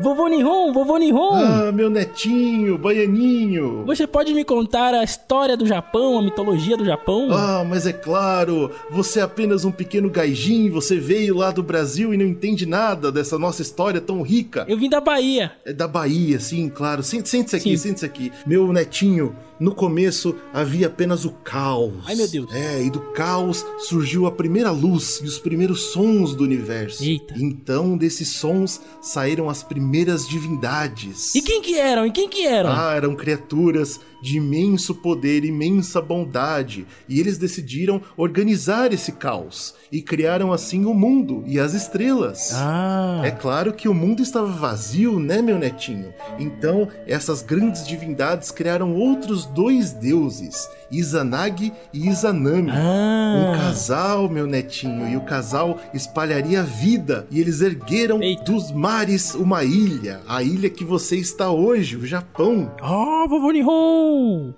Vovô Nihon, vovô Nihon! Ah, meu netinho, baianinho! Você pode me contar a história do Japão, a mitologia do Japão? Ah, mas é claro, você é apenas um pequeno gaijin, você veio lá do Brasil e não entende nada dessa nossa história tão rica. Eu vim da Bahia. É da Bahia, sim, claro. Sente-se aqui, sente-se aqui. Meu netinho, no começo havia apenas o caos. Ai, meu Deus. É, e do caos surgiu a primeira luz e os primeiros sons do universo. Eita. Então, desses sons saíram as primeiras divindades. E quem que eram? E quem que eram? Ah, eram criaturas de imenso poder, imensa bondade, e eles decidiram organizar esse caos e criaram assim o mundo e as estrelas. Ah. É claro que o mundo estava vazio, né, meu netinho? Então, essas grandes divindades criaram outros dois deuses, Izanagi e Izanami. Ah. Um casal, meu netinho, e o casal espalharia a vida, e eles ergueram Eita. dos mares uma ilha, a ilha que você está hoje, o Japão. Oh, vovô Nihon!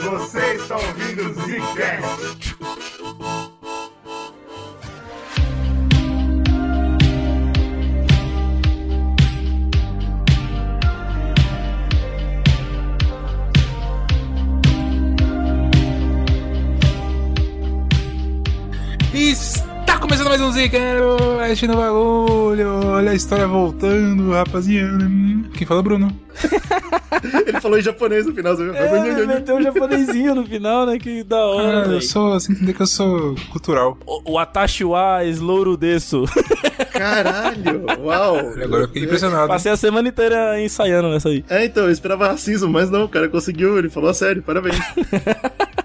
Você está ouvindo o Zcast. Está começando mais um Zcast no bagulho. Olha a história voltando, rapaziada. Quem fala é o Bruno. Ele falou em japonês no final. É, meteu um japonesinho no final, né? Que da hora, Cara, eu sou, você entender que eu sou cultural. O, o Atashi wa Slouro Desu. Caralho, uau. Agora eu fiquei impressionado. Passei a semana inteira ensaiando nessa aí. É, então, eu esperava racismo, mas não, o cara conseguiu, ele falou a sério, parabéns.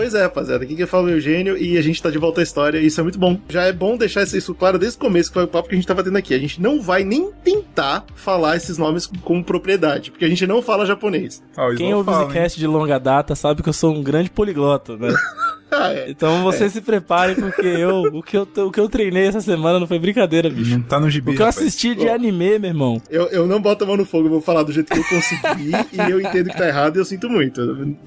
Pois é, rapaziada, aqui que fala o Eugênio e a gente tá de volta à história e isso é muito bom. Já é bom deixar isso claro desde o começo, que foi o papo que a gente tava tendo aqui. A gente não vai nem tentar falar esses nomes com propriedade, porque a gente não fala japonês. Ah, Quem ouve o? Zcast de longa data sabe que eu sou um grande poliglota, né? Ah, é. Então você se prepare, porque eu, o, que eu, o que eu treinei essa semana não foi brincadeira, bicho. Não tá no gibi. O que eu rapaz. assisti de anime, meu irmão. Eu, eu não boto a mão no fogo, eu vou falar do jeito que eu consegui e eu entendo que tá errado e eu sinto muito,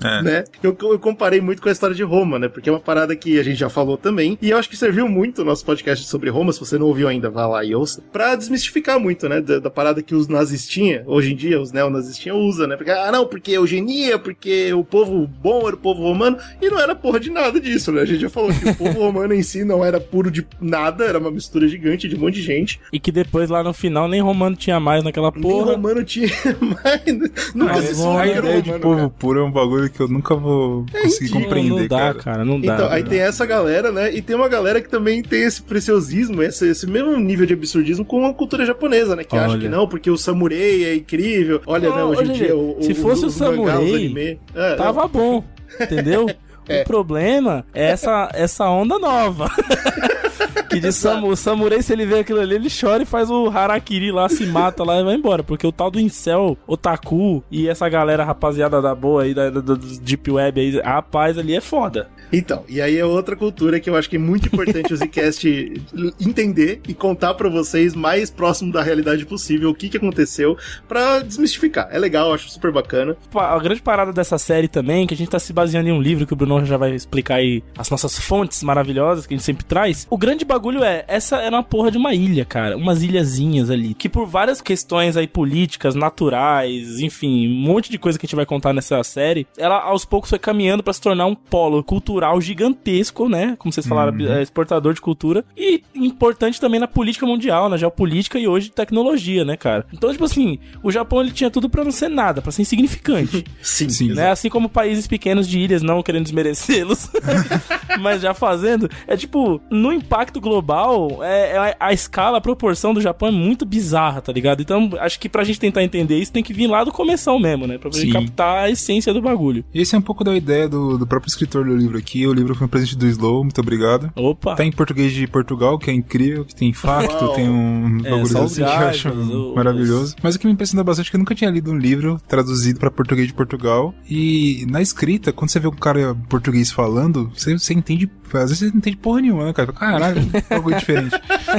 É. né? Eu, eu comparei muito com a história de Roma, né? Porque é uma parada que a gente já falou também e eu acho que serviu muito o nosso podcast sobre Roma, se você não ouviu ainda, vá lá e ouça, pra desmistificar muito, né? Da, da parada que os nazistinha, hoje em dia, os neonazistinha usa, né? Porque, ah, não, porque eugenia, porque o povo bom era o povo romano e não era porra de nada disso, né? A gente já falou que o povo romano em si não era puro de nada, era uma mistura gigante de um monte de gente. E que depois lá no final nem romano tinha mais naquela Nem porra. romano tinha mais. Nunca se bom, soube que era ideia de romano, povo cara. puro é um bagulho que eu nunca vou conseguir ridículo, compreender, não dá, cara. cara. não dá. Então, aí não tem essa galera, né? E tem uma galera que também tem esse preciosismo, esse, esse mesmo nível de absurdismo com a cultura japonesa, né? Que acha Olha. que não, porque o samurai é incrível. Olha, Não, né, hoje em dia, o, se fosse o os mangás, os samurai, anime, é, Tava bom, entendeu? É. O problema é essa, essa onda nova. que de samu, o samurai, se ele vê aquilo ali, ele chora e faz o harakiri lá, se mata lá e vai embora. Porque o tal do incel, otaku e essa galera rapaziada da boa aí, da, da, do Deep Web aí, rapaz, ali é foda. Então, e aí é outra cultura que eu acho que é muito importante o Zcast entender e contar pra vocês mais próximo da realidade possível o que, que aconteceu pra desmistificar. É legal, eu acho super bacana. A grande parada dessa série também, que a gente tá se baseando em um livro que o Bruno já vai explicar aí as nossas fontes maravilhosas que a gente sempre traz. O grande bagulho é, essa era uma porra de uma ilha, cara. Umas ilhazinhas ali. Que por várias questões aí políticas, naturais, enfim, um monte de coisa que a gente vai contar nessa série, ela aos poucos foi caminhando pra se tornar um polo cultural gigantesco, né? Como vocês falaram, é exportador de cultura. E importante também na política mundial, na geopolítica e hoje tecnologia, né, cara? Então, tipo assim, o Japão ele tinha tudo pra não ser nada, pra ser insignificante. Sim, Sim. né? Assim como países pequenos de ilhas, não querendo desmerecê-los, mas já fazendo. É tipo, no impacto global, é, é a, a escala, a proporção do Japão é muito bizarra, tá ligado? Então, acho que pra gente tentar entender isso, tem que vir lá do começão mesmo, né? Pra Sim. captar a essência do bagulho. E esse é um pouco da ideia do, do próprio escritor do livro aqui. O livro foi um presente do Slow, muito obrigado. Opa! Tá em português de Portugal, que é incrível, que tem Uau. tem um É, bagulho assim que eu acho os- maravilhoso. Mas o que me impressiona bastante é que eu nunca tinha lido um livro traduzido pra português de Portugal. E na escrita, quando você vê um cara português falando, você, você entende Às vezes você não entende porra nenhuma, né, cara? Caralho, é algo diferente.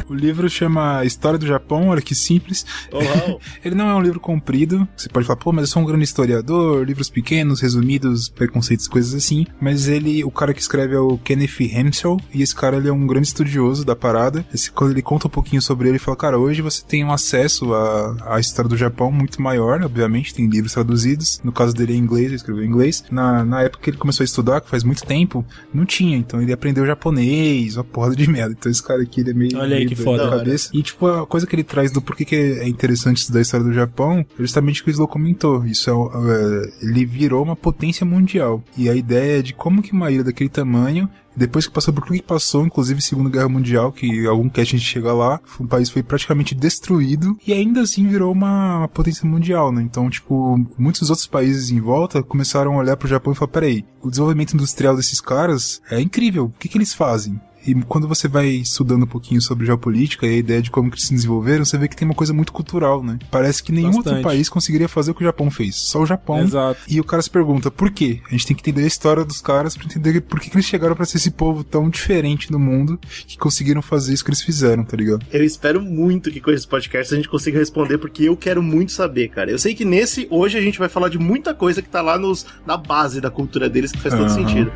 O livro chama História do Japão, olha que simples. Uau. Ele não é um livro comprido. Você pode falar, pô, mas eu sou um grande historiador, livros pequenos, resumidos, preconceitos, coisas assim. Mas ele, o cara que escreve é o Kenneth Hensel, e esse cara ele é um grande estudioso da parada. Esse, quando ele conta um pouquinho sobre ele, ele fala, cara, hoje você tem um acesso à, à história do Japão muito maior, obviamente, tem livros traduzidos. No caso dele é em inglês, ele escreveu em inglês. Na, na época que ele começou a estudar, que faz muito tempo, não tinha. Então ele aprendeu japonês, uma porra de merda. Então esse cara aqui, ele é meio. Olha aí meio que foda. da cabeça. E tipo, a coisa que ele traz do porquê que é interessante estudar a história do Japão, é justamente o que o Slow comentou. Isso é, é, ele virou uma potência mundial. E a ideia é de como que uma ilha daquele tamanho depois que passou por tudo que passou, inclusive Segunda Guerra Mundial, que algum cast a gente chega lá, o país foi praticamente destruído e ainda assim virou uma, uma potência mundial, né? Então, tipo, muitos outros países em volta começaram a olhar pro Japão e falar, peraí, o desenvolvimento industrial desses caras é incrível, o que que eles fazem? E quando você vai estudando um pouquinho sobre geopolítica e a ideia de como que eles se desenvolveram, você vê que tem uma coisa muito cultural, né? Parece que nenhum Bastante. outro país conseguiria fazer o que o Japão fez. Só o Japão. Exato. E o cara se pergunta, por quê? A gente tem que entender a história dos caras pra entender por que, que eles chegaram pra ser esse povo tão diferente no mundo que conseguiram fazer isso que eles fizeram, tá ligado? Eu espero muito que com esse podcast a gente consiga responder, porque eu quero muito saber, cara. Eu sei que nesse, hoje, a gente vai falar de muita coisa que tá lá nos, na base da cultura deles, que faz todo Aham. sentido.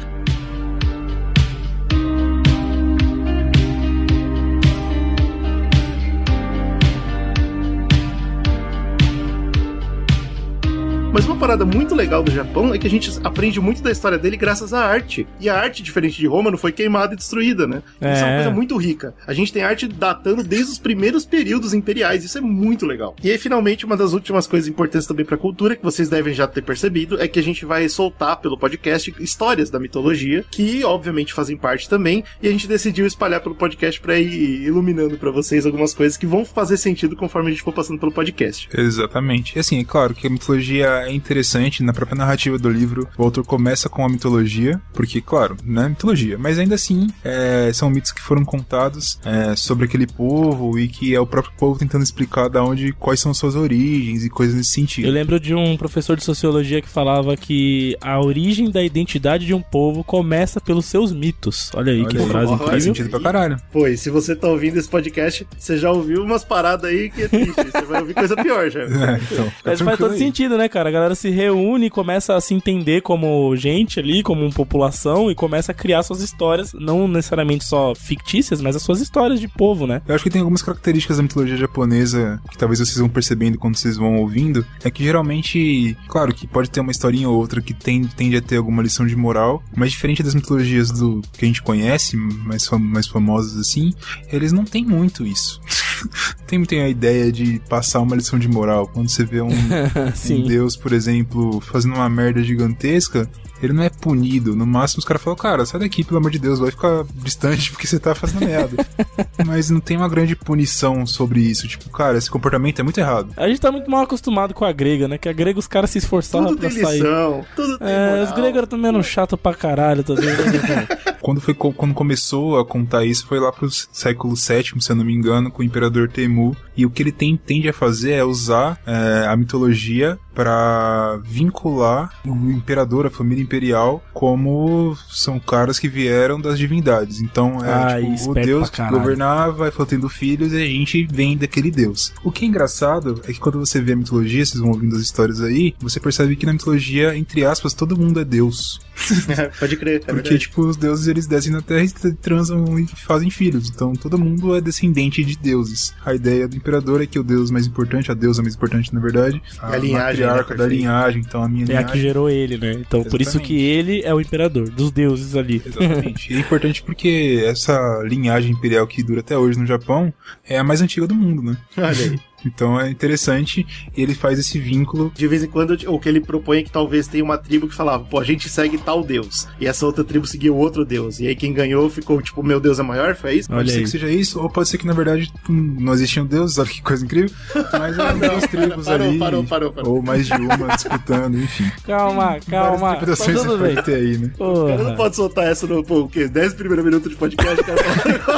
Mas uma parada muito legal do Japão é que a gente aprende muito da história dele graças à arte. E a arte, diferente de Roma, não foi queimada e destruída, né? Isso é uma É. coisa muito rica. A gente tem arte datando desde os primeiros períodos imperiais. Isso é muito legal. E aí, finalmente, uma das últimas coisas importantes também pra cultura, que vocês devem já ter percebido, é que a gente vai soltar pelo podcast histórias da mitologia, que obviamente fazem parte também. E a gente decidiu espalhar pelo podcast pra ir iluminando pra vocês algumas coisas que vão fazer sentido conforme a gente for passando pelo podcast. Exatamente. E assim, é claro que a mitologia é interessante, na própria narrativa do livro, o autor começa com a mitologia, porque, claro, né, mitologia, mas ainda assim, é, são mitos que foram contados é, sobre aquele povo e que é o próprio povo tentando explicar da onde, quais são suas origens e coisas nesse sentido. Eu lembro de um professor de sociologia que falava que a origem da identidade de um povo começa pelos seus mitos. Olha aí que Olha aí, frase olha, Faz incrível. sentido pra caralho. Pô, e se você tá ouvindo esse podcast, você já ouviu umas paradas aí que é triste. você vai ouvir coisa pior já. É, então, Mas faz todo aí. sentido, né, cara? Galera se reúne começa a se entender como gente ali, como população, e começa a criar suas histórias, não necessariamente só fictícias, mas as suas histórias de povo, né? Eu acho que tem algumas características da mitologia japonesa que talvez vocês vão percebendo quando vocês vão ouvindo. É que geralmente, claro que pode ter uma historinha ou outra que tem, tende a ter alguma lição de moral, mas diferente das mitologias do que a gente conhece, mais, mais famosas assim, eles não têm muito isso. tem muito a ideia de passar uma lição de moral. Quando você vê um, um deus, por exemplo, fazendo uma merda gigantesca, ele não é punido. No máximo, os caras falam, cara, sai daqui, pelo amor de Deus, vai ficar distante porque você tá fazendo merda. Mas não tem uma grande punição sobre isso. Tipo, cara, esse comportamento é muito errado. A gente tá muito mal acostumado com a grega, né? Que a grega os caras se esforçavam Tudo pra tem sair. lição, tudo tem É, moral. os gregos eram também eram chato pra caralho também, né? Quando, foi, quando começou a contar isso, foi lá pro século VII, se eu não me engano, com o imperador Temu. E o que ele tem, tende a fazer é usar é, a mitologia para vincular o imperador, a família imperial, como são caras que vieram das divindades. Então, é Ah, tipo, o deus que governava, foi tendo filhos e a gente vem daquele deus. O que é engraçado é que quando você vê a mitologia, vocês vão ouvindo as histórias aí, você percebe que na mitologia, entre aspas, todo mundo é deus. Pode crer, é Porque, verdade. tipo, os deuses eles descem na terra e transam e fazem filhos. Então todo mundo é descendente de deuses. A ideia do imperador é que o deus mais importante, a deusa mais importante, na verdade, É a linhagem, né, da linhagem. Então a minha É a que linhagem. gerou ele, né? Então por isso Exatamente. que ele é o imperador dos deuses ali. Exatamente. E é importante porque essa linhagem imperial que dura até hoje no Japão é a mais antiga do mundo, né? Olha aí. Então é interessante e ele faz esse vínculo. De vez em quando, o que ele propõe é que talvez tenha uma tribo que falava, pô, a gente segue tal deus. E essa outra tribo seguiu outro deus. E aí quem ganhou ficou, tipo, meu deus é maior? Foi isso? Olha Pode ser aí. que seja isso, ou pode ser que na verdade hum, não existiam deuses, olha que coisa incrível. Mas eram duas tribos parou, ali. parou, parou, parou. Ou mais de uma disputando, enfim. Calma, calma. Várias Tá interpretações tudo você bem. pode ter aí, né? O cara não Porra. pode soltar essa no, pô, o quê? 10 primeiros minutos de podcast, o cara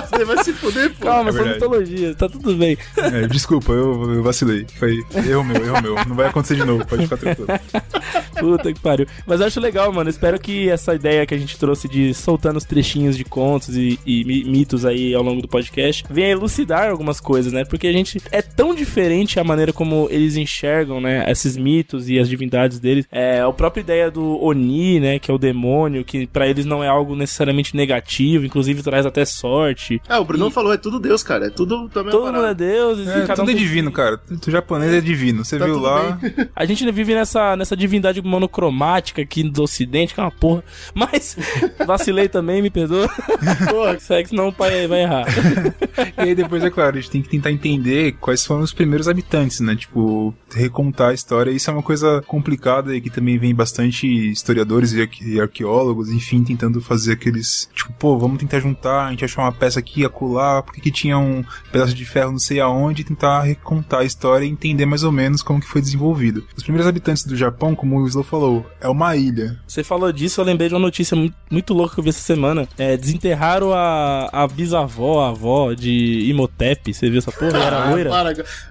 fala vai se fuder, pô. Calma, É são mitologias, tá tudo bem. É, desculpa, eu eu, eu vacilei. Foi erro meu, erro meu. Não vai acontecer de novo, pode ficar tranquilo. Puta que pariu. Mas eu acho legal, mano. Espero que essa ideia que a gente trouxe de soltando os trechinhos de contos e, e mi- mitos aí ao longo do podcast venha elucidar algumas coisas, né? Porque a gente é tão diferente a maneira como eles enxergam, né? Esses mitos e as divindades deles. É a própria ideia do Oni, né? Que é o demônio, que pra eles não é algo necessariamente negativo, inclusive traz até sorte. Ah, o Brunão E- falou, é tudo Deus, cara. É tudo também Todo mundo é Deus, e É, cada um tudo é tem- divino, cara. O japonês é divino. Você Tá viu lá. A gente ainda vive nessa, nessa divindade monocromática aqui do ocidente, que é uma porra. Mas vacilei também, me perdoa. Porra, Segue, senão o pai vai errar. E aí depois, é claro, a gente tem que tentar entender quais foram os primeiros habitantes, né? Tipo, recontar a história. Isso é uma coisa complicada e que também vem bastante historiadores e arque- e arqueólogos, enfim, tentando fazer aqueles. Tipo, pô, vamos tentar juntar, a gente achar uma peça aqui, acolá, por que que tinha um pedaço de ferro não sei aonde, e tentar recontar a história e entender mais ou menos como que foi desenvolvido. Os primeiros habitantes do Japão, como o Slow falou, é uma ilha. Você falou disso, eu lembrei de uma notícia muito, muito louca que eu vi essa semana. É, desenterraram a, a bisavó, a avó de Imhotep. Você viu essa porra? E era loira.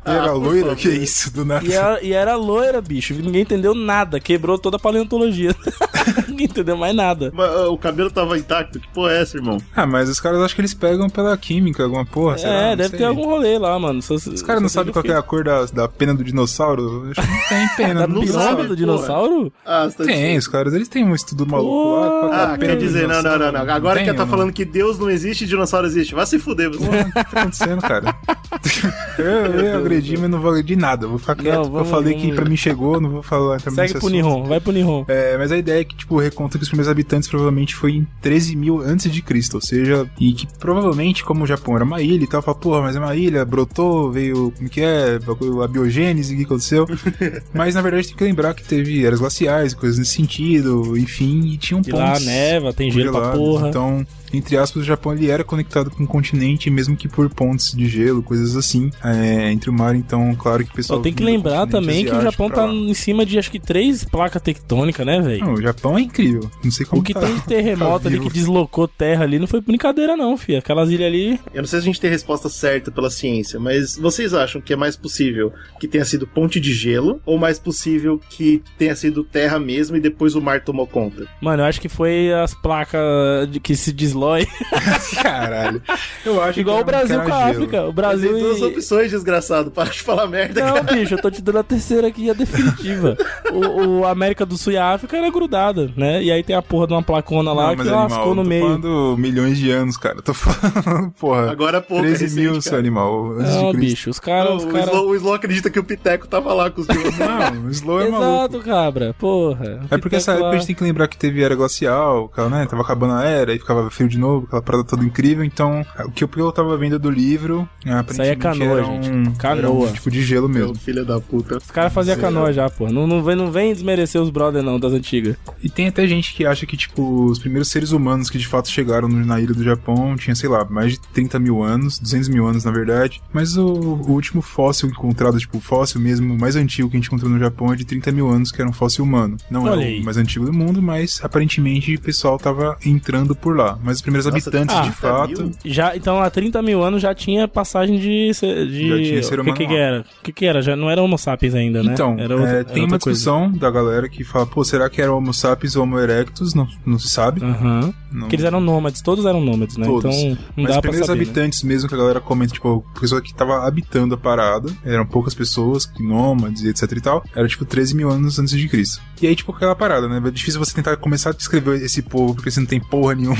Era Ah, por loira? Que isso, do nada. E era, e era loira, bicho. Ninguém entendeu nada. Quebrou toda a paleontologia. Ninguém entendeu mais nada. Mas, ah, o cabelo tava intacto. Que porra é essa, irmão? Ah, mas os caras acham que eles pegam pela química, alguma porra, sei lá, é, não deve sei. ter algum rolê lá, mano. Os caras não sabem qual que é a cor da, da pena do dinossauro? Eu Acho que não tem pena. Não não pirâmide sabe, do dinossauro? Ah, você tá Tem, os caras, eles têm um estudo maluco lá. qual é Ah, quer do dizer, não, não, dinossauro? não, não. Agora que tá não? falando que Deus não existe e dinossauro existe. Vai se fuder, você. Porra, o que tá acontecendo, cara? eu, eu ia agredir, mas não vou agredir nada. Eu vou ficar quieto, porque vamos- eu falei que vamos- pra mim chegou, não vou falar também Segue nesse pro. Nihon, vai pro Nihon. É, mas a ideia é que, tipo, reconta que os primeiros habitantes provavelmente foi em 13 mil antes de Cristo, ou seja, e que provavelmente, como o Japão era uma ilha e tal, fala, porra, mas é uma ilha, brotou, veio, como que é, bagulho, a biogênese, o que aconteceu? mas, na verdade, tem que lembrar que teve eras glaciais, coisas nesse sentido, enfim, e tinham E lá pontos neva, tem gelo pra congelados, porra. Então, entre aspas, o Japão ele era conectado com o continente, mesmo que por pontes de gelo, coisas assim, é, entre o mar, então, claro que o pessoal... Só tem que lembrar também que o Japão tá lá. em cima de acho que três placas tectônicas, né, velho? Não, o Japão é incrível, não sei como O que tá. tem de terremoto tá ali que deslocou terra ali não foi brincadeira, não, filho. Aquelas ilhas ali. Eu não sei se a gente tem a resposta certa pela ciência, mas vocês acham que é mais possível que tenha sido ponte de gelo ou mais possível que tenha sido terra mesmo e depois o mar tomou conta? Mano, eu acho que foi as placas de que se Caralho. Eu acho Igual o que era- Brasil com a. África. O Tem Brasil duas e. opções, desgraçado. Para de falar merda, Não, cara. bicho, eu tô te dando a terceira aqui, a definitiva. O, o América do Sul e a África era grudada, né? E aí tem a porra de uma placona lá Não, que mas lascou animal, no tô meio. falando milhões de anos, cara. Tô falando, porra. Agora pouco, 13 recente, mil, cara. seu animal. Antes Não, bicho, os caras. Os o, cara... Slow, o Slow acredita que o Piteco tava lá com os deuses. Não, o Slow é maluco. Exato, cabra. Porra. É porque essa época a gente tem que lembrar que teve era glacial, né? Tava acabando a era e ficava frio de novo, aquela parada toda incrível. Então, o que eu, tava vendo do livro, Isso aí é canoa, era gente. um, Canoa. era um tipo de gelo Meu mesmo. filho da puta. Os caras faziam canoa já, pô. Não, não, vem, não vem desmerecer os brother, não, das antigas. E tem até gente que acha que, tipo, os primeiros seres humanos que de fato chegaram na ilha do Japão tinha, sei lá, mais de 30 mil anos, 200 mil anos na verdade. Mas o, o último fóssil encontrado, tipo, o fóssil mesmo, o mais antigo que a gente encontrou no Japão é de 30 mil anos, que era um fóssil humano. Não Olha é aí. o mais antigo do mundo, mas aparentemente o pessoal tava entrando por lá. Mas os primeiros Nossa, habitantes, ah, de 30 fato. mil? Já, então, há 30 mil anos já tinha passagem de. de Já tinha ser o que, humano que, que lá. era? O que, que era? Já não era Homo sapiens ainda, né? Então, era outra- é, tem uma coisa. discussão da galera que fala, pô, será que era Homo sapiens ou Homo erectus? Não, não se sabe. Aham. Não- Porque eles eram nômades, todos eram nômades, né? Todos. Então não Mas dá os pra primeiros saber. né? habitantes mesmo que a galera comenta, tipo, a pessoa que tava habitando a parada, eram poucas pessoas, que nômades e etc e tal, era tipo 13 mil anos antes de Cristo. E aí, tipo, aquela parada, né? É difícil você tentar começar a descrever esse povo, porque você não tem porra nenhuma.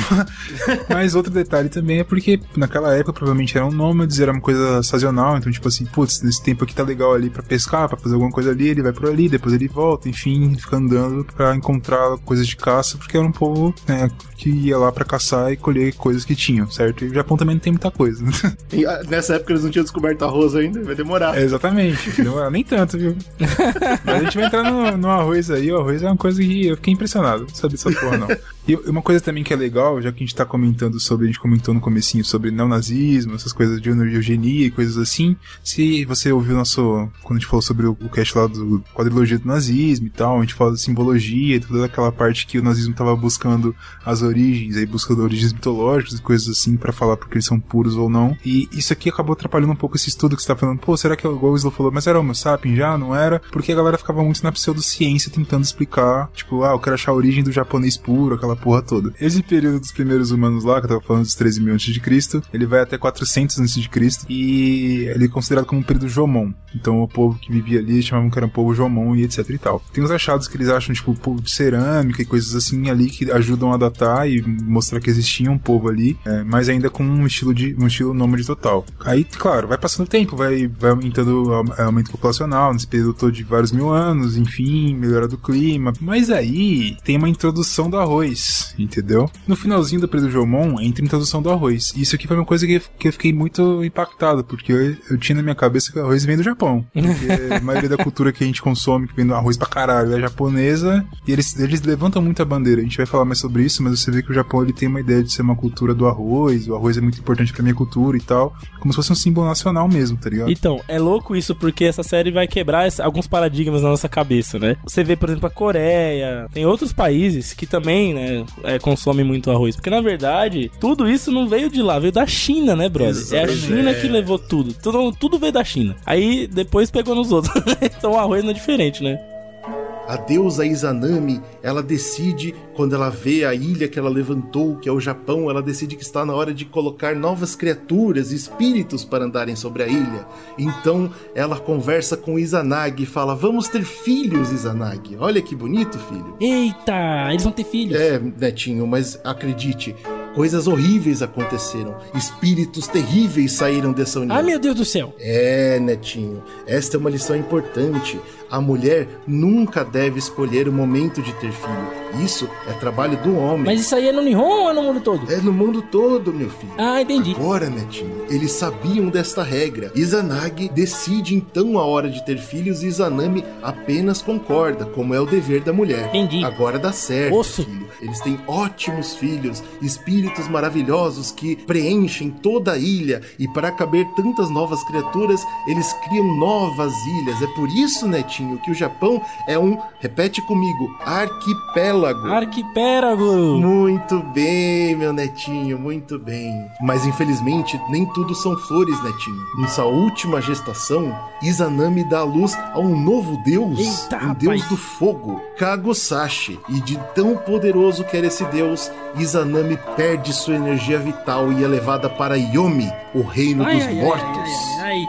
Mas outro detalhe também é porque naquela época provavelmente eram nômades, era uma coisa sazonal, então tipo assim, putz, nesse tempo aqui tá legal ali pra pescar, pra fazer alguma coisa ali, ele vai por ali, depois ele volta, enfim, fica andando pra encontrar coisas de caça, porque era um povo, né, que ia lá pra caçar e colher coisas que tinham, certo? E o Japão também não tem muita coisa. E, ah, nessa época eles não tinham descoberto arroz ainda, vai demorar. É, exatamente, não, nem tanto, viu? Mas a gente vai entrar no, no arroz aí, o arroz é uma coisa que eu fiquei impressionado, sabia dessa porra não. E uma coisa também que é legal, já que a gente tá comentando sobre, a gente comentou no comecinho sobre neonazismo, essas coisas de eugenia e coisas assim, se você ouviu nosso, quando a gente falou sobre o, o cast lá do quadrilogia do nazismo e tal, a gente fala de simbologia e toda aquela parte que o nazismo tava buscando as origens, aí buscando origens mitológicas e coisas assim para falar porque eles são puros ou não. E isso aqui acabou atrapalhando um pouco esse estudo que você tá falando, pô, será que é o Islo falou, mas era Homo sapiens já? Não era? Porque a galera ficava muito na pseudociência tentando explicar, tipo, ah, eu quero achar a origem do japonês puro, aquela porra toda. Esse período dos primeiros humanos lá, que eu tava falando dos 13 mil antes de Cristo, ele vai até 400 antes de Cristo e ele é considerado como um período Jomon. Então o povo que vivia ali chamavam que era um povo Jomon e etc e tal. Tem os achados que eles acham, tipo, povo de cerâmica e coisas assim ali que ajudam a datar e mostrar que existia um povo ali, é, mas ainda com um estilo de um estilo nômade total. Aí, claro, vai passando o tempo, vai, vai aumentando o aumento populacional nesse período todo de vários mil anos, enfim, melhora do clima. Mas aí tem uma introdução do arroz, entendeu? No finalzinho do período Jomon, entra a introdução do arroz. Isso aqui foi uma coisa que, que eu fiquei muito impactado, porque eu, eu tinha na minha cabeça que o arroz vem do Japão. Porque a maioria da cultura que a gente consome, que vem do arroz pra caralho, é japonesa, e eles, eles levantam muito a bandeira. A gente vai falar mais sobre isso, mas você vê que o Japão ele tem uma ideia de ser uma cultura do arroz, o arroz é muito importante pra minha cultura e tal, como se fosse um símbolo nacional mesmo, tá ligado? Então, é louco isso porque essa série vai quebrar alguns paradigmas na nossa cabeça, né? Você vê, por exemplo, a Coreia, tem outros países que também, né, é, consomem muito arroz. Porque, na verdade, tudo isso não veio de lá, veio da China, né, brother? É a. China que levou tudo. tudo. Tudo veio da China. Aí, depois pegou nos outros. então, o arroz não é diferente, né? A deusa Izanami, ela decide, quando ela vê a ilha que ela levantou, que é o Japão, ela decide que está na hora de colocar novas criaturas, espíritos para andarem sobre a ilha. Então ela conversa com Izanagi e fala: Vamos ter filhos, Izanagi. Olha que bonito, filho. Eita, eles vão ter filhos. É, Netinho, mas acredite, coisas horríveis aconteceram. Espíritos terríveis saíram dessa união. Ah, meu Deus do céu. É, Netinho, esta é uma lição importante. A mulher nunca deve escolher o momento de ter filho. Isso é trabalho do homem. Mas isso aí é no Nihon ou é no mundo todo? É no mundo todo, meu filho. Ah, entendi. Agora, Netinho, eles sabiam desta regra. Izanagi decide então a hora de ter filhos e Izanami apenas concorda, como é o dever da mulher. Entendi. Agora dá certo, Osso. filho. Eles têm ótimos filhos, espíritos maravilhosos que preenchem toda a ilha e para caber tantas novas criaturas, eles criam novas ilhas. É por isso, Netinho, que o Japão é um, repete comigo, arquipélago. Arquipélago. Muito bem, meu netinho, muito bem. Mas infelizmente, nem tudo são flores, netinho. Em sua última gestação, Izanami dá à luz a um novo deus, Eita, um rapaz. deus do fogo, Kagosashi. E de tão poderoso que era esse deus, Izanami perde sua energia vital e é levada para Yomi, o reino Ai, dos ai, mortos. ai,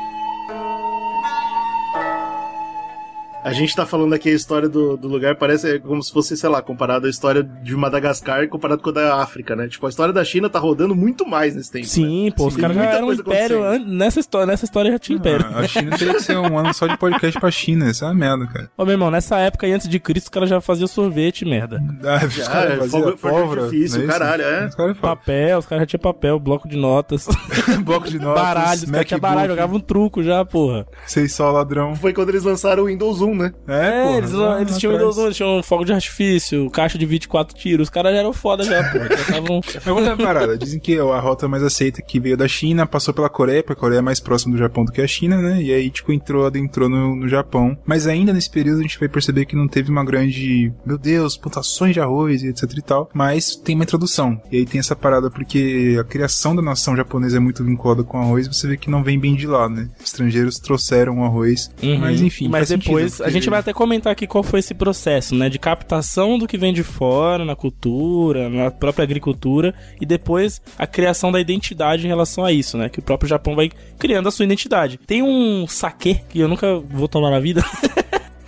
A gente tá falando aqui a história do, do lugar, parece como se fosse, sei lá, comparado à história de Madagascar comparado com a da África, né? Tipo, a história da China tá rodando muito mais nesse tempo. né? Sim, pô, os caras já eram um império. Nessa história, nessa história já tinha império. Ah, a China teria que ser um ano só de podcast pra China, essa é uma merda, cara. Ô, meu irmão, nessa época aí, antes de Cristo, os caras já faziam sorvete, merda. Ah, os caras é, faziam pólvora, não é isso? caralho, é. Os caras falam. Papel, os caras já tinham papel, bloco de notas, Bloco de notas, baralho, os caras tinham baralho, jogavam um truco já, porra. Seis só ladrão. Foi quando eles lançaram o Windows 1, né? É, É, porra, eles, lá eles tinham. Windows 1, eles tinham fogo de artifício, caixa de 24 tiros, os caras já eram foda já, porra. Já estavam. Mas vamos parada. Dizem que a rota mais aceita que veio da China, passou pela Coreia, porque a Coreia é mais próxima do Japão do que a China, né? E aí, tipo, entrou, adentrou no, no Japão. Mas ainda nesse período a gente vai perceber que não teve uma grande, meu Deus, plantações de arroz e etc e tal. Mas tem uma introdução. E aí tem essa parada porque a criação da nação japonesa é muito vinculada com arroz, você vê que não vem bem de lá, né? Estrangeiros trouxeram o arroz. Mas enfim, Uhum. Mas faz depois, a gente vai até comentar aqui qual foi esse processo, né? De captação do que vem de fora, na cultura, na própria agricultura, e depois a criação da identidade em relação a isso, né? Que o próprio Japão vai criando a sua identidade. Tem um saque que eu nunca vou tomar na vida.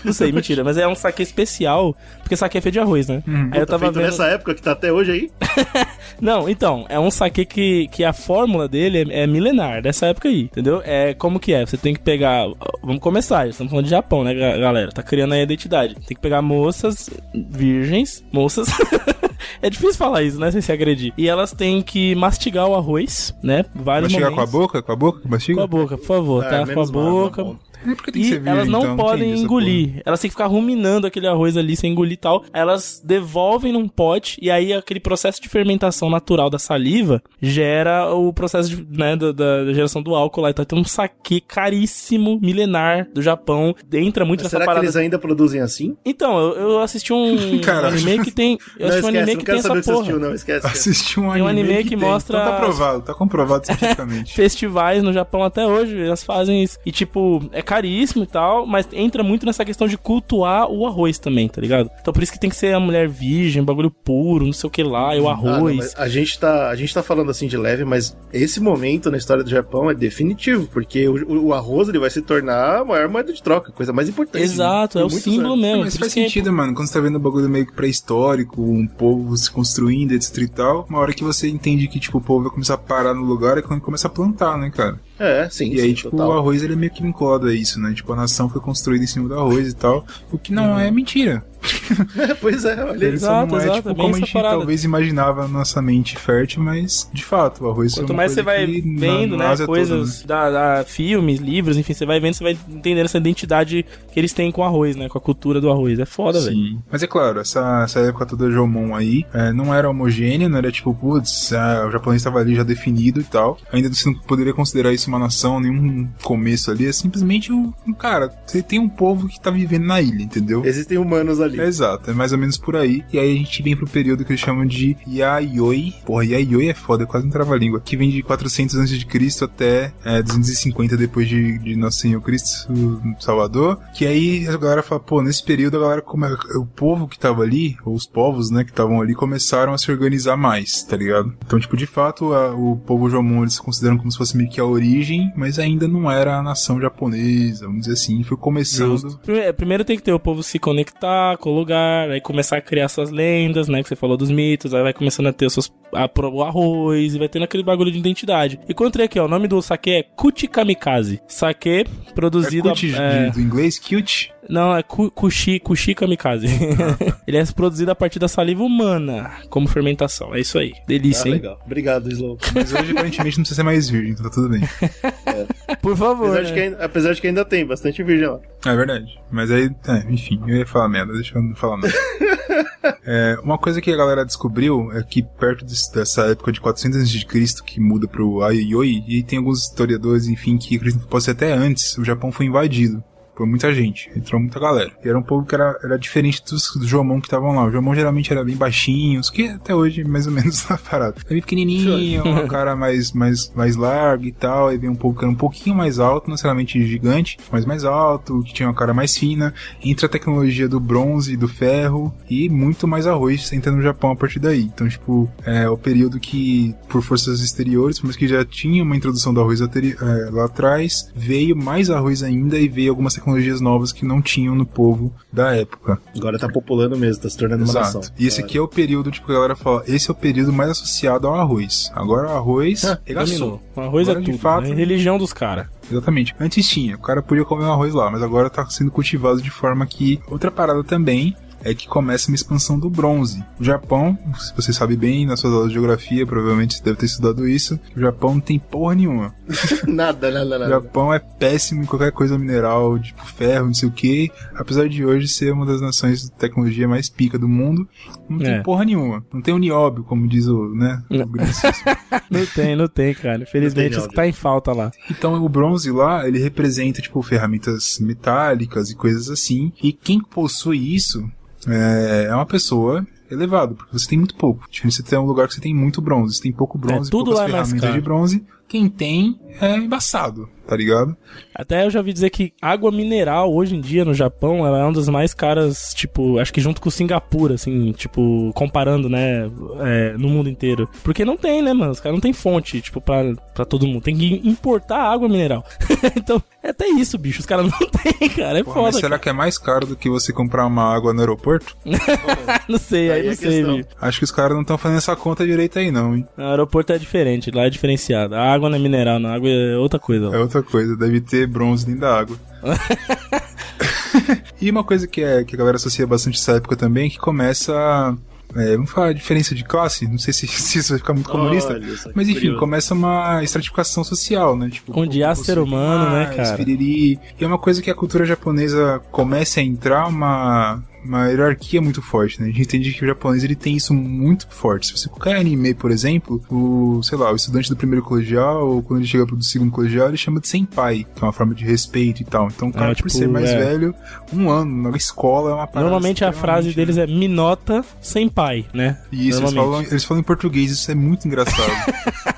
Não sei, mentira, mas é um saque especial, porque saque é feito de arroz, né? Aí eu Tá tava feito vendo. nessa época que tá até hoje aí. Não, então, é um saque que, que a fórmula dele é, é milenar, dessa época aí, entendeu? É como que é? Você tem que pegar. Vamos começar, estamos falando de Japão, né, ga- galera? Tá criando aí a identidade. Tem que pegar moças virgens, moças. é difícil falar isso, né? Sem se agredir. E elas têm que mastigar o arroz, né? Vários Mastigar com a momentos. boca? Com a boca? Mastiga? Com a boca, por favor, Ah, tá? Com a menos mal, que E ser virgem, elas não então, podem engolir. Elas têm que ficar ruminando aquele arroz ali sem engolir e tal. Elas devolvem num pote e aí aquele processo de fermentação natural da saliva gera o processo de, né, da, da geração do álcool lá. Então tem um saque caríssimo, milenar do Japão. Entra muito Mas nessa será que parada. eles ainda produzem assim? Então, eu, eu assisti um anime que tem. Eu não assisti um esquece, anime não que tem essa que porra. assistiu, não, esquece. Assistir um anime, um anime que tem. mostra Então tá provado, tá comprovado cientificamente. festivais no Japão até hoje, elas fazem isso. E, tipo, é caríssimo e tal, mas entra muito nessa questão de cultuar o arroz também, tá ligado? Então por isso que tem que ser a mulher virgem, bagulho puro, não sei o que lá, e o Ah, não, arroz. a, gente tá, a gente tá falando assim de leve, mas esse momento na história do Japão é definitivo, porque o, o arroz ele vai se tornar a maior moeda de troca, a coisa mais importante. Exato, é Por o símbolo anos. mesmo. Mas faz é sentido, mano. Quando você tá vendo um bagulho meio que pré-histórico, um povo se construindo, etc e tal, uma hora que você entende que, tipo, o povo vai começar a parar no lugar é quando começa a plantar, né, cara? É, sim, E aí, sim, tipo, total. o arroz ele é meio que vinculado a isso, né? Tipo, a nação foi construída em cima do arroz e tal. O que não é mentira. pois é, olha Exato, não é, exato, tipo, é como a gente parada. talvez imaginava na nossa mente fértil, mas de fato, o arroz é Quanto uma mais você vai na- vendo, na né, Ásia toda, coisas da, da filmes, livros, enfim, você vai vendo, você vai entendendo essa identidade que eles têm com o arroz, né, com a cultura do arroz. É foda, velho. Sim. Mas é claro, essa, essa época toda Jomon aí é, não era homogênea, não era tipo, putz, ah, o japonês estava ali já definido e tal. Ainda você não poderia considerar isso uma nação, nenhum começo ali. É simplesmente um, um cara, você tem um povo que tá vivendo na ilha, entendeu? Existem humanos ali. É exato, é mais ou menos por aí. E aí a gente vem pro período que eles chamam de Yayoi. Porra, Yayoi é foda, é quase um trava-língua. Que vem de 400 a.C. até é, 250 depois de, de Nosso Senhor Cristo Salvador. Que aí a galera fala, pô, nesse período a galera, come... o povo que tava ali, ou os povos, né, que estavam ali, começaram a se organizar mais, tá ligado? Então, tipo, de fato, a- o povo Jomon eles consideram como se fosse meio que a origem, mas ainda não era a nação japonesa, vamos dizer assim. Foi começando. Prime- Primeiro tem que ter o povo se conectar com o lugar, aí começar a criar suas lendas, né? Que você falou dos mitos, aí vai começando a ter os seus, a, pro- o arroz, e vai tendo aquele bagulho de identidade. E encontrei aqui, ó, o nome do saque é Kuti Kamikaze. Saque produzido... É cute de- é, do inglês, cute. não, é ku- Kushi, Kushi Kamikaze. Ele é produzido a partir da saliva humana, como fermentação. É isso aí. Ah, Delícia, hein? legal. Obrigado, Slow. Mas hoje aparentemente não precisa ser mais virgem, então tá tudo bem. Por favor. Apesar, de né? que ainda, apesar de que ainda tem bastante virgem lá. É verdade. Mas aí, é, enfim, eu ia falar merda, deixa eu não falar nada. É, uma coisa que a galera descobriu é que perto desse- dessa época de 400 a.C. que muda pro Aioi, e tem alguns historiadores, enfim, que acreditam que pode ser até antes, o Japão foi invadido. Por muita gente, entrou muita galera. E era um povo que era, era diferente dos, dos Jomon que estavam lá. O Jomon geralmente era bem baixinhos, que até hoje mais ou menos tá parado. Era bem pequenininho, um cara mais, mais, mais largo e tal. Aí vem um povo que era um pouquinho mais alto, não necessariamente gigante, mas mais alto, que tinha uma cara mais fina. Entra a tecnologia do bronze e do ferro e muito mais arroz entra no Japão a partir daí. Então, tipo, é o período que, por forças exteriores, mas que já tinha uma introdução do arroz é, lá atrás, veio mais arroz ainda e veio algumas tecnologias novas que não tinham no povo da época. Agora tá populando mesmo, tá se tornando uma nação. E esse aqui é o período, tipo, que a galera fala, esse é o período mais associado ao arroz. Agora o arroz Ah, regaçou. Dominou. O arroz Agora, é de tudo. fato- É religião dos caras. Exatamente. Antes tinha, o cara podia comer um arroz lá, mas agora tá sendo cultivado de forma que. Outra parada também é que começa uma expansão do bronze. O Japão, se você sabe bem, nas suas aulas de geografia, provavelmente você deve ter estudado isso, o Japão não tem porra nenhuma. nada, nada, O nada. Japão é péssimo em qualquer coisa mineral, tipo ferro, não sei o que. Apesar de hoje ser uma das nações de tecnologia mais pica do mundo, não tem É. porra nenhuma. Não tem o nióbio, como diz o, né? Não. o. Não tem, não tem, cara. Infelizmente, isso que tá em falta lá. Então o bronze lá, ele representa, tipo, ferramentas metálicas e coisas assim. E quem possui isso é, é uma pessoa elevada, porque você tem muito pouco. Diferente você tem um lugar que você tem muito bronze. Você tem pouco bronze, É, tudo poucas lá é ferramentas de bronze. Quem tem é embaçado, tá ligado? Até eu já ouvi dizer que água mineral hoje em dia no Japão ela é uma das mais caras, tipo, acho que junto com Singapura, assim, tipo, comparando, né, é, no mundo inteiro. Porque não tem, né, mano? Os caras não tem fonte, tipo, pra, pra todo mundo. Tem que importar água mineral. então, é até isso, bicho. Os caras não tem, cara. É mas foda. será que é mais caro do que você comprar uma água no aeroporto? cara. não sei, aí, Aí é não sei, questão. bicho. Acho que os caras não estão fazendo essa conta direito aí, não, hein? No aeroporto é diferente, lá é diferenciado. A água não é mineral, não. Água é outra coisa. É outra coisa, deve ter bronze dentro da água. e uma coisa que, é, que a galera associa bastante essa época também é que começa é, vamos falar diferença de classe, não sei se, se isso vai ficar muito comunista, Olha que mas enfim, curioso. começa uma estratificação social, né? Tipo, Onde há ser humano, né, mais, cara? piriri. E é uma coisa que a cultura japonesa começa a entrar uma uma hierarquia muito forte, né? A gente entende que o japonês ele tem isso muito forte. Se você colocar anime, por exemplo, o, sei lá, o estudante do primeiro colegial, ou quando ele chega pro do segundo colegial, ele chama de senpai, que é uma forma de respeito e tal. Então, o cara, É, por tipo, ser mais é. velho, um ano na escola é uma parada Normalmente a frase extremamente- deles é Minota sem pai, né? Isso, eles falam, eles falam em português, isso é muito engraçado.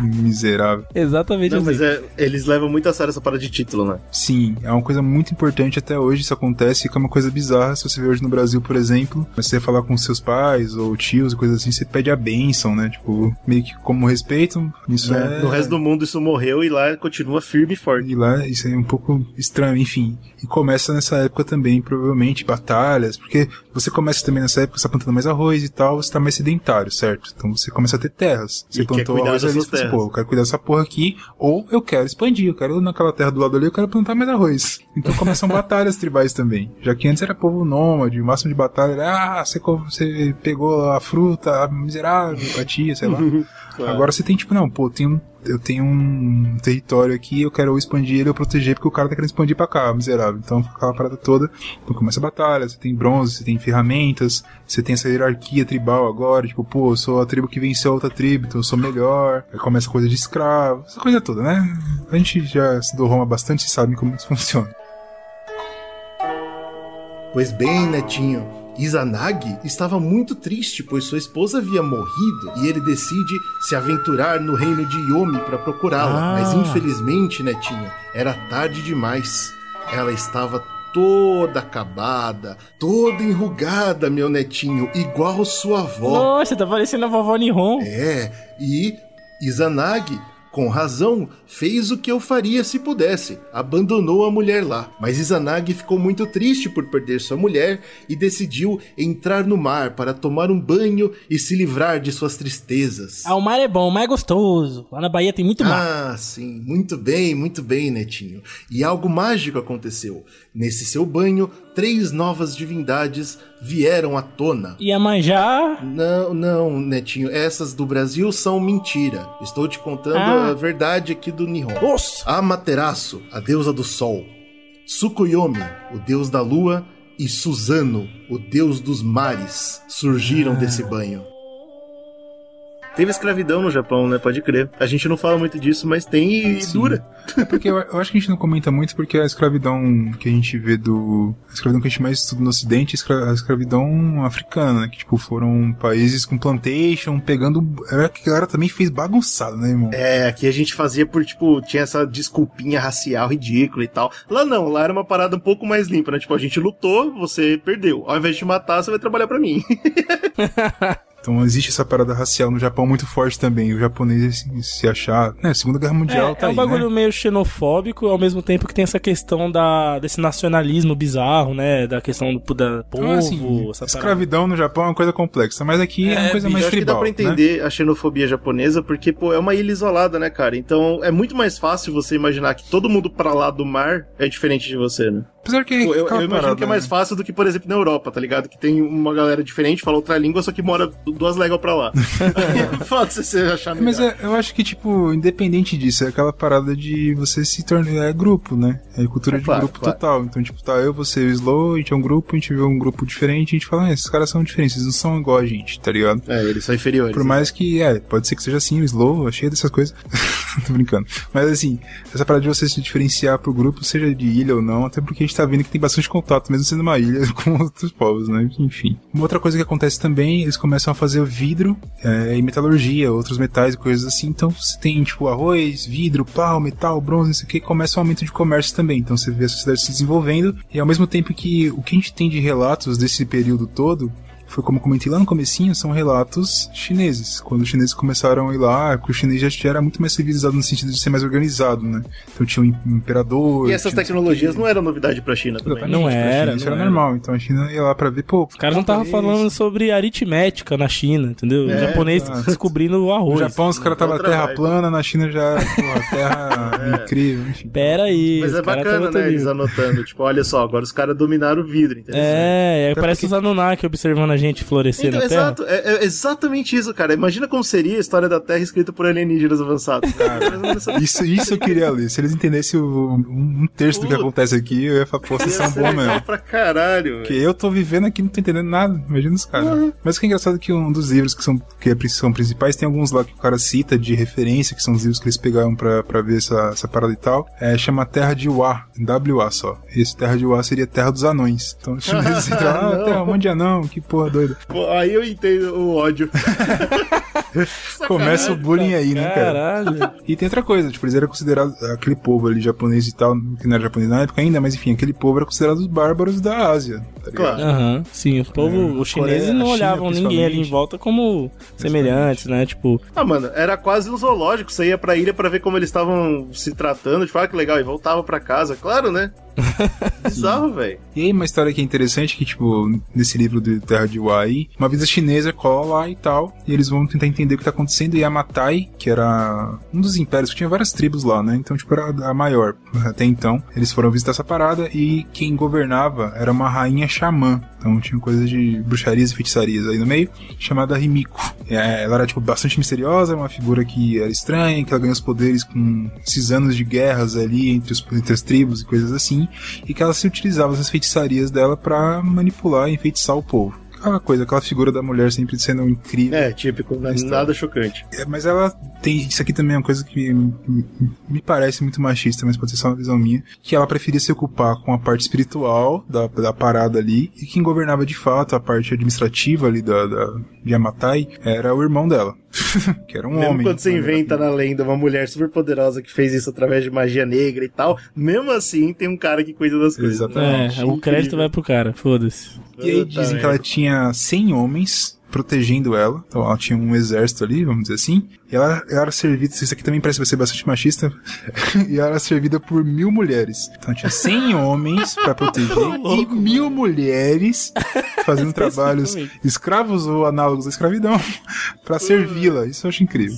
Miserável. Exatamente Não, assim. mas é, eles levam muito a sério essa parada de título, né? Sim, é uma coisa muito importante até hoje, isso acontece, que é uma coisa bizarra, se você vê hoje no Brasil, por exemplo, você falar com seus pais ou tios e coisas assim, você pede a bênção, né? Tipo, meio que como respeito, isso Né? é... No resto do mundo isso morreu e lá continua firme e forte. E lá isso é um pouco estranho, enfim. E começa nessa época também, provavelmente, batalhas, porque você começa também nessa época, você tá plantando mais arroz e tal, você tá mais sedentário, certo? Então você começa a ter terras. Você E plantou arroz ali, pensa, terras. pô, eu quero cuidar dessa porra aqui, ou eu quero expandir, eu quero naquela terra do lado ali, eu quero plantar mais arroz. Então começam batalhas tribais também. Já que antes era povo nômade, o máximo de batalha era, ah, você, você pegou a fruta, a miserável, batia, sei lá. Claro. Agora você tem, tipo, não, pô, tem um, eu tenho um território aqui, eu quero ou expandir ele ou proteger, porque o cara tá querendo expandir pra cá, miserável. Então fica aquela parada toda. Então começa a batalha, você tem bronze, você tem ferramentas, você tem essa hierarquia tribal agora, tipo, pô, eu sou a tribo que venceu a outra tribo, então eu sou melhor. Aí começa a coisa de escravo, essa coisa toda, né? A gente já estudou Roma bastante e sabe como isso funciona. Pois bem, netinho. Izanagi estava muito triste, pois sua esposa havia morrido e ele decide se aventurar no reino de Yomi para procurá-la. Ah. Mas infelizmente, netinho, era tarde demais. Ela estava toda acabada, toda enrugada, meu netinho, igual sua avó. Nossa, tá parecendo a vovó Nihon. É, e Izanagi, com razão, fez o que eu faria se pudesse. Abandonou a mulher lá. Mas Izanagi ficou muito triste por perder sua mulher e decidiu entrar no mar para tomar um banho e se livrar de suas tristezas. Ah, o mar é bom, o mar é gostoso. Lá na Bahia tem muito mar. Ah, sim, muito bem, muito bem, netinho. E algo mágico aconteceu. Nesse seu banho, três novas divindades vieram à tona. E a manjar. Não, não, Netinho, essas do Brasil são mentira. Estou te contando Ah. A verdade aqui do Nihon. Nossa! Amaterasu, a deusa do sol. Sukuyomi, o deus da lua. E Suzano, o deus dos mares, surgiram desse banho. Teve escravidão no Japão, né? Pode crer. A gente não fala muito disso, mas tem e Sim. dura. É porque eu, eu acho que a gente não comenta muito porque a escravidão que a gente vê do. A escravidão que a gente mais estuda no ocidente é a escra- a escravidão africana, né? Que tipo, foram países com plantation, pegando. Era que a galera também fez bagunçado, né, irmão? É, aqui a gente fazia por, tipo, tinha essa desculpinha racial ridícula e tal. Lá não, lá era uma parada um pouco mais limpa, né? Tipo, a gente lutou, você perdeu. Ao invés de te matar, você vai trabalhar pra mim. Então existe essa parada racial no Japão muito forte também. O japonês se, se achar. Né, Segunda Guerra Mundial É, tá é um aí, bagulho né? meio xenofóbico, ao mesmo tempo que tem essa questão da, desse nacionalismo bizarro, né? Da questão do da povo, Ah, assim, essa parada. escravidão no Japão é uma coisa complexa, mas aqui é, uma coisa Eu mais acho que dá tribal. pra né? entender a xenofobia japonesa, porque, pô, é uma ilha isolada, né, cara? Então é muito mais fácil você imaginar que todo mundo pra lá do mar é diferente de você, né? Apesar que. Pô, eu, eu imagino parada, que é mais né? fácil do que, por exemplo, na Europa, tá ligado? Que tem uma galera diferente, fala outra língua, só que mora duas léguas pra lá. Foda se você achar melhor. Mas é, eu acho que, tipo, independente disso, é aquela parada de você se tornar é grupo, né? É cultura É de claro, grupo claro. total. Então, tipo, tá eu, você e o Slow, a gente é um grupo, a gente vê um grupo diferente, a gente fala, ah, esses caras são diferentes, eles não são igual a gente, tá ligado? É, eles são inferiores. Por mais que, é, pode ser que seja assim, o Slow, é cheio dessas coisas. Tô brincando. Mas assim, essa parada de você se diferenciar pro grupo, seja de ilha ou não, até porque a gente tá vendo que tem bastante contato, mesmo sendo uma ilha, com outros povos, né? Enfim. Uma outra coisa que acontece também, eles começam a fazer vidro é, e metalurgia, outros metais e coisas assim. Então você tem, tipo, arroz, vidro, pau, metal, bronze, não sei o que, começa um aumento de comércio também. Então você vê a sociedade se desenvolvendo, e ao mesmo tempo que o que a gente tem de relatos desse período todo foi como eu comentei lá no comecinho, são relatos chineses. Quando os chineses começaram a ir lá, que o chinês já- era muito mais civilizado no sentido de ser mais organizado, né? Então tinha um im- imperador. E essas tecnologias não eram novidade pra China também. Exatamente, Não pra era, China Isso não era era. normal. Então a China ia lá pra ver, pô. Os caras não estavam falando sobre aritmética na China, entendeu? É, o japonês exato. descobrindo o No arroz. Japão os caras estavam terra vibe. plana, na China já, porra, terra incrível, enfim. Pera aí. Mas é bacana, né? Eles anotando. Tipo, olha só, agora os caras dominaram o vidro, entendeu? É, é parece porque- os Anunnaki observando a gente florescer Então, na Terra. exato, é, é exatamente isso, cara. Imagina como seria a história da Terra escrita por alienígenas avançados. Cara, Isso, isso eu queria ler. Se eles entendessem o- um, terço do que Puta. acontece aqui, eu ia falar, pô, vocês são bons mesmo. pra caralho, Porque velho. eu tô vivendo aqui e não tô entendendo nada. Imagina os caras. Mas o que é engraçado é que um dos livros que são, que é- são principais, tem alguns lá que o cara cita de referência, que são os livros que eles pegaram pra, pra ver essa, essa parada e tal. É, chama Terra de Wa, WA só. Esse Terra de Wa seria Terra dos Anões. Então os chineses entram, ah, Não. Terra, um monte de anão, que porra doida. Pô, aí eu entendo o ódio. Começa o bullying aí, né, cara? Caralho. E tem outra coisa, tipo, eles eram considerados, aquele povo ali japonês e tal, que não era japonês na época ainda, mas enfim, aquele povo era considerado os bárbaros da Ásia. Tá ligado? Claro. Aham, sim, o povo, os chineses Coreia, não China, olhavam ninguém ali em volta como semelhantes, né? Tipo, Ah, mano, era quase um zoológico. Você ia pra ilha pra ver como eles estavam se tratando. Tipo, ah, que legal. E voltava pra casa. Claro, né? Bizarro, velho. E aí uma história que é interessante, que tipo, nesse livro de Terra de Wai, uma vez a chinesa cola lá e tal, e eles vão tentar entender o que tá acontecendo, e a Matai, que era um dos impérios, que tinha várias tribos lá, né, então tipo, era a maior. Até então, eles foram visitar essa parada, e quem governava era uma rainha xamã, então tinha coisa de bruxarias e feitiçarias aí no meio, chamada Rimiko. É, ela era, tipo, bastante misteriosa, uma figura que era estranha, que ela ganhou os poderes com esses anos de guerras ali entre, os, entre as tribos e coisas assim, e que ela se utilizava das feitiçarias dela pra manipular e enfeitiçar o povo. Aquela coisa, aquela figura da mulher sempre sendo incrível. É, típico. né? Nada chocante. É, mas ela tem. Isso aqui também é uma coisa que me, me parece muito machista, mas pode ser só uma visão minha. Que ela preferia se ocupar com a parte espiritual da, da parada ali. E quem governava de fato a parte administrativa ali da, da de Yamatai era o irmão dela. que era um mesmo homem. quando você inventa na lenda uma mulher super poderosa que fez isso através de magia negra e tal, mesmo assim tem um cara que cuida das coisas. Exatamente. é, o crédito vai pro cara, foda-se. E aí dizem que ela merda. Tinha 100 homens protegendo ela. Então ela tinha um exército ali, vamos dizer assim. E ela, ela era servida, isso aqui também parece ser bastante machista, e ela era servida por mil mulheres. Então tinha 100 homens pra proteger e mil mulheres fazendo trabalhos escravos ou análogos à escravidão pra servi-la. Isso eu acho incrível.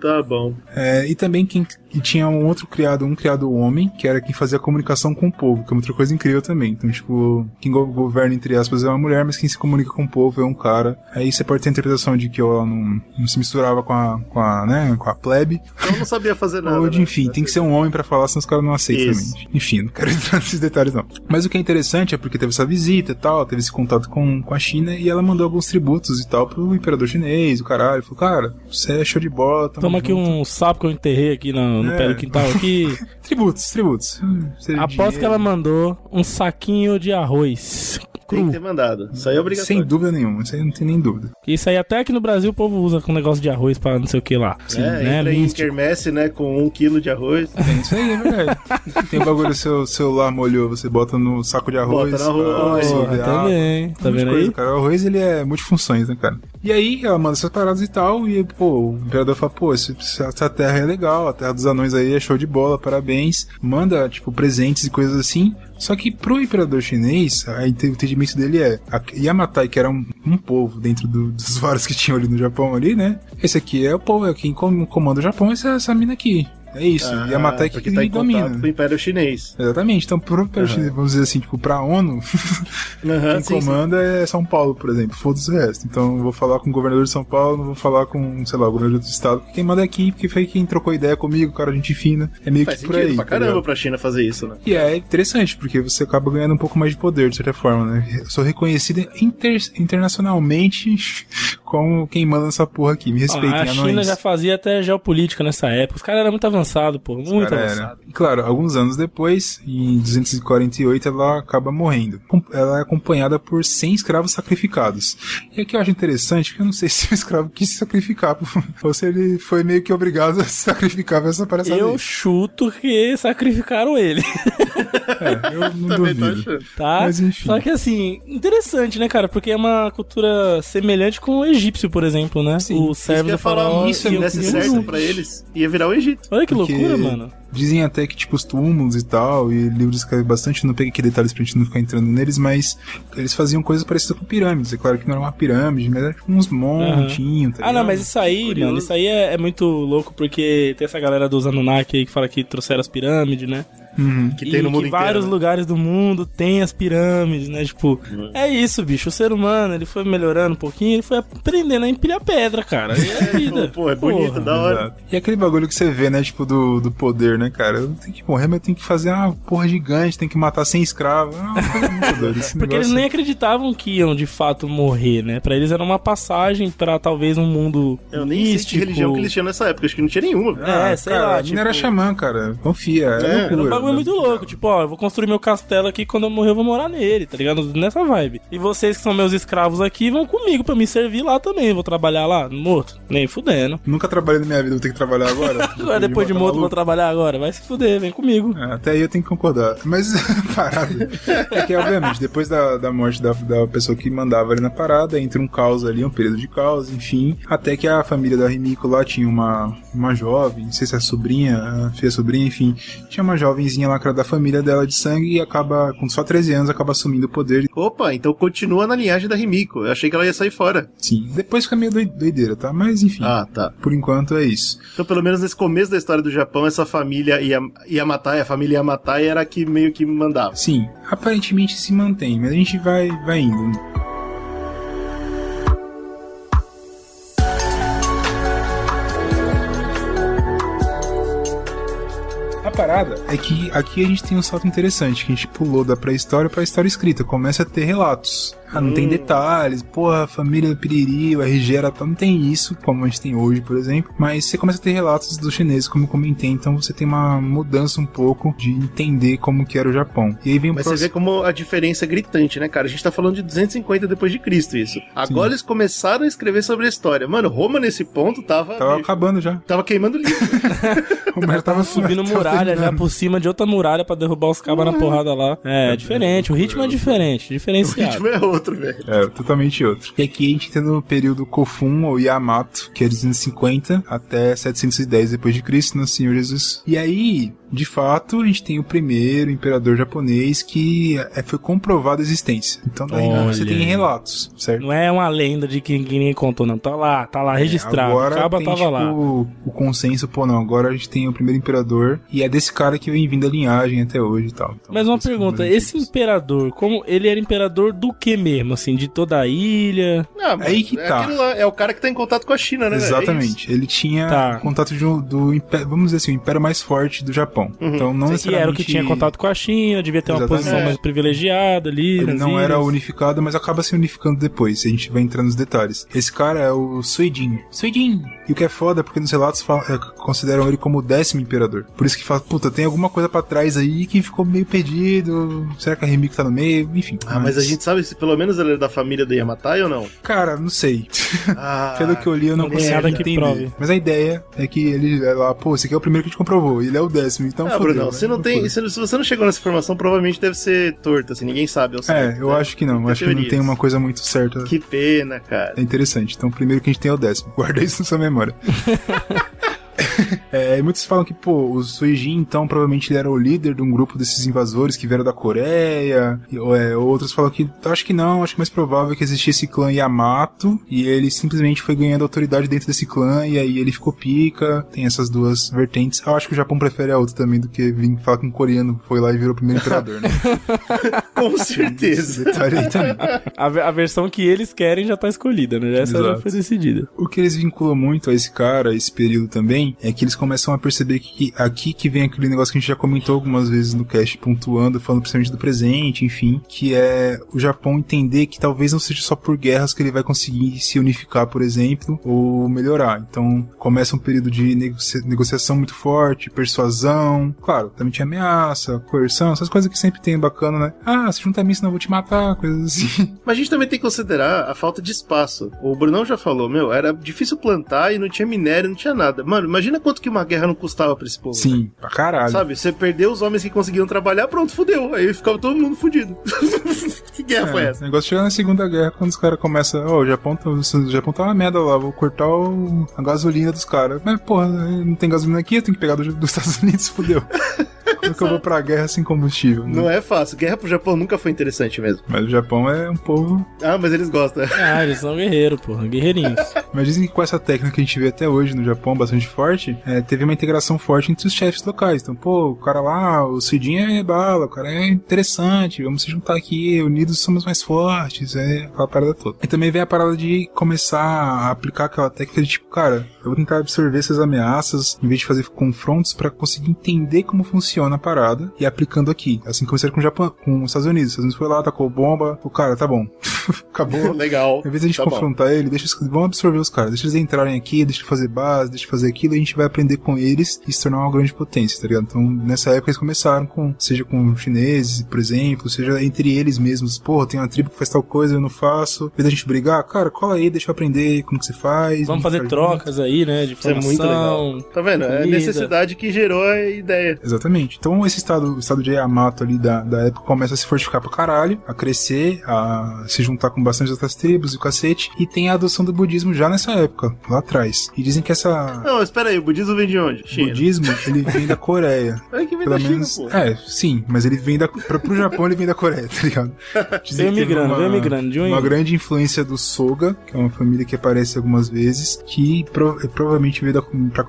Tá bom. É, e também quem e tinha um outro criado, um criado homem, que era quem fazia a comunicação com o povo, que é uma outra coisa incrível também. Então, tipo, quem go- governa, entre aspas, é uma mulher, mas quem se comunica com o povo é um cara. Aí você pode ter a interpretação de que ela não, não se misturava com a, com a, né, com a plebe. Eu não sabia fazer nada. Ou de, né? enfim, tem que ser um homem pra falar, senão os caras não aceitam também. Enfim, não quero entrar nesses detalhes não. Mas o que é interessante é porque teve essa visita e tal, teve esse contato com, com a China e ela mandou alguns tributos e tal pro imperador chinês, o caralho. Falou, cara, você é show de bola. tamo Toma aqui junto." um sapo que eu enterrei aqui no, no É. pé do quintal aqui. Tributos, tributos. Hum, Aposto que ela mandou um saquinho de arroz Tem que ter mandado. Isso aí é obrigatório. Sem dúvida nenhuma, isso aí não tem nem dúvida. Isso aí até aqui no Brasil o povo usa com negócio de arroz pra não sei o que lá. É, né? entra em quermesse, né, com um quilo de arroz. Tem isso aí, é verdade. tem o bagulho, seu celular molhou, você bota no saco de arroz. Bota no arroz. pra absorver água. também. Tá Um vendo coisa, aí? cara. O arroz, ele é multifunções, né, cara? E aí, ela manda essas paradas e tal, e, pô, o imperador fala, pô, essa terra é legal, a terra dos anões aí é show de bola, parabéns. Manda, tipo, presentes e coisas assim. Só que pro imperador chinês, o entendimento dele é, a Yamatai, que era um, um povo dentro do- dos vários que tinham ali no Japão ali, né? Esse aqui é o povo, é quem com- comanda o Japão, essa, essa mina aqui. É isso, Ah, Yamatai que, que tá em domina. contato com o Império Chinês. Exatamente, então pro Império Chinês, vamos dizer assim, tipo, pra ONU, Aham, quem sim, sim. comanda é São Paulo, por exemplo. Foda-se o resto. Então eu vou falar com o governador de São Paulo, não vou falar com, sei lá, o governador do estado. porque Quem manda é aqui, porque foi quem trocou ideia comigo, cara, gente fina. É meio Faz que por aí. pra tá caramba ligado? pra China fazer isso, né? E é interessante, porque você acaba ganhando um pouco mais de poder, de certa forma, né? Eu sou reconhecido inter- internacionalmente como quem manda essa porra aqui. Me respeitem, Ah, a China anões. já fazia até geopolítica nessa época. Os caras eram muito avançados, pô. Muito Cara, avançado. era. E, Claro, alguns anos depois, em 248, ela acaba morrendo. Ela é acompanhada por 100 escravos sacrificados. E aqui eu acho interessante, porque eu não sei se o escravo quis se sacrificar, ou se ele foi meio que obrigado a se sacrificar pra essa palhaçada Eu chuto que sacrificaram ele. É, eu não Também tô duvido. achando. Tá? Mas enfim. Só que assim, interessante, né, cara? Porque é uma cultura semelhante com o egípcio, por exemplo, né? Sim. o servo faraó. isso e o- desse certo pra eles, ia virar o Egito. Olha que Porque loucura, mano. Dizem até que, tipo, os túmulos e tal, e livros escrevem bastante, não peguei aqui detalhes pra gente não ficar entrando neles, mas eles faziam coisas parecidas com pirâmides. É claro que não era uma pirâmide, mas era tipo uns montinhos, tá Ah, não, mas isso aí, Curioso. mano, isso aí é, é muito louco porque tem essa galera dos Anunnaki aí que fala que trouxeram as pirâmides, né? Uhum. Que tem no mundo que inteiro. vários né? lugares do mundo tem as pirâmides, né? Tipo, é isso, bicho. O ser humano, ele foi melhorando um pouquinho, ele foi aprendendo a empilhar pedra, cara. E é a vida. Pô, é bonito, Porra. da hora. Exato. E aquele bagulho que você vê, né, tipo, do, do poder, né, cara? Eu tenho que morrer, mas eu tenho que fazer uma porra gigante, tem que matar 100 escravos. Ah. Esse Porque eles nem acreditavam que iam de fato morrer, né? Pra eles era uma passagem pra talvez um mundo Eu nem sei que místico. religião que eles tinham nessa época, acho que não tinha nenhuma. É, sei cara, lá, mina era tipo- xamã, cara. Confia, é, É, loucura. Bagulho muito louco, tipo, ó, eu vou construir meu castelo aqui, quando eu morrer eu vou morar nele, tá ligado? Nessa vibe. E vocês que são meus escravos aqui vão comigo pra me servir lá também, vou trabalhar lá, morto, nem fudendo. Nunca trabalhei na minha vida, vou ter que trabalhar agora. Agora, depois de morto, vou trabalhar agora, vai se fuder, vem comigo. É, Até aí eu tenho que concordar. Mas parada. É que, obviamente, depois da, da morte da, da pessoa que mandava ali na parada, entra um caos ali, um período de caos, enfim. Até que a família da Rimiko lá tinha uma, uma jovem, não sei se é a sobrinha, a filha sobrinha, enfim. Tinha uma jovenzinha que era da família dela de sangue e acaba, com só 13 anos, acaba assumindo o poder. Opa, então continua na linhagem da Rimiko. Eu achei que ela ia sair fora. Sim, depois fica meio doi- doideira, tá? Mas enfim. Ah, tá. Por enquanto é isso. Então, pelo menos nesse começo da história do Japão, essa família Yam- Yamatai, a família Yamatai era a que meio que mandava. Sim, aparentemente se mantém, mas a gente vai, vai indo. Parada é que aqui a gente tem um salto interessante, que a gente pulou da pré-história pra história escrita. Começa a ter relatos. Ah, não tem detalhes, porra, a família do Piriri, o RG era tal, não tem isso, como a gente tem hoje, por exemplo. Mas você começa a ter relatos dos chineses, como eu comentei, então você tem uma mudança um pouco de entender como que era o Japão. E aí vem o Mas você vê próximo. como a diferença é gritante, né, cara? A gente tá falando de 250 depois de Cristo, isso. Agora eles começaram a escrever sobre a história. Mano, Roma nesse ponto tava. Tava acabando já. tava queimando livro. O Mar tava Subindo tava muralha já terminando. por cima de outra muralha pra derrubar os cabas na porrada lá. É, diferente, o ritmo é diferente, o diferenciado. ritmo é outro, velho. É, totalmente outro. E aqui a gente tem no período Kofun ou Yamato, que é 250 até 710 depois de Cristo, no Senhor Jesus. E aí, de fato, a gente tem o primeiro imperador japonês que é, foi comprovada a existência. Então daí Olha você tem relatos, certo? Não é uma lenda de que ninguém contou, não. Tá lá, tá lá registrado. O Agora caba tem, tava tipo, lá. O, o consenso, pô, não, agora a gente tem o primeiro imperador e é desse cara que vem vindo a linhagem até hoje e tal. Então, Mas uma é pergunta, esse imperador, como ele era imperador do que mesmo, assim, de toda a ilha? Mano, Aí que é tá. aquilo lá, é o cara que tá em contato com a China, né, velho? É. Exatamente. Ele tinha Tá. contato de um- do império, vamos dizer assim, o império mais forte do Japão. Então não Que necessariamente era o que tinha contato com a China, devia ter uma Exatamente. posição É. mais privilegiada ali. Ele nas não era unificado, mas acaba se unificando depois. A gente vai entrando nos detalhes. Esse cara é o Suijin. Suijin! E o que é foda é porque nos relatos fala- é, consideram ele como o décimo imperador. Por isso que fala, puta, tem alguma coisa pra trás aí que ficou meio perdido. Será que a Remiko tá no meio? Enfim. Ah, mas a gente sabe se pelo menos ele é da família do Yamatai ou não? Cara, não sei. Ah, Pelo que eu li, eu não não consigo nada que entender. prove. Mas a ideia é que ele é lá, pô, esse aqui é o primeiro que a gente comprovou. e Ele é o décimo, então Ah, fodeu, Brunão, né? se não tem, se, se você não chegou nessa informação, provavelmente deve ser torta, assim, ninguém sabe. ao É, certo, eu né? acho que não. Acho que não tem uma coisa muito certa. Que pena, cara. É interessante. Então, o primeiro que a gente tem é o décimo. Guarda isso na sua memória. É, muitos falam que, pô, o Suijin, então, provavelmente ele era o líder de um grupo desses invasores que vieram da Coreia. E, ou, é, outros falam que, acho que não, acho que é mais provável que existia esse clã Yamato, e ele simplesmente foi ganhando autoridade dentro desse clã, e aí ele ficou pica. Tem essas duas vertentes. Eu acho que o Japão prefere a outra também do que vir falar que um coreano foi lá e virou o primeiro imperador, né? Com certeza. A, a versão que eles querem já tá escolhida, né? Essa já Exato. foi decidida. O que eles vinculam muito a esse cara, a esse período também, é que eles começam a perceber que aqui que vem aquele negócio que a gente já comentou algumas vezes no cast, pontuando, falando principalmente do presente, enfim, que é o Japão entender que talvez não seja só por guerras que ele vai conseguir se unificar, por exemplo, ou melhorar. Então, começa um período de negocia- negociação muito forte, persuasão, claro, também tinha ameaça, coerção, essas coisas que sempre tem bacana, né? Ah, se junta a mim, senão eu vou te matar, coisas assim. Mas a gente também tem que considerar a falta de espaço. O Brunão já falou, meu, era difícil plantar e não tinha minério, não tinha nada. Mano, imagina quanto que uma guerra não custava pra esse povo. Sim, pra caralho. Sabe, você perdeu os homens que conseguiam trabalhar, pronto, fudeu. Aí ficava todo mundo fudido. que guerra foi É, essa? o negócio chega na Segunda Guerra quando os caras começam. Ó, o Japão tá, o Japão tá uma merda lá, vou cortar o- a gasolina dos caras. Mas, porra, não tem gasolina aqui, eu tenho que pegar do- dos Estados Unidos, fudeu. Como que eu vou pra guerra sem combustível? né? Não é fácil. Guerra pro Japão nunca foi interessante mesmo. Mas o Japão é um povo. Ah, mas eles gostam. Ah, eles são guerreiros, porra. Guerreirinhos. Mas dizem que com essa técnica que a gente vê até hoje no Japão, bastante forte, é, teve uma integração forte entre os chefes locais. Então, pô, o cara lá, o Cidinho é bala, o cara é interessante, vamos se juntar aqui, unidos somos mais fortes, é aquela parada toda. E também vem a parada de começar a aplicar aquela técnica de tipo, cara, eu vou tentar absorver essas ameaças, em vez de fazer confrontos, pra conseguir entender como funciona a parada e aplicando aqui. Assim começaram com o Japão, com os Estados Unidos. Os Estados Unidos foi lá, tacou bomba, o cara, tá bom. Acabou. Legal. Em vez de a gente Tá bom. confrontar ele, deixa os, vamos absorver os caras, deixa eles entrarem aqui, deixa eu fazer base, deixa eu fazer aquilo, e a gente vai aprender com eles e se tornar uma grande potência, tá ligado? Então, nessa época eles começaram com, seja com chineses, por exemplo, seja entre eles mesmos, porra, tem uma tribo que faz tal coisa, eu não faço. Em vez da gente brigar, cara, cola aí, deixa eu aprender como que você faz. Vamos fazer ficar trocas aí, né? De Isso é muito legal. Tá vendo? É a comida. necessidade que gerou a ideia. Exatamente. Então esse estado, o estado de Yamato ali da, da época começa a se fortificar pra caralho, a crescer, a se juntar com bastante outras tribos e o cacete, e tem a adoção do budismo já nessa época, lá atrás. E dizem que essa... Não, espera aí, o budismo vem de onde? O China. budismo, ele vem da Coreia. É que vem Pelo da China, menos. pô. É, sim, mas ele vem da. Pra, pro Japão ele vem da Coreia, tá ligado? Veio migrando, veio migrando, de um Uma grande influência do Soga, que é uma família que aparece algumas vezes, que pro- provavelmente veio da,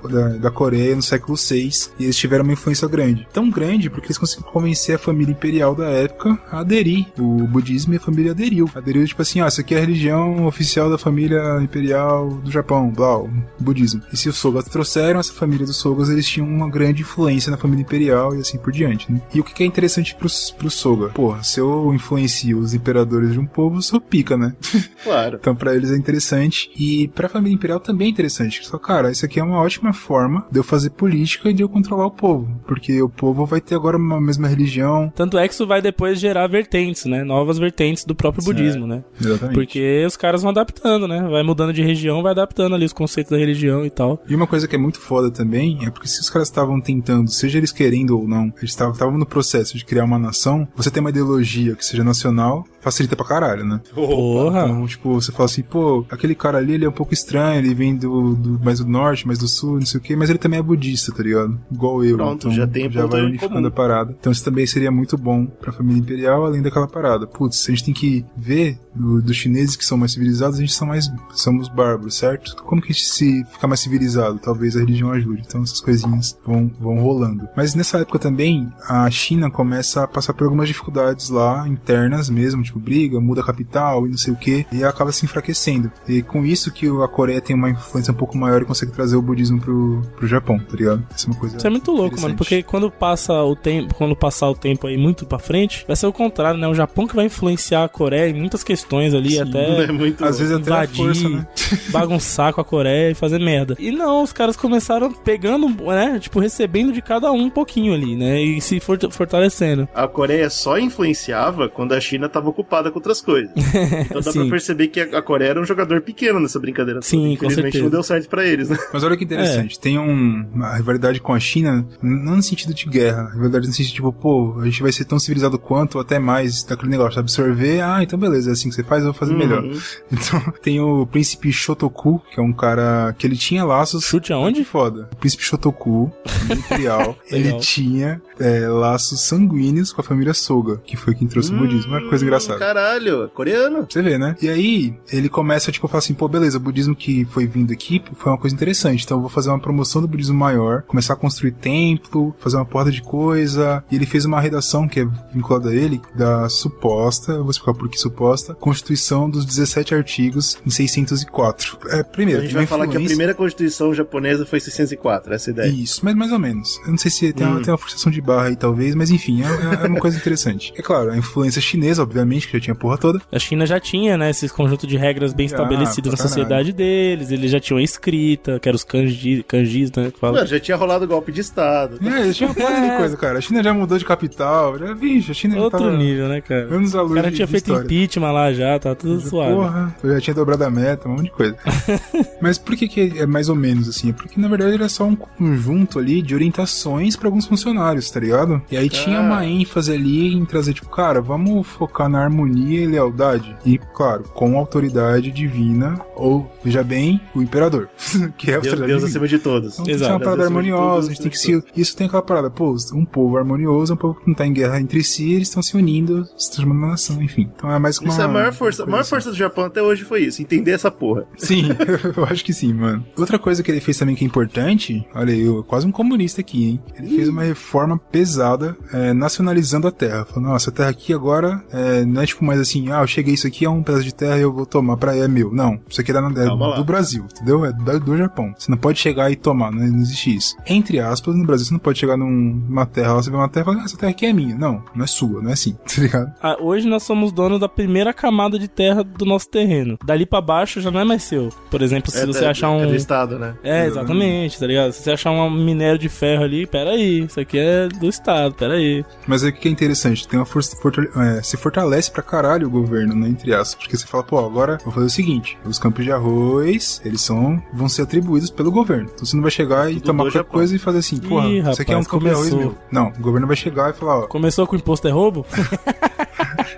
da, da Coreia no século VI, e eles tiveram uma influência grande. Tão grande porque eles conseguiram convencer a família imperial da época a aderir. O budismo e a família aderiu. Aderiu, tipo assim, ó, essa aqui é a religião oficial da família imperial do Japão, blá, o budismo. E se os Sogas trouxeram essa família dos Sogas, eles tinham uma grande influência na família imperial e assim por diante, né? E o que é interessante pros, pro Soga? Porra, se eu influencio os imperadores de um povo, sou pica, né? Claro. Então, pra eles é interessante. E pra família imperial também é interessante. Só, cara, isso aqui é uma ótima forma de eu fazer política e de eu controlar o povo. Porque o povo vai ter agora uma mesma religião. Tanto é que isso vai depois gerar vertentes, né? Novas vertentes do próprio budismo, né? Exatamente. Porque os caras vão adaptando, né? Vai mudando de região, vai adaptando ali os conceitos da religião e tal. E uma coisa que é muito foda também é porque se os caras estavam tentando, seja eles querendo ou não, eles estavam estavam no processo de criar uma nação, você tem uma ideologia que seja nacional, now. Facilita pra caralho, né? Porra! Então, tipo, você fala assim, pô, aquele cara ali, ele é um pouco estranho, ele vem do, do mais do norte, mais do sul, não sei o quê, mas ele também é budista, tá ligado? Igual eu. Pronto, então, já tem já vai unificando comum. a parada. Então isso também seria muito bom pra família imperial, além daquela parada. Putz, a gente tem que ver do- dos chineses que são mais civilizados, a gente são mais, somos bárbaros, certo? Como que a gente se fica mais civilizado? Talvez a religião ajude. Então essas coisinhas vão, vão rolando. Mas nessa época também, a China começa a passar por algumas dificuldades lá, internas mesmo, tipo briga, muda a capital e não sei o que, e acaba se enfraquecendo. E com isso que a Coreia tem uma influência um pouco maior e consegue trazer o budismo pro, pro Japão, tá ligado? Isso é uma coisa Isso é muito louco, mano, porque quando passa o tempo, quando passar o tempo aí muito pra frente, vai ser o contrário, né? O Japão que vai influenciar a Coreia em muitas questões ali, Sim, até É muito. Às vezes até a invadir, força, né? bagunçar com a Coreia e fazer merda. E não, os caras começaram pegando, né? Tipo, recebendo de cada um um pouquinho ali, né? E se fort- fortalecendo. A Coreia só influenciava quando a China tava ocupada com outras coisas. Então dá pra perceber que a Coreia era um jogador pequeno nessa brincadeira. toda. Sim, com Infelizmente certeza. não deu certo pra eles, né? Mas olha que interessante, tem um- uma rivalidade com a China, não no sentido de guerra, rivalidade no sentido tipo, pô, a gente vai ser tão civilizado quanto, ou até mais, daquele negócio, absorver, ah, então beleza, é assim que você faz, eu vou fazer melhor. Uhum. Então, tem o príncipe Shotoku, que é um cara que ele tinha laços. Chute aonde? Foda. O príncipe Shotoku, imperial, ele tinha é, laços sanguíneos com a família Soga, que foi quem trouxe o budismo. Uma coisa engraçada. Caralho, coreano. Você vê, né? E aí, ele começa, tipo, a falar assim, pô, beleza, o budismo que foi vindo aqui foi uma coisa interessante, então eu vou fazer uma promoção do budismo maior, começar a construir templo, fazer uma porta de coisa, e ele fez uma redação que é vinculada a ele, da suposta, eu vou explicar por que suposta, Constituição dos 17 artigos em 604. É, primeiro, A gente vai uma falar que a primeira constituição japonesa foi 604, essa é ideia. isso, mas mais ou menos. Eu não sei se tem, uma, Hum. tem uma forçação de barra aí, talvez, mas enfim, é, é uma coisa interessante. É claro, a influência chinesa, obviamente, Que já tinha a porra toda. A China já tinha, né, esse conjunto de regras bem Já, estabelecidos na sociedade deles, eles já tinham a escrita, que eram os kanji, kanjis, né, que fala. Mano, já tinha rolado golpe de Estado. É, já tinha uma de coisa, cara. A China já mudou de capital, já, vixe, a China já Outro tava nível, né, cara? anos à O luz cara de- tinha de feito história. impeachment lá já, tá tudo suave. Porra, eu já tinha dobrado a meta, um monte de coisa. Mas por que, que é mais ou menos assim? É Porque na verdade era só um conjunto ali de orientações pra alguns funcionários, tá ligado? E aí tinha uma ênfase ali em trazer, tipo, cara, vamos focar na harmonia e lealdade. E, claro, com autoridade divina, ou, veja bem, o imperador. que é a Deus, Deus acima de todos. Então, tem que ser Exato. uma parada harmoniosa, todos, a gente tem que acima se. Isso tem aquela parada, pô, um povo harmonioso é um povo que não tá em guerra entre si, eles estão se unindo, se transformando numa nação, enfim. Então é mais uma. Isso é a maior força. A maior assim. força do Japão até hoje foi isso, entender essa porra. Sim, eu acho que sim, mano. Outra coisa que ele fez também que é importante, olha aí, eu quase um comunista aqui, hein? Ele fez uma reforma pesada, é, nacionalizando a terra. Falando, nossa, a terra aqui agora é, não é tipo mais assim, ah, eu cheguei isso aqui, é um pedaço de terra e eu vou tomar pra é meu. Não, isso aqui é, da, é lá. do Brasil, entendeu? É do, do Japão. Você não pode chegar e tomar, não, não existe isso. Entre aspas, no Brasil você não pode chegar num- numa terra, lá, você vê uma terra e falar, ah, essa terra aqui é minha. Não, não é sua, não é assim, tá ligado? Ah, hoje nós somos donos da primeira camada de terra do nosso terreno. Dali pra baixo já não é mais seu. Por exemplo, se é, você é- achar É um. do Estado, né? É, exatamente, tá ligado? Se você achar um minério de ferro ali, pera aí, isso aqui é do Estado, pera aí. Mas aí o que é interessante? Tem uma força. fortale- é, se fortalece pra caralho o governo, né? Entre aspas. Porque você fala, pô, agora vou fazer o seguinte: os campos de arroz, eles são. vão ser atribuídos pelo governo. Então você não vai chegar e Tudo tomar qualquer Japão. coisa e fazer assim, porra, Ih, isso aqui é um rapaz, campo de arroz começou. meu. Não, o governo vai chegar e falar, ó, Começou com imposto é roubo?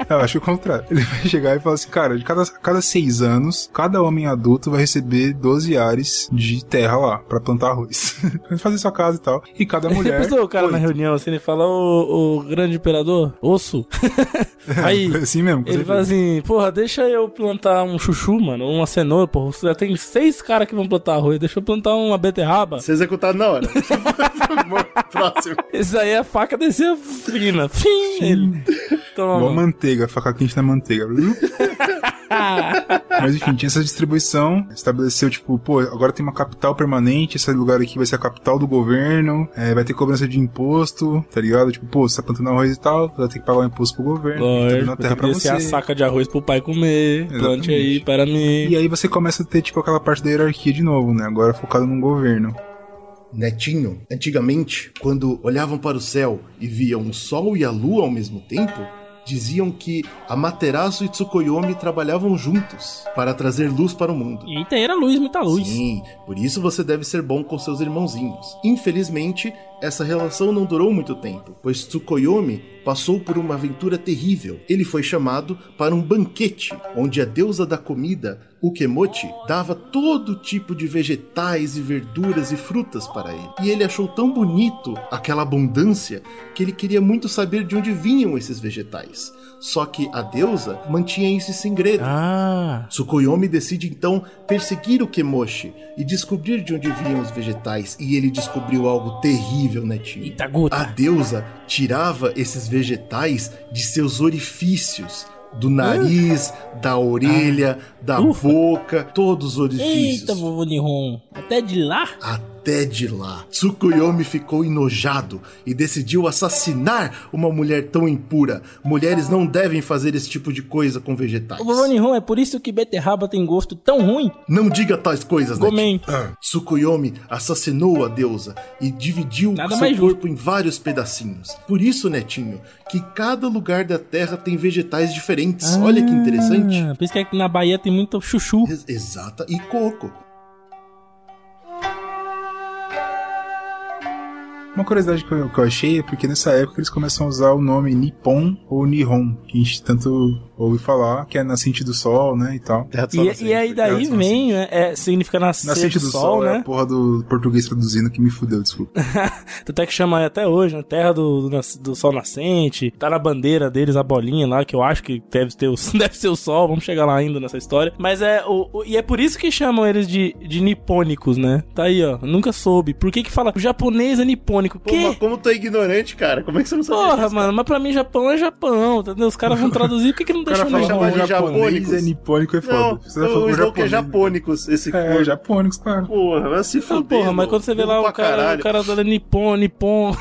eu acho o contrário. Ele vai chegar e falar assim, cara, de cada, cada seis anos, cada homem adulto vai receber 12 ares de terra lá pra plantar arroz. Vai fazer sua casa e tal. E cada mulher. Depois o cara na reunião assim, ele fala, ô, ô grande imperador, osso. Aí. Assim mesmo. Ele certeza. fala assim, porra, deixa eu plantar um chuchu, mano, uma cenoura, porra. Já tem seis caras que vão plantar arroz, deixa eu plantar uma beterraba. Ser executado na hora. Próximo. Esse aí é a faca descia fina. Fim! Ele. Toma. Igual manteiga, faca quente na manteiga. Mas enfim, tinha essa distribuição, estabeleceu, tipo, pô, agora tem uma capital permanente, esse lugar aqui vai ser a capital do governo, é, vai ter cobrança de imposto, tá ligado? Tipo, pô, você tá plantando arroz e tal, vai ter que pagar o imposto pro governo, tá Lógico, terra tem pra você. a saca de arroz pro pai comer. Plante Exatamente. aí para mim. E aí você começa a ter, tipo, aquela parte da hierarquia de novo, né? Agora focado num governo. Netinho, antigamente, quando olhavam para o céu e viam o sol e a lua ao mesmo tempo, diziam que Amaterasu e Tsukuyomi trabalhavam juntos para trazer luz para o mundo. Eita, era luz, muita luz. Sim, por isso você deve ser bom com seus irmãozinhos. Infelizmente, essa relação não durou muito tempo, pois Tsukuyomi passou por uma aventura terrível. Ele foi chamado para um banquete, onde a deusa da comida, Ukemochi, dava todo tipo de vegetais e verduras e frutas para ele. E ele achou tão bonito aquela abundância que ele queria muito saber de onde vinham esses vegetais. Só que a deusa mantinha isso em segredo. Ah, Tsukuyomi decide então perseguir o Kemoshi e descobrir de onde vinham os vegetais, e ele descobriu algo terrível, netinho. eita gota. A deusa tirava esses vegetais de seus orifícios. Do nariz, da orelha, da Ufa. boca, todos os orifícios. Eita, vovô Nihon. Até de lá? Até de lá. Tsukuyomi ficou enojado e decidiu assassinar uma mulher tão impura. Mulheres não devem fazer esse tipo de coisa com vegetais. Vovô Nihon, é por isso que beterraba tem gosto tão ruim? Não diga tais coisas, Gomen. Netinho. Tsukuyomi assassinou a deusa e dividiu Nada seu corpo em vários pedacinhos. Por isso, Netinho, que cada lugar da Terra tem vegetais diferentes. Olha que interessante. Ah, Por isso que na Bahia tem muito chuchu. Ex- Exata. E coco. Uma curiosidade que eu, que eu achei é porque nessa época eles começam a usar o nome Nippon ou Nihon, que a gente tanto ouve falar, que é nascente do sol, né, e tal. Terra do Sol E, Nascente. e aí daí Terra do vem, né? É, significa nascer Nascente do, do sol, sol, é né? a porra do português traduzindo que me fudeu, desculpa. Tanto é que chama até hoje, né? Terra do, do, do Sol Nascente. Tá na bandeira deles a bolinha lá, que eu acho que deve, ter o, deve ser o Sol. Vamos chegar lá ainda nessa história. Mas é. O, o- e é por isso que chamam eles de, de nipônicos, né? Tá aí, ó. Nunca soube. Por que que fala o japonês é nipônico? Pô, Que? como tu é ignorante, cara? Como é que você não sabe Porra, disso? mano, mas pra mim Japão é Japão, entendeu? Os caras vão traduzir, por que, que não O cara deixam fala chamar de japonês é nipônico é foda. Não, o slogan é japonês. japônicos, esse É, japônicos, claro. Porra, vai se Ah, fuder. porra, mas quando você vê lá o cara, o cara da Nippon, Nippon.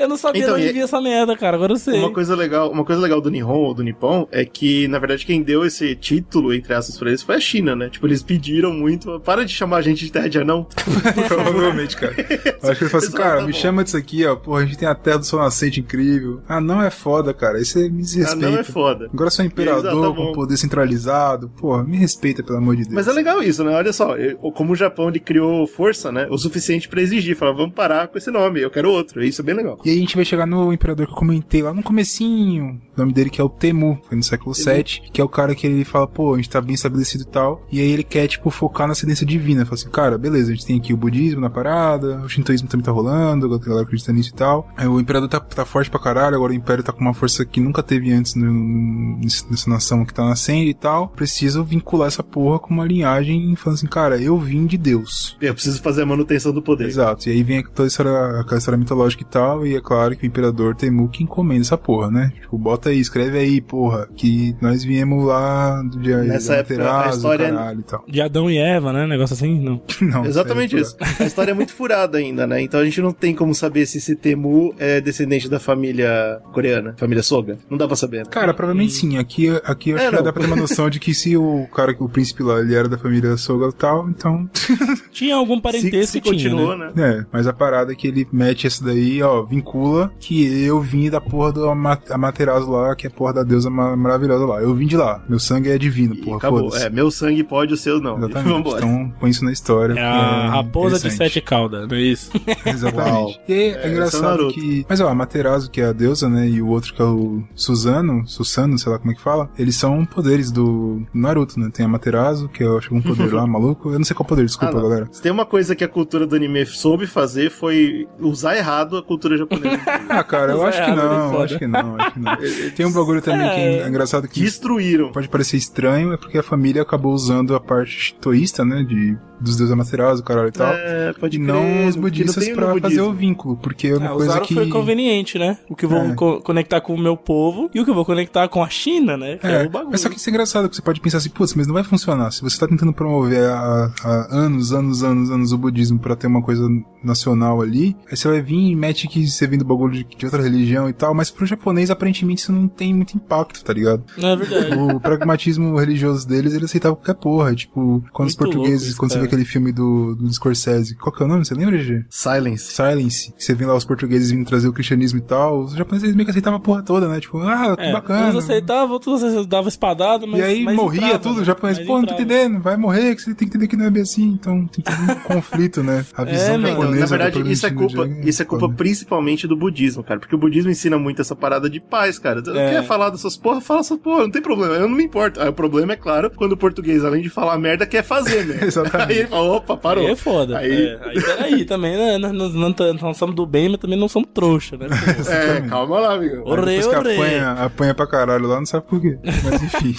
Eu não sabia Então, de onde e- vinha essa merda, cara. Agora eu sei. Uma coisa legal, uma coisa legal do Nihon ou do Nippon é que, na verdade, quem deu esse título, entre aspas, pra eles foi a China, né? Tipo, eles pediram muito, para de chamar a gente de terra de anão. Provavelmente, cara. Acho que ele fala assim, cara, tá me bom. chama disso aqui, ó. Porra, a gente tem a Terra do Sol Nascente incrível. Ah, não é foda, cara. Isso é me Ah, desrespeita. não é foda. Agora eu sou imperador Exato, tá com poder centralizado. Porra, me respeita, pelo amor de Deus. Mas é legal isso, né? Olha só, como o Japão ele criou força, né? O suficiente pra exigir. Falar, vamos parar com esse nome, eu quero outro. Isso é bem legal. E aí a gente vai chegar no imperador que eu comentei lá no comecinho. O nome dele que é o Temu, foi no século VII, que é o cara que ele fala, pô, a gente tá bem estabelecido e tal. E aí ele quer, tipo, focar na ascendência divina. Fala assim, cara, beleza, a gente tem aqui o budismo na parada, o shintoísmo também tá rolando, a galera acredita nisso e tal. Aí o imperador tá, tá forte pra caralho, agora o império tá com uma força que nunca teve antes no- nessa nação que tá nascendo e tal. Preciso vincular essa porra com uma linhagem falando assim, cara, eu vim de Deus. Eu preciso fazer a manutenção do poder. Exato, e aí vem toda a história, aquela história mitológica e tal, e é claro que o imperador Temu que encomenda essa porra, né? Tipo, bota aí, escreve aí, porra, que nós viemos lá do dia Nessa época, a história- é caralho e tal. De Adão e Eva, né? Negócio assim? Não. Não, Exatamente sério, isso. A história é muito furada ainda, né? Então a gente não tem como saber se esse Temu é descendente da família coreana, família Soga. Não dá pra saber. né? Cara, provavelmente sim. Aqui, aqui eu acho É, que não. dá pra ter uma noção de que se o cara, o príncipe lá, ele era da família Soga e tal, então. Tinha algum Se, parentesco, se tinha, continuou, né? né? É, mas a parada é que ele mete essa daí, ó, vincula que eu vim da porra do Ama- Amaterasu lá, que é a porra da deusa ma- maravilhosa lá. Eu vim de lá. Meu sangue é divino, E porra. acabou. É, meu sangue pode, o seu não. Exatamente. Vambora. Então põe isso na história. É a raposa de sete caudas, não é isso? Exatamente. Uau. E é, É, é engraçado que. Mas ó, a Materazo, que é a deusa, né? E o outro que é o Suzano, Susano, sei lá como é que fala. Eles são poderes do Naruto, né? Tem a Materazo, que eu acho que é um poder lá, maluco. Eu não sei qual poder, desculpa, Ah, galera. Se tem uma coisa que a cultura do anime soube fazer foi usar errado a cultura japonesa. Ah, cara, eu acho não, acho que não, acho que não. Tem um bagulho também que é engraçado que Destruíram. pode parecer estranho, é porque a família acabou usando a parte shintoísta, né? De, dos deuses Amaterasu, caralho e tal. É, pode E crer, não os budistas no pra fazer o vínculo, porque é uma Ah, coisa que. foi conveniente, né? O que eu vou É. co- conectar com o meu povo e o que eu vou conectar com a China, né? Que é, É, o bagulho. mas só que isso é engraçado, que você pode pensar assim, putz, mas não vai funcionar. Se você tá tentando promover há, há anos, anos, anos, anos o budismo pra ter uma coisa nacional ali, aí você vai vir e mete que você vem do bagulho de, de outra religião e tal, mas pro japonês, aparentemente, isso não tem muito impacto, tá ligado? Não é verdade. O pragmatismo religioso deles, ele aceitava qualquer porra. Tipo, quando os Muito louco portugueses, isso, quando você vê. Aquele filme do, do Scorsese, qual que é o nome? Você lembra, GG? Silence. Silence, que você vê lá os portugueses vindo trazer o cristianismo e tal, os japoneses meio que aceitavam a porra toda, né? Tipo, ah, que É, bacana. Uns aceitavam, outros davam espadada, mas. e aí mas morria entrava, tudo, né? o japonês, Mas pô, não tô entendendo, vai morrer, que você tem que entender que não é bem assim, então tem todo um conflito, né? A visão mano, Então, japonesa. na verdade, do isso é culpa, isso é culpa foda. principalmente do budismo, cara. Porque o budismo ensina muito essa parada de paz, cara. É. Quer falar dessas porra? Fala essas porra, não tem problema. Eu não me importo. Aí, o problema é, claro, quando o português, além de falar merda, quer fazer, né? Exatamente. Aí ele fala, opa, parou. Aí é foda. Aí- Aí, é, aí peraí, também, né? Nós, não tá- nós somos do bem, mas também não somos trouxa, né? É, calma lá, amigo. Que orei. apanha, apanha pra caralho lá, não sabe por quê. Mas enfim.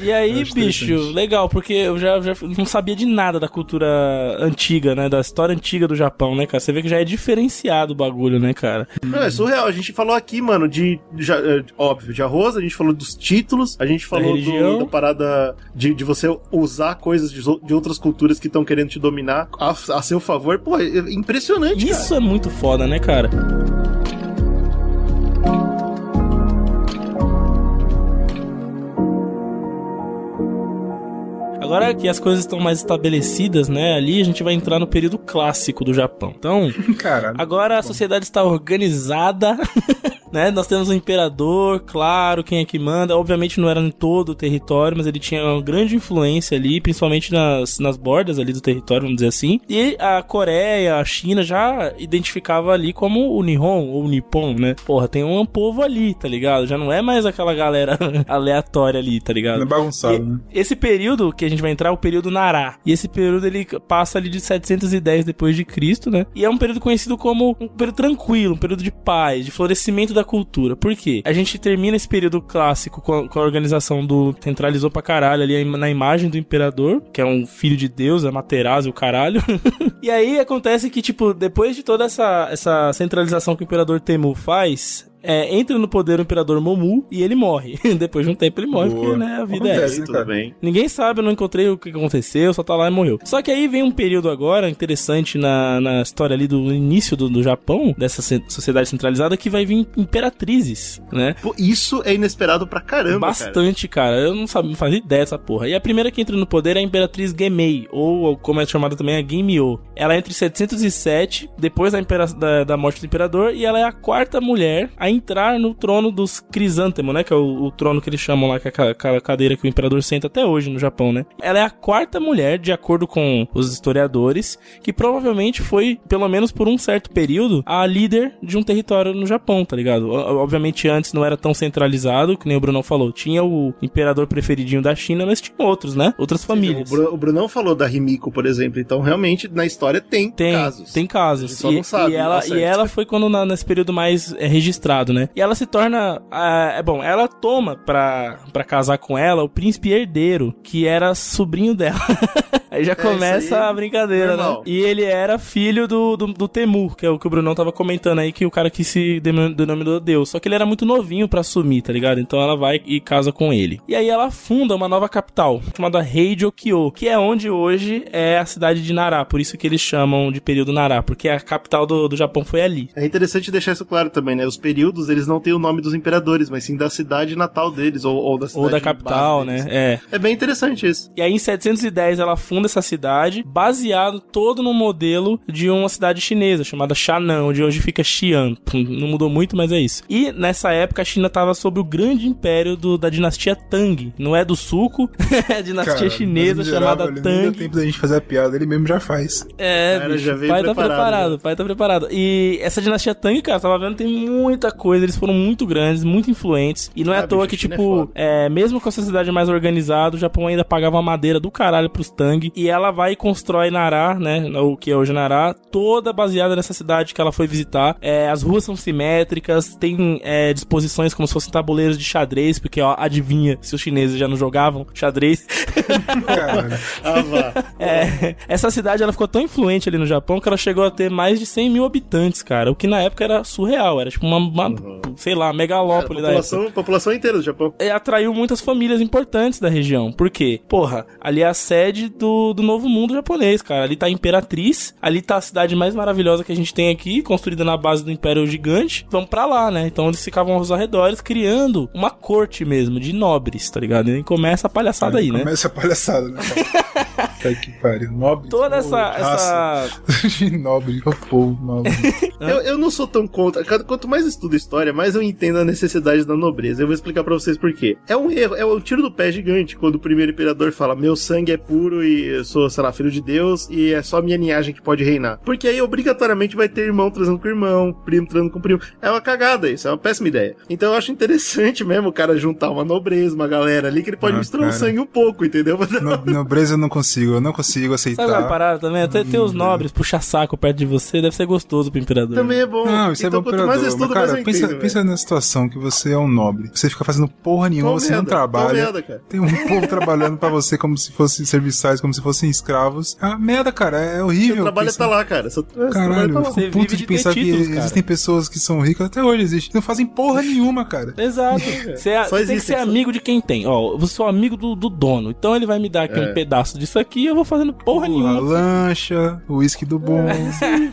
E aí, bicho, legal, porque eu já, já não sabia de nada da cultura antiga, né? Da história antiga do Japão, né, cara? Você vê que já é diferenciado o bagulho, né, cara? Não, é surreal. A gente falou aqui, mano, de, de- é, óbvio, de arroz, a gente falou dos títulos, a gente falou do- religião. da parada de, de você usar coisas de, de outras culturas que estão querendo te dominar a, a seu favor. Pô, é impressionante, cara. Isso é muito foda, né, cara? Agora que as coisas estão mais estabelecidas, né, ali a gente vai entrar no período clássico do Japão. Então, Caralho. Agora a sociedade está organizada, né? Nós temos um imperador, claro, quem é que manda. Obviamente não era em todo o território, mas ele tinha uma grande influência ali, principalmente nas, nas bordas ali do território, vamos dizer assim. E a Coreia, a China já identificava ali como o Nihon ou o Nippon, né? Porra, tem um povo ali, tá ligado? Já não é mais aquela galera aleatória ali, tá ligado? Não é bagunçado, E- né? Esse período que a gente vai entrar é o período Nará. E esse período ele passa ali de 710 depois de Cristo, né? E é um período conhecido como um período tranquilo, um período de paz, de florescimento da cultura. Por quê? A gente termina esse período clássico com a, com a organização do centralizou pra caralho ali na imagem do imperador, que é um filho de Deus, é Materazzi, o caralho. e aí acontece que tipo, depois de toda essa essa centralização que o imperador Temu faz, é, entra no poder o imperador Momu e ele morre. Depois de um tempo ele morre, Boa. porque né, a vida é Acontece. essa. né, tudo cara? bem. Ninguém sabe, eu não encontrei o que aconteceu, só tá lá e morreu. Só que aí vem um período agora interessante na, na história ali do início do, do Japão, dessa sociedade centralizada, que vai vir imperatrizes, né? Pô, isso é inesperado pra caramba, cara. Bastante, cara. Eu não, sabia, não fazia ideia dessa porra. E a primeira que entra no poder é a Imperatriz Gemei, ou como é chamada também, a Geimyo. Ela entra em 707, depois da, impera- da, da morte do imperador, e ela é a quarta mulher a entrar no trono dos Crisântemo, né? Que é o, o trono que eles chamam lá, que é aquela- aquela cadeira que o imperador senta até hoje no Japão, né? Ela é a quarta mulher, de acordo com os historiadores, que provavelmente foi, pelo menos por um certo período, a líder de um território no Japão, tá ligado? O- Obviamente antes não era tão centralizado, que nem o Brunão falou. Tinha o imperador preferidinho da China, mas tinha outros, né? Outras O, famílias. Bru- o Brunão falou da Rimiko, por exemplo. Então, realmente, na história tem, Tem, casos. tem A casos. só E, não sabe, e ela, ao certo. e ela foi quando na- nesse período mais é, registrado, né? E ela se torna. ah, é bom, ela toma pra, pra casar com ela o príncipe herdeiro, que era sobrinho dela. aí já É, começa aí, a brincadeira, né? E ele era filho do, do, do Temur, que é o que o Brunão tava comentando aí, que o cara que se denominou Deus. Só que ele era muito novinho pra assumir, tá ligado? Então ela vai e casa com ele. E aí ela funda uma nova capital, chamada Heijokyo, que é onde hoje é a cidade de Nara. Por isso que eles chamam de período Nara, porque a capital do, do Japão foi ali. É interessante deixar isso claro também, né? Os períodos, eles não têm o nome dos imperadores, mas sim da cidade natal deles, ou, ou da cidade Ou da de capital, né? É. É bem interessante isso. E aí em 710 ela funda essa cidade, baseado todo no modelo de uma cidade chinesa chamada Shannan, onde hoje fica Xi'an. Não mudou muito, mas é isso. E nessa época a China estava sob o grande império do- da dinastia Tang. Não é do suco, é a dinastia Cara, chinesa miserável, chamada ele nem deu Tang. tempo da gente fazer a piada, ele mesmo já faz. É, Cara, bicho, já veio pai tá preparado, preparado, né? o pai tá preparado. E essa dinastia Tang, cara, tava vendo, tem muita coisa, eles foram muito grandes, muito influentes. E não é Ah, à toa bicho, que, é tipo, foda. é, mesmo com a sociedade mais organizada, o Japão ainda pagava madeira do caralho pros Tang. E ela vai e constrói Nara, né, o que é hoje Nara, toda baseada nessa cidade que ela foi visitar. É, as ruas são simétricas, tem é, disposições como se fossem tabuleiros de xadrez, porque, ó, adivinha se os chineses já não jogavam xadrez. É, essa cidade ela ficou tão influente ali no Japão que ela chegou a ter mais de 100 mil habitantes, cara. O que na época era surreal, era tipo uma, uma, sei lá, megalópole da época. população, inteira do Japão. E atraiu muitas famílias importantes da região. Por quê? Porra, ali é a sede do, do novo mundo japonês, cara. Ali tá a Imperatriz, ali tá a cidade mais maravilhosa que a gente tem aqui, construída na base do Império Gigante. Vamos pra lá, né? Então eles ficavam aos arredores criando uma corte mesmo, de nobres, tá ligado? E começa a palhaçada aí, né? Começa a palhaçada, né? Tá que pariu. Nobre. Toda essa, raça. essa nobre, o povo nobre. Eu, eu não sou tão contra. Quanto mais estudo história, mais eu entendo a necessidade da nobreza. Eu vou explicar pra vocês por quê. É um erro, é um tiro do pé gigante quando o primeiro imperador fala: Meu sangue é puro e eu sou, sei lá, filho de Deus e é só minha linhagem que pode reinar. Porque aí obrigatoriamente vai ter irmão transando com irmão, primo transando com primo. É uma cagada isso, é uma péssima ideia. Então eu acho interessante mesmo o cara juntar uma nobreza, uma galera ali que ele pode Ah, misturar o cara. sangue um pouco, entendeu? No, nobreza eu não consigo, eu não consigo aceitar. Sabe uma parada também? Até ter os Hum, nobres puxar saco perto de você deve ser gostoso pro imperador. Também é bom. Não, isso então, é bom quanto mais estudo, Mas, mais cara, eu pensa, entendo. pensa na situação que você é um nobre. Você fica fazendo porra nenhuma, Qual você não merda? Qual trabalha. merda, cara? Tem um povo trabalhando pra você como se fossem serviçais, como se fossem escravos. Ah, merda, cara, é horrível. Seu trabalho pensar- tá lá, cara. Seu, seu Caralho, trabalho tá lá. Você vive de pensar títulos, que cara. existem pessoas que são ricas, até hoje existem, não fazem porra nenhuma, cara. Exato. Você, é- você tem que existe ser amigo de quem tem. Ó, eu sou amigo do, do dono. Então ele vai me dar aqui É. um pedaço disso aqui e eu vou fazendo porra A nenhuma. lancha, o uísque do bom.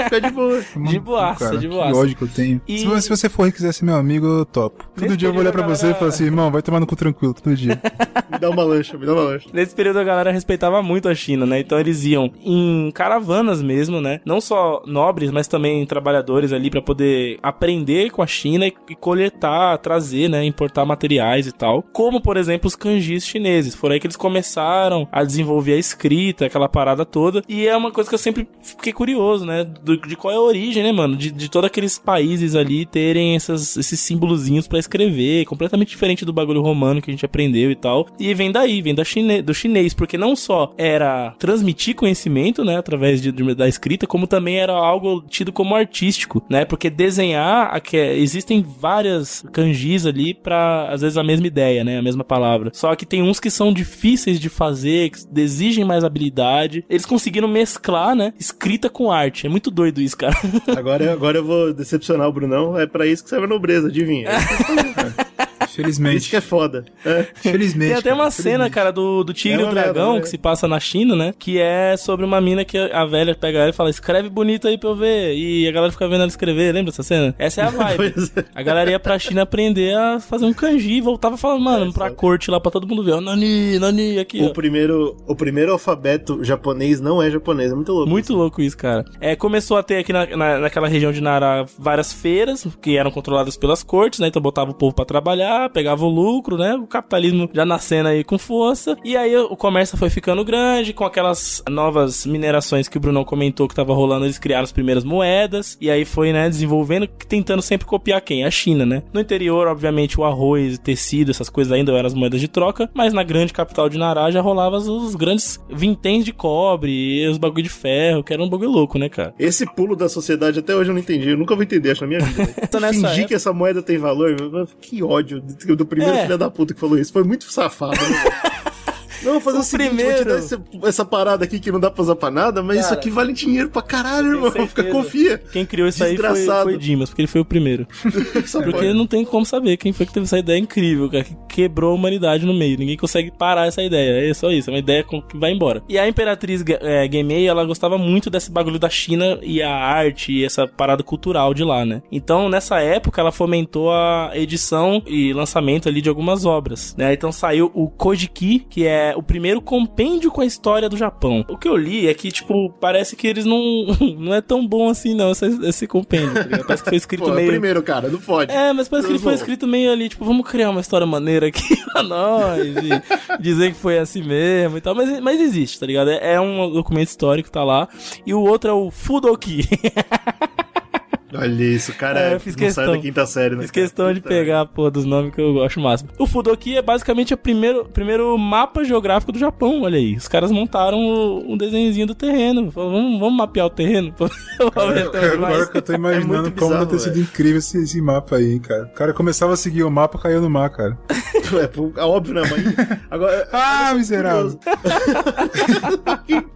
Fica de boa. De boaça, Cara, de que boaça. ódio que eu tenho. E- Se, você, se você for e quiser ser meu amigo, eu topo. Todo Nesse dia eu vou olhar pra você e falar assim, irmão, vai tomar no cu tranquilo, todo dia. Me dá uma lancha, me dá uma lancha. Nesse período a galera respeitava muito a China, né? Então eles iam em caravanas mesmo, né? Não só nobres, mas também trabalhadores ali pra poder aprender com a China e, e coletar, trazer, né? Importar materiais e tal. Como, por exemplo, os kanjis chineses. Foram aí que eles começaram a desenvolver a escrita, aquela parada toda. E é uma coisa que eu sempre fiquei curioso, né? Do- de qual é a origem, né, mano? De, de todos aqueles países ali terem essas, esses símbolozinhos pra escrever. Completamente diferente do bagulho romano que a gente aprendeu e tal. E vem daí, vem da chine, do chinês. Porque não só era transmitir conhecimento, né, através de, da escrita, como também era algo tido como artístico, né? Porque desenhar, é- existem várias kanjis ali pra, às vezes, a mesma ideia, né? A mesma palavra. Só que tem uns que são difíceis de fazer, que exigem mais habilidade. Eles conseguiram mesclar, né? Escrita com arte. É muito doido isso, cara. Agora, agora eu vou decepcionar o Brunão. É pra isso que serve a nobreza, adivinha? Isso Felizmente. que é foda. É. Felizmente. Tem até uma cara, cena, cara, do, do Tigre É e o uma merda, Dragão, né? que se passa na China, né? Que é sobre uma mina que a velha pega ela e fala, escreve bonito aí pra eu ver. E a galera fica vendo ela escrever, lembra essa cena? Essa é a vibe. Pois é. A galera ia pra China aprender a fazer um kanji e voltava falando, mano, É, pra sabe? corte lá pra todo mundo ver. Ó, Nani, Nani, aqui, O ó. primeiro, o primeiro alfabeto japonês não é japonês, é muito louco. Muito louco isso, cara. É, começou a ter aqui na, na- naquela região de Nara várias feiras que eram controladas pelas cortes, né? Então botava o povo pra trabalhar, pegava o lucro, né? O capitalismo já nascendo aí com força. E aí o comércio foi ficando grande, com aquelas novas minerações que o Brunão comentou que tava rolando, eles criaram as primeiras moedas. E aí foi, né, desenvolvendo, tentando sempre copiar quem? A China, né? No interior, obviamente, o arroz, tecido, essas coisas ainda eram as moedas de troca, mas na grande capital de Nará já rolava os- grandes vinténs de cobre e os bagulho de ferro, que era um bagulho louco, né, cara? Esse pulo da sociedade até hoje eu não entendi. Eu nunca vou entender, acho, na minha vida. Então, nessa Fingir época- que essa moeda tem valor, que ódio do primeiro É. filho da puta que falou isso. Foi muito safado, né? Não, vou fazer o, O seguinte, vou te primeiro- dar esse- essa parada aqui que não dá pra usar pra nada, mas isso Cara, aqui vale dinheiro pra caralho, irmão. Fica, certeza. confia. Quem criou isso aí foi, Desgraçado. foi Dimas, porque ele foi o primeiro. Essa Porque porra. não tem como saber quem foi que teve essa ideia incrível, cara, que quebrou a humanidade no meio. Ninguém consegue parar essa ideia. É só isso, é uma ideia que vai embora. E a Imperatriz é, Gamei, ela gostava muito desse bagulho da China e a arte e essa parada cultural de lá, né? Então, nessa época, ela fomentou a edição e lançamento ali de algumas obras, né? Então saiu o Kojiki, que é o primeiro compêndio com a história do Japão. O que eu li é que, tipo, parece que eles não... não é tão bom assim, não, esse, esse compêndio, tá? Parece que foi escrito Pô, é o meio... primeiro, cara, não pode. É, mas parece que ele foi escrito meio ali, tipo, vamos criar uma história maneira aqui pra nós e dizer que foi assim mesmo e tal. Mas, mas existe, tá ligado? É, é um documento histórico, tá lá. E o outro é o Fudoki. Olha isso, cara. É, eu fiz não sai questão. da quinta série, né? Fiz questão de pegar, pô, dos nomes que eu acho máximo. O Fudoki é basicamente o primeiro, primeiro mapa geográfico do Japão, olha aí. Os caras montaram um desenhozinho do terreno. Falaram, Vamos, vamos mapear o terreno? Cara, cara, agora que eu tô imaginando É como deve ter bizarro, sido incrível esse, esse mapa aí, cara. O cara começava a seguir o mapa, caiu no mar, cara. É, é óbvio, né, mas. Agora. Ah, miserável.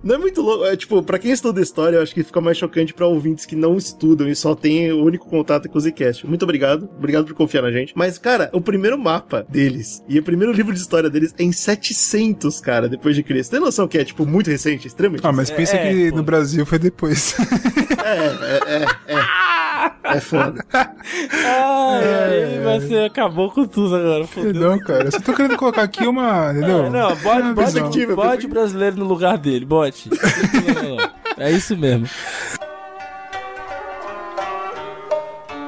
Não é muito louco. É, tipo, pra quem estuda história, eu acho que fica mais chocante pra ouvintes que não estudam e só tem o único contato com o Zcast. Muito obrigado. Obrigado por confiar na gente. Mas, cara, o primeiro mapa deles e o primeiro livro de história deles é em 700, cara, depois de Cristo. Tem noção que é, tipo, muito recente? Extremamente Ah, mas pensa É, que pô. no Brasil foi depois. É, é, é, é. É foda. Ai, aí você acabou com tudo agora, fodeu. Não, cara. Eu só tô querendo colocar aqui uma. Entendeu? É, não, bote, bote, bote brasileiro no lugar dele, bote. Não. É isso mesmo.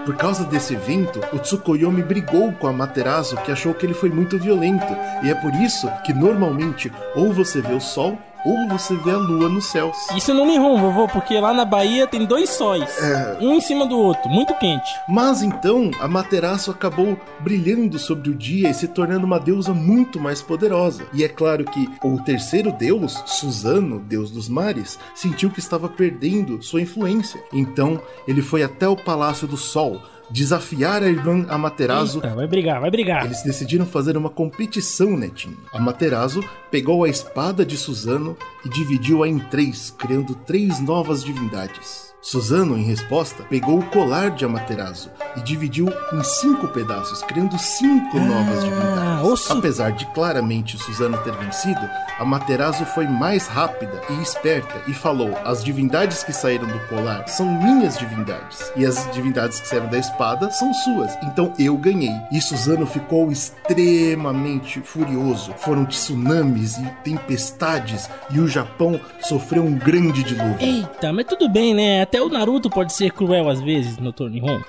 Por causa desse evento, o Tsukuyomi brigou com a Materazo, que achou que ele foi muito violento. E é por isso que normalmente ou você vê o sol ou você vê a lua nos céus. Isso no Nihon, vovô, porque lá na Bahia tem dois sóis. É. Um em cima do outro, muito quente. Mas então a Materaço acabou brilhando sobre o dia e se tornando uma deusa muito mais poderosa. E é claro que o terceiro deus, Suzano, deus dos mares, sentiu que estava perdendo sua influência. Então ele foi até o Palácio do Sol desafiar a irmã Amaterasu Eita, vai brigar, vai brigar. Eles decidiram fazer uma competição, Netinho. Amaterasu pegou a espada de Suzano e dividiu-a em três, criando três novas divindades. Suzano, em resposta, pegou o colar de Amaterasu e dividiu em cinco pedaços, criando cinco novas divindades. osso. Apesar de claramente Suzano ter vencido, Amaterasu foi mais rápida e esperta e falou: As divindades que saíram do colar são minhas divindades, e as divindades que saíram da espada são suas, então eu ganhei. E Suzano ficou extremamente furioso. Foram tsunamis e tempestades, e o Japão sofreu um grande dilúvio. Eita, mas tudo bem, né? Até o Naruto pode ser cruel às vezes, Dr. Nihon.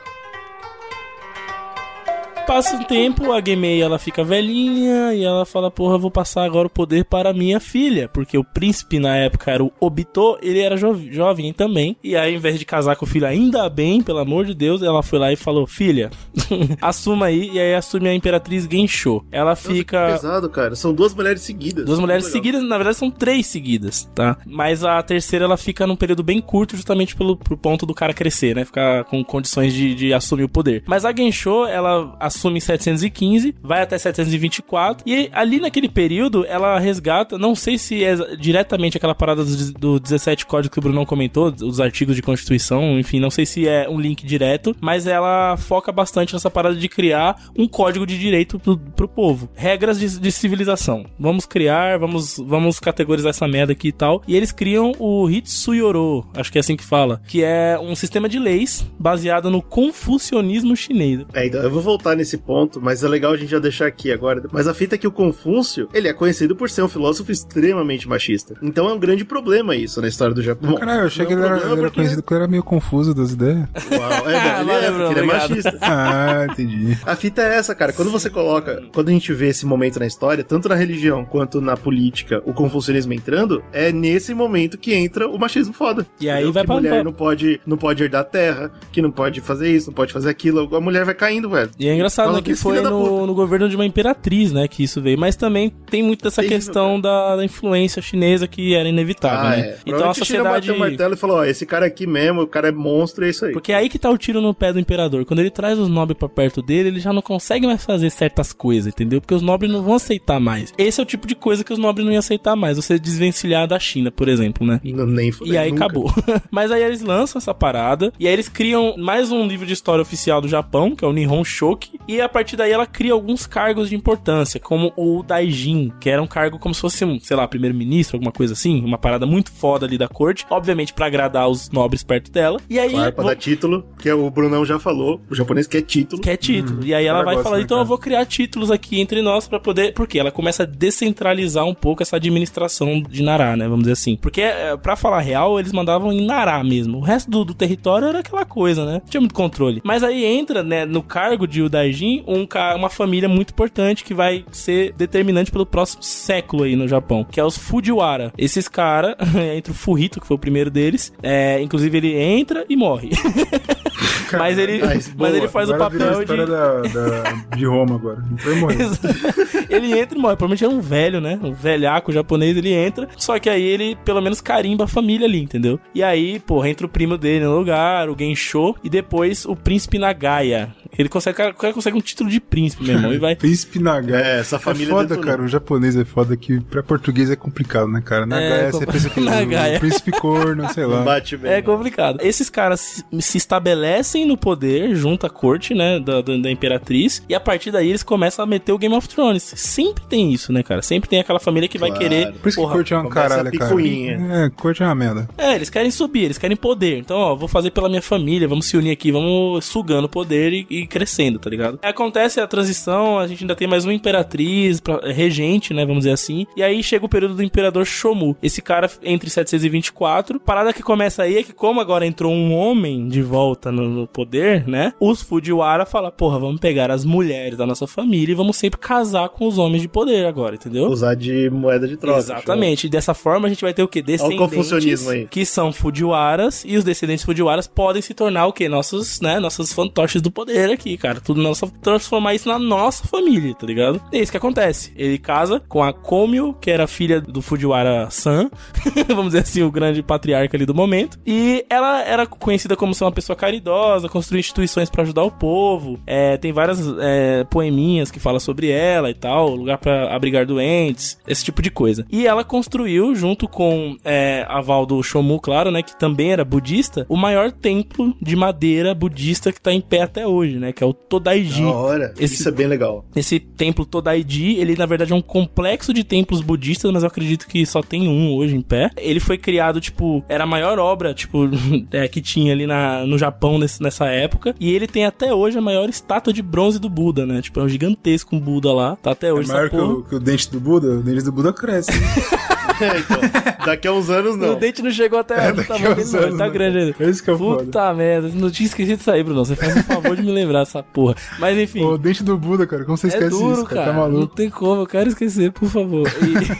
Passa um tempo, a Gemei ela fica velhinha e ela fala: Porra, vou passar agora o poder para minha filha. Porque o príncipe na época era o Obito, ele era jo jovem também. E aí, ao invés de casar com o filho, ainda bem, pelo amor de Deus, ela foi lá e falou: Filha, assuma aí. E aí assume a Imperatriz Gensho. Ela Nossa, fica. pesado, cara. São duas mulheres seguidas. Duas mulheres seguidas, na verdade são três seguidas, tá? Mas a terceira ela fica num período bem curto, justamente pelo pro ponto do cara crescer, né? Ficar com condições de, de assumir o poder. Mas a Gensho, ela assume em 715, vai até 724, e ali naquele período ela resgata, não sei se é diretamente aquela parada do, do 17 código que o Bruno comentou, os artigos de constituição, enfim, não sei se é um link direto, mas ela foca bastante nessa parada de criar um código de direito pro, pro povo. Regras de, de civilização. Vamos criar, vamos, vamos categorizar essa merda aqui e tal. E eles criam o Hitsuyoro, acho que é assim que fala, que é um sistema de leis baseado no confucionismo chinês. É, então eu vou voltar nesse ponto, mas é legal a gente já deixar aqui agora. Mas a fita é que o Confúcio, ele é conhecido por ser um filósofo extremamente machista. Então é um grande problema isso na história do Japão. Caralho, eu achei que é ele era, ele era porque- conhecido porque era meio confuso das ideias. Uau, é, não, ele é, porque ele é machista. Ah, entendi. A fita é essa, cara. Quando você coloca, quando a gente vê esse momento na história, tanto na religião quanto na política, o confucionismo entrando, é nesse momento que entra o machismo foda. E aí Entendeu? vai que pra- mulher não pode, não pode herdar a terra, que não pode fazer isso, não pode fazer aquilo. A mulher vai caindo, velho. E é engraçado, Fala né, que foi no, no governo de uma imperatriz, né, que isso veio. Mas também tem muito dessa Terrível, questão da, da influência chinesa que era inevitável, Ah, né? é. Então a China sociedade... bateu o martelo e falou: ó, esse cara aqui mesmo, o cara é monstro, é isso aí. Porque é aí que tá o tiro no pé do imperador. Quando ele traz os nobres pra perto dele, ele já não consegue mais fazer certas coisas, entendeu? Porque os nobres não vão aceitar mais. Esse é o tipo de coisa que os nobres não iam aceitar mais. Você desvencilhar da China, por exemplo, né? Não, nem E aí nunca. acabou. Mas aí eles lançam essa parada. E aí eles criam mais um livro de história oficial do Japão, que é o Nihon Shoki. E a partir daí ela cria alguns cargos de importância, como o Daijin, que era um cargo como se fosse um, sei lá, primeiro-ministro, alguma coisa assim. Uma parada muito foda ali da corte. Obviamente pra agradar os nobres perto dela. E aí. Claro, pra vou- dar título, que o Brunão já falou, o japonês quer título. quer título. e aí ela ela vai falar, então eu cara? vou criar títulos aqui entre nós pra poder. Porque ela começa a descentralizar um pouco essa administração de Nará, né? Vamos dizer assim. Porque, é, pra falar real, eles mandavam em Nará mesmo. O resto do, do território era aquela coisa, né? Não tinha muito controle. Mas aí entra, né, no cargo de Udaijin, um, ca- uma família muito importante que vai ser determinante pelo próximo século aí no Japão, que é os Fujiwara. Esses caras, entre o Furito, que foi o primeiro deles, é, inclusive ele entra e morre. mas ele, mas boa. ele faz o virou a papel de. da, da- de Roma agora. Ele entra e morre. Provavelmente é um velho, né? Um velhaco japonês, ele entra. Só que aí ele, pelo menos, carimba a família ali, entendeu? E aí, porra, entra o primo dele no lugar, o Gensho, e depois o príncipe Nagaya. Ele consegue, cara- o cara consegue um título de príncipe, meu irmão, e vai. Príncipe Nagai. É, essa família É foda, detonou. cara. O japonês é foda que pra português é complicado, né, cara? Nagai, você compl- pensa que Nagaia. o príncipe corno, sei lá. Bate bem. É complicado. Esses caras se- se estabelecem no poder junto à corte, né, da, da, da imperatriz, e a partir daí eles começam a meter o Game of Thrones. Sempre tem isso, né, cara? Sempre tem aquela família que vai Claro. querer. Por isso que porra, corte é uma caralho, cara. É, corte é uma merda. É, eles querem subir, eles querem poder. Então, ó, vou fazer pela minha família, vamos se unir aqui, vamos sugando poder e, e crescendo, tá ligado? Acontece a transição, a gente ainda tem mais uma imperatriz, pra- regente, né, vamos dizer assim. E aí chega o período do imperador Shomu. Esse cara entre 724. Parada que começa aí é que como agora entrou um homem de volta no, no poder, né? Os Fujiwara falam, porra, vamos pegar as mulheres da nossa família e vamos sempre casar com os homens de poder agora, entendeu? Usar de moeda de troca. Exatamente. E dessa forma a gente vai ter o quê? Descendentes confucionismo aí. que são Fujiwaras e os descendentes Fujiwaras podem se tornar o quê? Nossos, né, nossas fantoches do poder aqui, cara. Tudo nossa transformar isso na nossa família, tá ligado? E é isso que acontece. Ele casa com a Komio, que era filha do Fujiwara San, vamos dizer assim, o grande patriarca ali do momento. E ela era conhecida como ser uma pessoa caridosa, construiu instituições pra ajudar o povo. É, tem várias é, poeminhas que falam sobre ela e tal, lugar pra abrigar doentes, esse tipo de coisa. E ela construiu, junto com é, a aval do Shomu, claro, né, que também era budista, o maior templo de madeira budista que tá em pé até hoje, né, que é o Todaiji. Da hora. Esse- Isso é bem legal. Esse templo Todaiji, ele na verdade é um complexo de templos budistas, mas eu acredito que só tem um hoje em pé. Ele foi criado, tipo, era a maior obra, tipo, é, que tinha ali na, no Japão nesse- nessa época. E ele tem até hoje a maior estátua de bronze do Buda, né? Tipo, é um gigantesco um Buda lá. Tá até É hoje maior essa que o, que o dente do Buda? O dente do Buda cresce. né? É, então, daqui a uns anos O não. dente não chegou até o tamanho dele, não. Ele tá né? grande ainda. Esse que é o Puta foda. merda, não tinha esquecido disso aí, Bruno. Você faz um favor de me lembrar essa porra. Mas enfim. O dente do Buda, cara. Como você É esquece duro, isso, cara? cara. Tá não maluco? tem como, eu quero esquecer, por favor.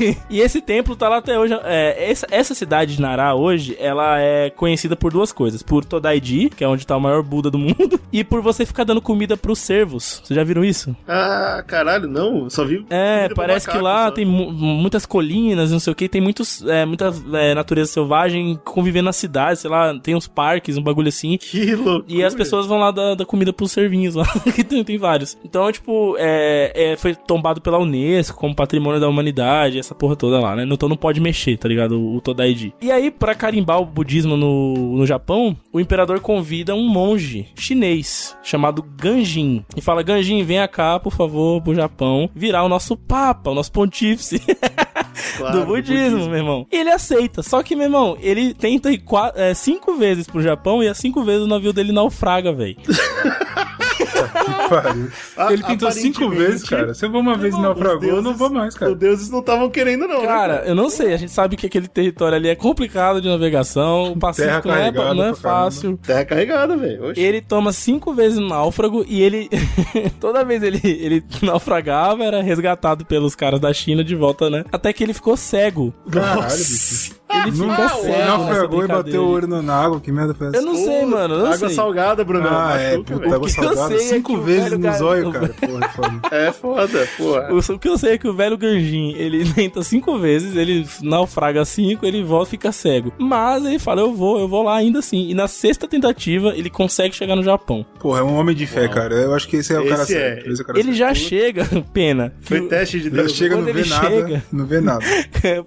E, e esse templo tá lá até hoje. É, essa, essa cidade de Nará hoje, ela é conhecida por duas coisas. Por Todaiji, que é onde tá o maior Buda do mundo, e por você ficar dando comida pros servos. Vocês já viram isso? Ah, caralho, não. Só vi. É, parece que macaco lá só. tem mu- muitas colinas, não sei o que, tem muitos, é, muita é, natureza selvagem convivendo na cidade, sei lá, tem uns parques, um bagulho assim. Que louco. E as pessoas vão lá dar, dar comida pros servinhos lá, que tem, tem vários. Então, tipo, é, é, foi tombado pela Unesco como patrimônio da humanidade, essa porra toda lá, né? Então não pode mexer, tá ligado? O, o Todaiji. E aí, pra carimbar o budismo no, no Japão, o imperador convida um monge chinês chamado Ganjin. E fala, Ganjin, venha cá, por favor, pro Japão, virar o nosso papa, o nosso pontífice. Claro, do budismo, meu irmão. E ele aceita. Só que, meu irmão, ele tenta ir qua- é, cinco vezes pro Japão e as cinco vezes o navio dele naufraga, velho. Pariu. A- Ele tentou cinco vezes, cara. Se eu vou uma vez e naufragou, eu não vou mais, cara. Os deuses não estavam querendo, não. né, Cara, eu não sei. A gente sabe que aquele território ali é complicado de navegação. O Pacífico não é, carregada não é fácil. Terra carregada, velho. Oxi. Ele toma cinco vezes no náufrago e ele. toda vez ele, ele naufragava, era resgatado pelos caras da China de volta, né? Até que ele ficou cego. Caralho, bicho. Ele Não, fica cego. nessa naufragou e bateu o olho no- na água. Que merda foi essa? Eu não sei, mano. Eu não Água sei. salgada, Bruno. Ah, é, Machuca, puta, água salgada. é Cinco vezes no zóio, cara. Porra, é foda. É foda, porra. O, que eu sei é que o velho Ganjin, ele tenta cinco vezes, ele naufraga cinco, ele volta e fica cego. Mas ele fala, eu vou, eu vou lá ainda assim. E na sexta tentativa, ele consegue chegar no Japão. Porra, é um homem de fé, cara. Eu acho que esse é o Esse cara é. certo. Esse é o cara Ele certo. já chega, pena. Foi teste de Já Deus. chega, Quando não vê ele nada. chega- Não vê nada.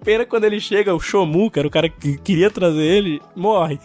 Pena quando ele chega, o Shomu, que era o cara que queria trazer ele, morre.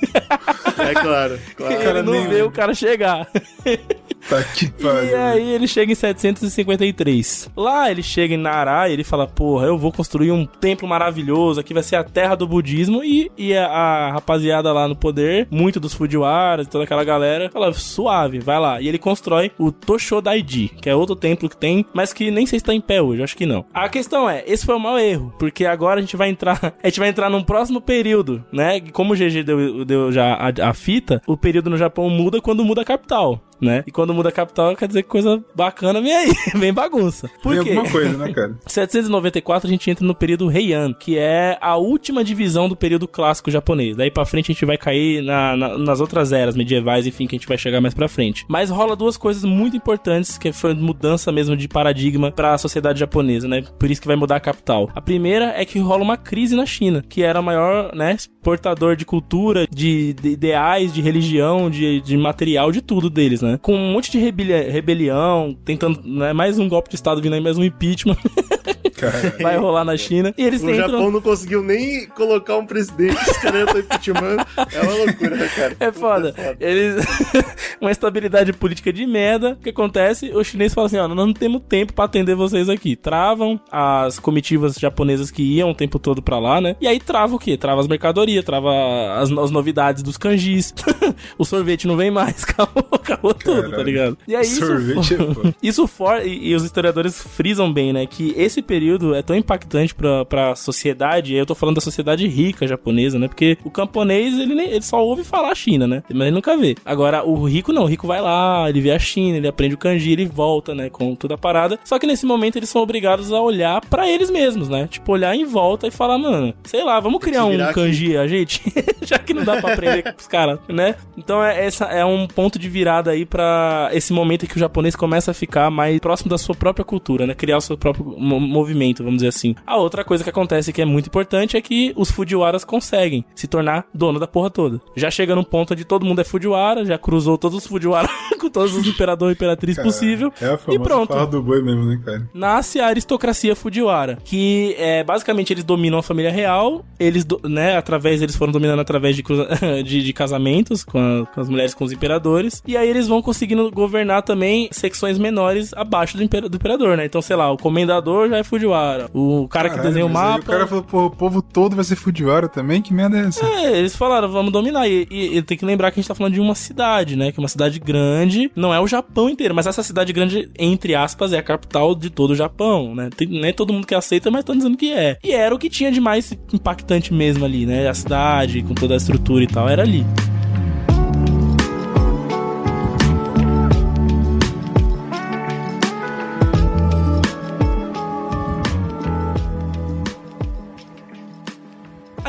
É claro, claro. ele cara não vê o cara chegar. Tá que E pariu. aí ele chega em 753. Lá ele chega em Nara e ele fala, porra, eu vou construir um templo maravilhoso, aqui vai ser a terra do budismo. E, e a, a rapaziada lá no poder, muito dos Fujiwaras e toda aquela galera, fala, suave, vai lá. E ele constrói o Toshodaiji, que é outro templo que tem, mas que nem sei se tá em pé hoje, acho que não. A questão é, esse foi o maior erro, porque agora a gente vai entrar, a gente vai entrar num próximo período, né? Como o GG deu, deu já a, a fita, o período no Japão muda quando muda a capital. Né? E quando muda a capital, quer dizer que coisa bacana vem aí, vem bagunça. Por Tem quê? alguma coisa, né, cara? 794 a gente entra no período Heian, que é a última divisão do período clássico japonês. Daí pra frente a gente vai cair na- na- nas outras eras medievais, enfim, que a gente vai chegar mais pra frente. Mas rola duas coisas muito importantes, que foi mudança mesmo de paradigma pra sociedade japonesa, né? Por isso que vai mudar a capital. A primeira é que rola uma crise na China, que era o maior, né, exportador de cultura, de, de ideais, de religião, de, de material, de tudo deles, né? Com um monte de rebeli- rebelião, tentando, né, mais um golpe de estado vindo aí, mais um impeachment. Cara, vai rolar na China. E eles O entram. Japão não conseguiu nem colocar um presidente, os caras já estão impeachment. É uma loucura, né, cara? É foda. Puta, Eles. uma estabilidade política de merda. O que acontece? Os chineses falam assim: ó, nós não temos tempo pra atender vocês aqui. Travam as comitivas japonesas que iam o tempo todo pra lá, né? E aí trava o quê? Trava as mercadorias, trava as, as novidades dos kanjis. o sorvete não vem mais. Acabou, acabou tudo, tá ligado? E aí isso. Sorvete é foda. Isso for, e, e os historiadores frisam bem, né, que esse período é tão impactante pra, pra sociedade, eu tô falando da sociedade rica japonesa, né, porque o camponês, ele, ele só ouve falar China, né, mas ele nunca vê. Agora, o rico não, o rico vai lá, ele vê a China, ele aprende o kanji, ele volta, né, com toda a parada, só que nesse momento eles são obrigados a olhar pra eles mesmos, né, tipo, olhar em volta e falar, mano, sei lá, vamos criar um virar aqui. kanji, a gente, já que não dá pra aprender com os caras, né, então é, essa é um ponto de virada aí pra esse momento em que o japonês começa a ficar mais próximo da sua própria cultura, né? Criar o seu próprio mo- movimento, vamos dizer assim. A outra coisa que acontece que é muito importante é que os Fujiwaras conseguem se tornar dono da porra toda. Já chega num ponto onde todo mundo é Fujiwara, já cruzou todos os Fujiwara com todos os imperadores e imperatriz possível. É a e pronto do boi mesmo, né, cara? nasce a aristocracia Fujiwara, que é basicamente eles dominam a família real, eles, do- né, através eles foram dominando através de, cruza- de, de casamentos com, a- com as mulheres com os imperadores, e aí eles vão conseguindo governar também secções menores abaixo do, do imperador, né? Então, sei lá, o comendador já é Fujiwara, o cara que Caralho, desenha o mas aí mapa. O cara falou, pô, o povo todo vai ser Fujiwara também? Que merda é essa? É, eles falaram, vamos dominar. E, e- e tem que lembrar que a gente tá falando de uma cidade, né? Que é uma cidade grande grande não é o Japão inteiro, mas essa cidade grande, entre aspas, é a capital de todo o Japão, né? Tem, nem todo mundo que aceita, mas estão dizendo que é. E era o que tinha de mais impactante mesmo ali, né? A cidade, com toda a estrutura e tal, era ali.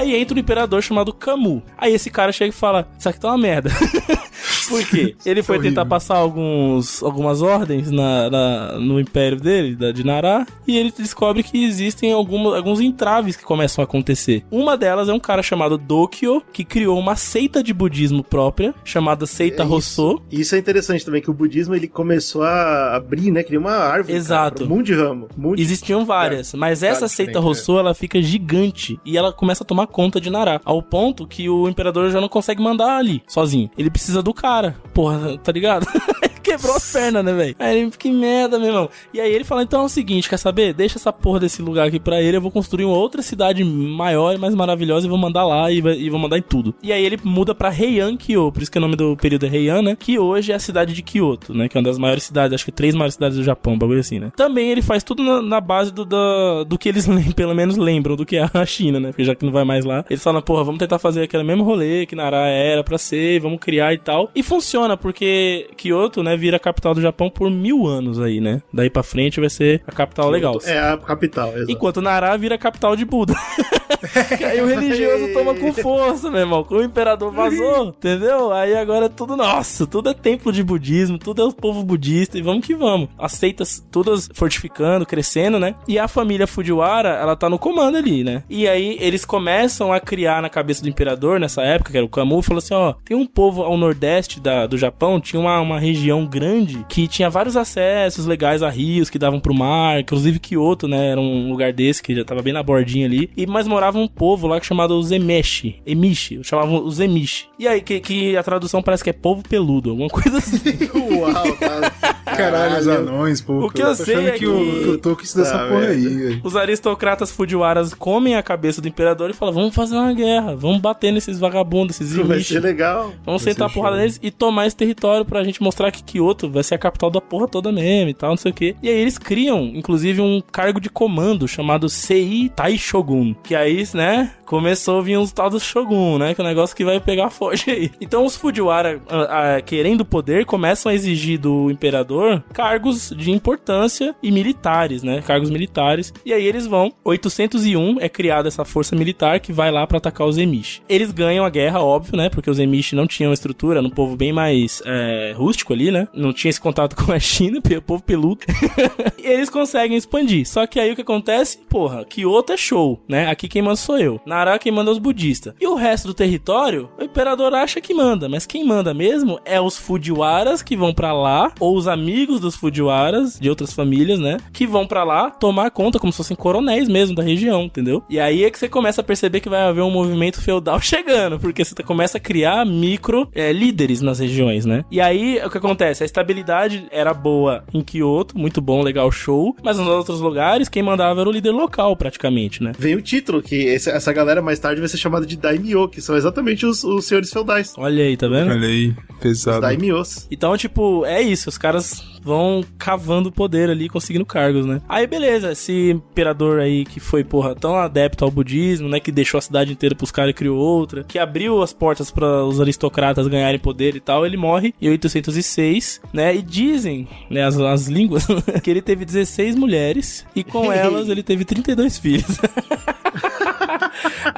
Aí entra um imperador chamado Camu. Aí esse cara chega e fala: Isso aqui tá uma merda. Por quê? Ele foi tentar passar alguns, algumas ordens na, na- no império dele, da, de Nará, e ele descobre que existem algumas, alguns entraves que começam a acontecer. Uma delas é um cara chamado Dokyo, que criou uma seita de budismo própria, chamada Seita É Rossô. E isso é interessante também, que o budismo ele começou a abrir, né? Criou uma árvore. Exato. Cara, um monte de ramo. Monte de- Existiam várias, mas essa Claro, seita diferente, Rossô, ela fica gigante e ela começa a tomar conta de Nará, ao ponto que o imperador já não consegue mandar ali, sozinho. Ele precisa do cara. Porra, tá ligado? Quebrou as pernas, né, velho? Aí ele, que merda, meu irmão. E aí ele fala, então é o seguinte, quer saber? Deixa essa porra desse lugar aqui pra ele, eu vou construir uma outra cidade maior e mais maravilhosa e vou mandar lá e, e vou mandar em tudo. E aí ele muda pra Heian Kyo, por isso que o nome do período é Heian, né? Que hoje é a cidade de Kyoto, né? Que é uma das maiores cidades, acho que três maiores cidades do Japão, bagulho assim, né? Também ele faz tudo na, na base do, da- do que eles pelo menos lembram do que é a China, né? Porque já que não vai mais lá, eles falam, porra, vamos tentar fazer aquele mesmo rolê que Nara era pra ser, vamos criar e tal. E funciona, porque Kyoto, né, vira a capital do Japão por mil anos aí, né? Daí pra frente vai ser a capital legal. É a capital, exato. Enquanto Nará vira a capital de Buda. Aí o religioso toma com força, meu irmão. Com o imperador vazou, entendeu? Aí agora é tudo nosso. Tudo é templo de budismo, tudo é o povo budista e vamos que vamos. As seitas todas fortificando, crescendo, né? E a família Fujiwara, ela tá no comando ali, né? E aí eles começam a criar na cabeça do imperador, nessa época, que era o Kamu, falou assim: ó, tem um povo ao nordeste da, do Japão, tinha uma, uma região grande que tinha vários acessos legais a rios que davam pro mar, inclusive Kyoto, né? Era um lugar desse que já tava bem na bordinha ali. E mas morava um povo lá chamado os Emeshi. Emishi, chamavam os Emishi. E aí, que, que a tradução parece que é povo peludo, alguma coisa assim. Uau, cara. Caralho, os anões, pô. O que eu tô sei é que, que- o, que o dessa Tá, porra aí, velho. Os aristocratas Fujiwaras comem a cabeça do imperador e falam: vamos fazer uma guerra, vamos bater nesses vagabundos, esses Vai Emishi. ser legal. Vamos Vai sentar a porrada show. neles e tomar esse território pra gente mostrar que Kyoto vai ser a capital da porra toda mesmo e tal, não sei o quê. E aí eles criam, inclusive, um cargo de comando chamado Sei Tai Shogun. Que aí, né, começou a vir uns tal do Shogun, né? Que é um negócio que vai pegar forte aí. Então os Fujiwara, ah, ah, querendo poder, começam a exigir do imperador cargos de importância e militares, né? Cargos militares. E aí eles vão. 801 é criada essa força militar que vai lá pra atacar os Emishi. Eles ganham a guerra, óbvio, né? Porque os Emishi não tinham estrutura, era um povo bem mais é, rústico ali, né? Não tinha esse contato com a China, pe- povo peludo. eles conseguem expandir. Só que aí o que acontece? Porra, Kyoto é show, né? Aqui quem manda sou eu. Quem manda é os budistas. E o resto do território, o imperador acha que manda, mas quem manda mesmo é os Fujiwaras que vão pra lá, ou os amigos dos Fujiwaras, de outras famílias, né? Que vão pra lá tomar conta, como se fossem coronéis mesmo da região, entendeu? E aí é que você começa a perceber que vai haver um movimento feudal chegando, porque você tá- começa a criar micro é, líderes nas regiões, né? E aí o que acontece? A estabilidade era boa em Kyoto, muito bom, legal, show, mas nos outros lugares quem mandava era o líder local, praticamente, né? Vem o título, que essa galera mais tarde vai ser chamada de Daimyo, que são exatamente os, os senhores feudais. Olha aí, tá vendo? Olha aí, Os pesado. Daimyos. Então, tipo, é isso. Os caras vão cavando poder ali, conseguindo cargos, né? Aí, beleza. Esse imperador aí que foi, porra, tão adepto ao budismo, né? Que deixou a cidade inteira pros caras e criou outra. Que abriu as portas para os aristocratas ganharem poder e tal. Ele morre em 806, né? E dizem, né? As, as línguas, que ele teve 16 mulheres. E com elas ele teve 32 filhos.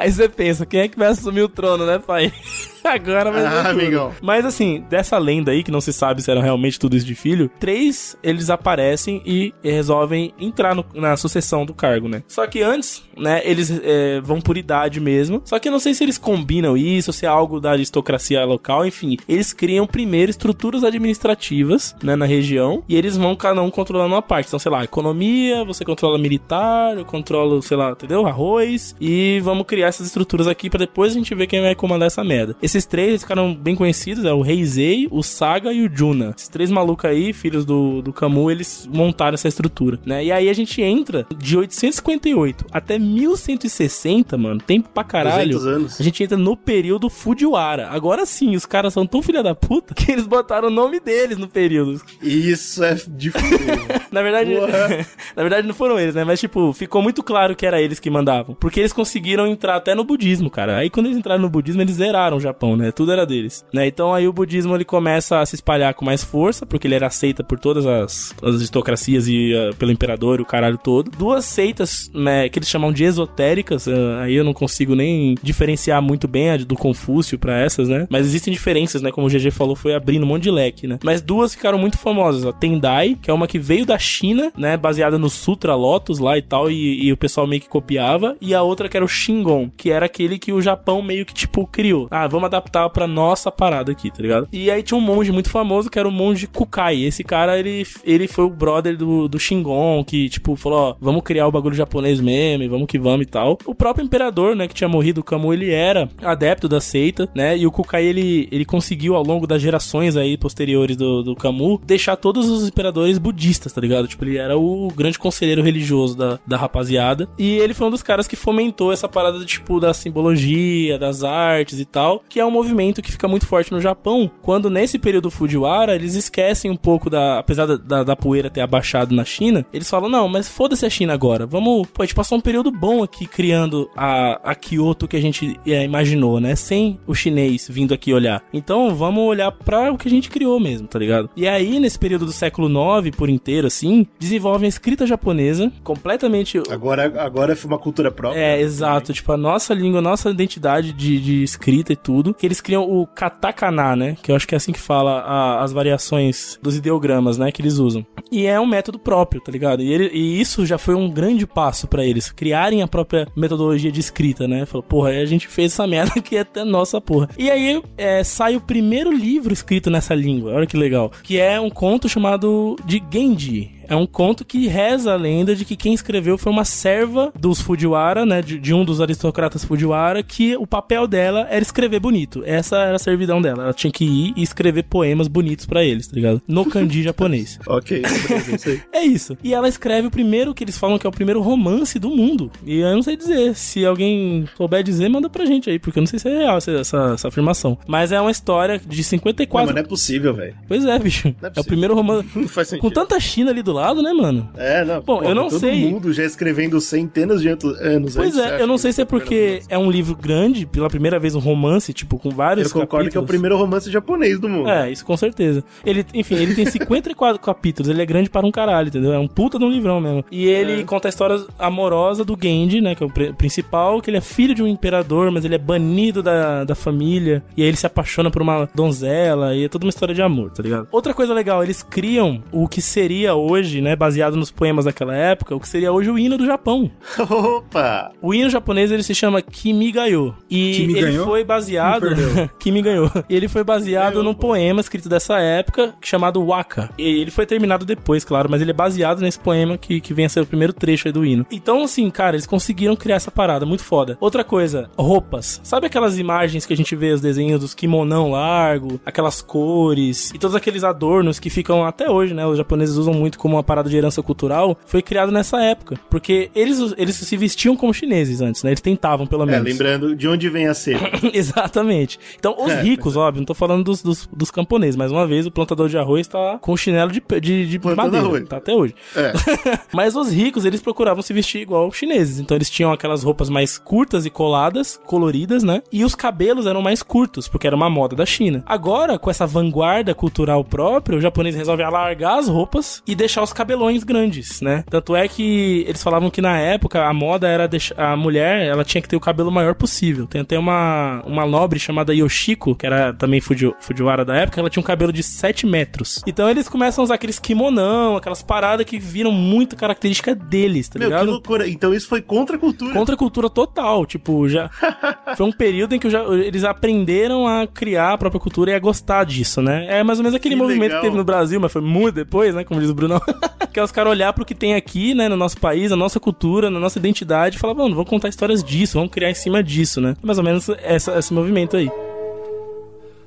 Aí você pensa, quem é que vai assumir o trono, né, pai? Agora vai Ah, amigão. Mas assim, dessa lenda aí, que não se sabe se eram realmente tudo isso de filho, três eles aparecem e resolvem entrar no- na sucessão do cargo, né? Só que antes, né, eles é, vão por idade mesmo. Só que eu não sei se eles combinam isso, se é algo da aristocracia local, enfim. Eles criam primeiro estruturas administrativas, né, na região, e eles vão cada um controlando uma parte. Então, sei lá, economia, você controla militar, eu controlo, sei lá, entendeu? Arroz, e vamos criar essas estruturas aqui pra depois a gente ver quem vai comandar essa merda. Esses três eles ficaram bem conhecidos, é o Heisei, o Saga e o Juna. Esses três malucos aí, filhos do, do Camus, eles montaram essa estrutura, né? E aí a gente entra de 858 até 1160, mano, tempo pra caralho. 200 anos. A gente entra no período Fujiwara. Agora sim, os caras são tão filha da puta que eles botaram o nome deles no período. Isso é de fuder. Na verdade, na verdade não foram eles, né? Mas tipo, ficou muito claro que era eles que mandavam, porque eles conseguiram entrar até no budismo, cara. Aí quando eles entraram no budismo, eles zeraram o Japão, né? Tudo era deles, né? Então aí o budismo ele começa a se espalhar com mais força, porque ele era aceita por todas as, as aristocracias e uh, pelo imperador, o caralho todo. Duas seitas, né, que eles chamam de esotéricas, uh, aí eu não consigo nem diferenciar muito bem a do Confúcio pra essas, né? Mas existem diferenças, né? Como o GG falou, foi abrindo um monte de leque, né? Mas duas ficaram muito famosas. A Tendai, que é uma que veio da China, né? Baseada no Sutra Lotus lá e tal, e, e o pessoal meio que copiava. E a outra que era o Shingon, que era aquele que o Japão meio que, tipo, criou. Ah, vamos adaptar pra nossa parada aqui, tá ligado? E aí tinha um monge muito famoso que era o monge Kukai. Esse cara, ele, ele foi o brother do, do Shingon, que, tipo, falou: ó, vamos criar o bagulho japonês mesmo, vamos que vamos e tal. O próprio imperador, né, que tinha morrido, o Kamu, ele era adepto da seita, né? E o Kukai, ele, ele conseguiu, ao longo das gerações aí posteriores do, do Kamu, deixar todos os imperadores budistas, tá ligado? Tipo, ele era o grande conselheiro religioso da, da rapaziada. E ele foi um dos caras que fomentou essa parada, tipo, da simbologia, das artes e tal, que é um movimento que fica muito forte no Japão, quando nesse período Fujiwara, eles esquecem um pouco da... Apesar da, da, da poeira ter abaixado na China, eles falam, não, mas foda-se a China agora, vamos... Pô, a gente passou um período bom aqui criando a, a Kyoto que a gente é, imaginou, né? Sem o chinês vindo aqui olhar. Então, vamos olhar pra o que a gente criou mesmo, tá ligado? E aí, nesse período do século IX por inteiro, assim, desenvolvem a escrita japonesa, completamente Agora, agora foi uma cultura própria. é, exato. Tipo, a nossa língua, a nossa identidade de, de escrita e tudo. Que eles criam o katakana, né? Que eu acho que é assim que fala a- as variações dos ideogramas, né? Que eles usam. E é um método próprio, tá ligado? E, ele- e isso já foi um grande passo pra eles. Criarem a própria metodologia de escrita, né? Falou, porra, aí a gente fez essa merda que é até nossa porra. E aí é, sai o primeiro livro escrito nessa língua. Olha que legal. Que é um conto chamado de Genji. be É um conto que reza a lenda de que quem escreveu foi uma serva dos Fujiwara, né? De, de um dos aristocratas Fujiwara, que o papel dela era escrever bonito. Essa era a servidão dela. Ela tinha que ir e escrever poemas bonitos pra eles, tá ligado? No kanji japonês. Ok, beleza. É isso. E ela escreve o primeiro que eles falam que é o primeiro romance do mundo. E eu não sei dizer. Se alguém souber dizer, manda pra gente aí, porque eu não sei se é real essa, essa, essa afirmação. Mas é uma história de Não, 54. mas não é possível, velho. Pois é, bicho. Não é é o primeiro romance. Não faz sentido. Com tanta China ali do lado, né, mano? É, não. Bom, eu não todo sei. mundo já escrevendo centenas de anos Pois antes, é, eu não sei se é primeiro porque é um livro grande, pela primeira vez um romance, tipo, com vários Eu concordo que é o capítulos. primeiro romance japonês do mundo. É, isso com certeza. Ele, enfim, ele tem 54 capítulos, ele é grande para um caralho, entendeu? É um puta de um livrão mesmo. E ele É. conta a história amorosa do Genji, né, que é o pri- principal, que ele é filho de um imperador, mas ele é banido da, da família, e aí ele se apaixona por uma donzela, e é toda uma história de amor, tá ligado? Outra coisa legal, eles criam o que seria hoje, né, baseado nos poemas daquela época, o que seria hoje o hino do Japão. Opa! O hino japonês ele se chama Kimigayo. E Kimi ele ganhou? foi baseado. Kimi ganhou. E ele foi baseado Ganhou, num pô. poema escrito dessa época chamado Waka. E ele foi terminado depois, claro, mas ele é baseado nesse poema que, que vem a ser o primeiro trecho aí do hino. Então, assim, cara, eles conseguiram criar essa parada, muito foda. Outra coisa, roupas. Sabe aquelas imagens que a gente vê os desenhos dos kimonão largo, aquelas cores e todos aqueles adornos que ficam até hoje, né? Os japoneses usam muito como uma parada de herança cultural. Foi criado nessa época. Porque eles, eles se vestiam como chineses antes, né? Eles tentavam, pelo É, menos. lembrando de onde vem a seda. Exatamente. Então, os É, ricos, óbvio, não tô falando dos, dos, dos camponeses, mais uma vez, o plantador de arroz tá com chinelo de, de, de Plantando madeira, arroz. tá até hoje. É. Mas os ricos, eles procuravam se vestir igual os chineses. Então eles tinham aquelas roupas mais curtas e coladas, coloridas, né? E os cabelos eram mais curtos, porque era uma moda da China. Agora, com essa vanguarda cultural própria, o japonês resolve alargar as roupas e deixar os cabelões grandes, né? Tanto é que eles falavam que na época a moda era deixar a mulher, ela tinha que ter o cabelo maior possível. Tem até uma, uma nobre chamada Yoshiko, que era também Fuji, Fujiwara da época, ela tinha um cabelo de 7 metros. Então eles começam a usar aqueles kimonão, aquelas paradas que viram muito característica deles, tá Meu, que ligado? loucura. Então isso foi contra a cultura. Contra a cultura total, tipo, já foi um período em que já, eles aprenderam a criar a própria cultura e a gostar disso, né? É mais ou menos aquele Que movimento legal. que teve no Brasil, mas foi muito depois, né? Como diz o Brunão. Que é os caras olhar pro que tem aqui, né, no nosso país, na nossa cultura, na nossa identidade e falar, mano, vamos contar histórias disso, vamos criar em cima disso, né? Mais ou menos essa, esse movimento aí.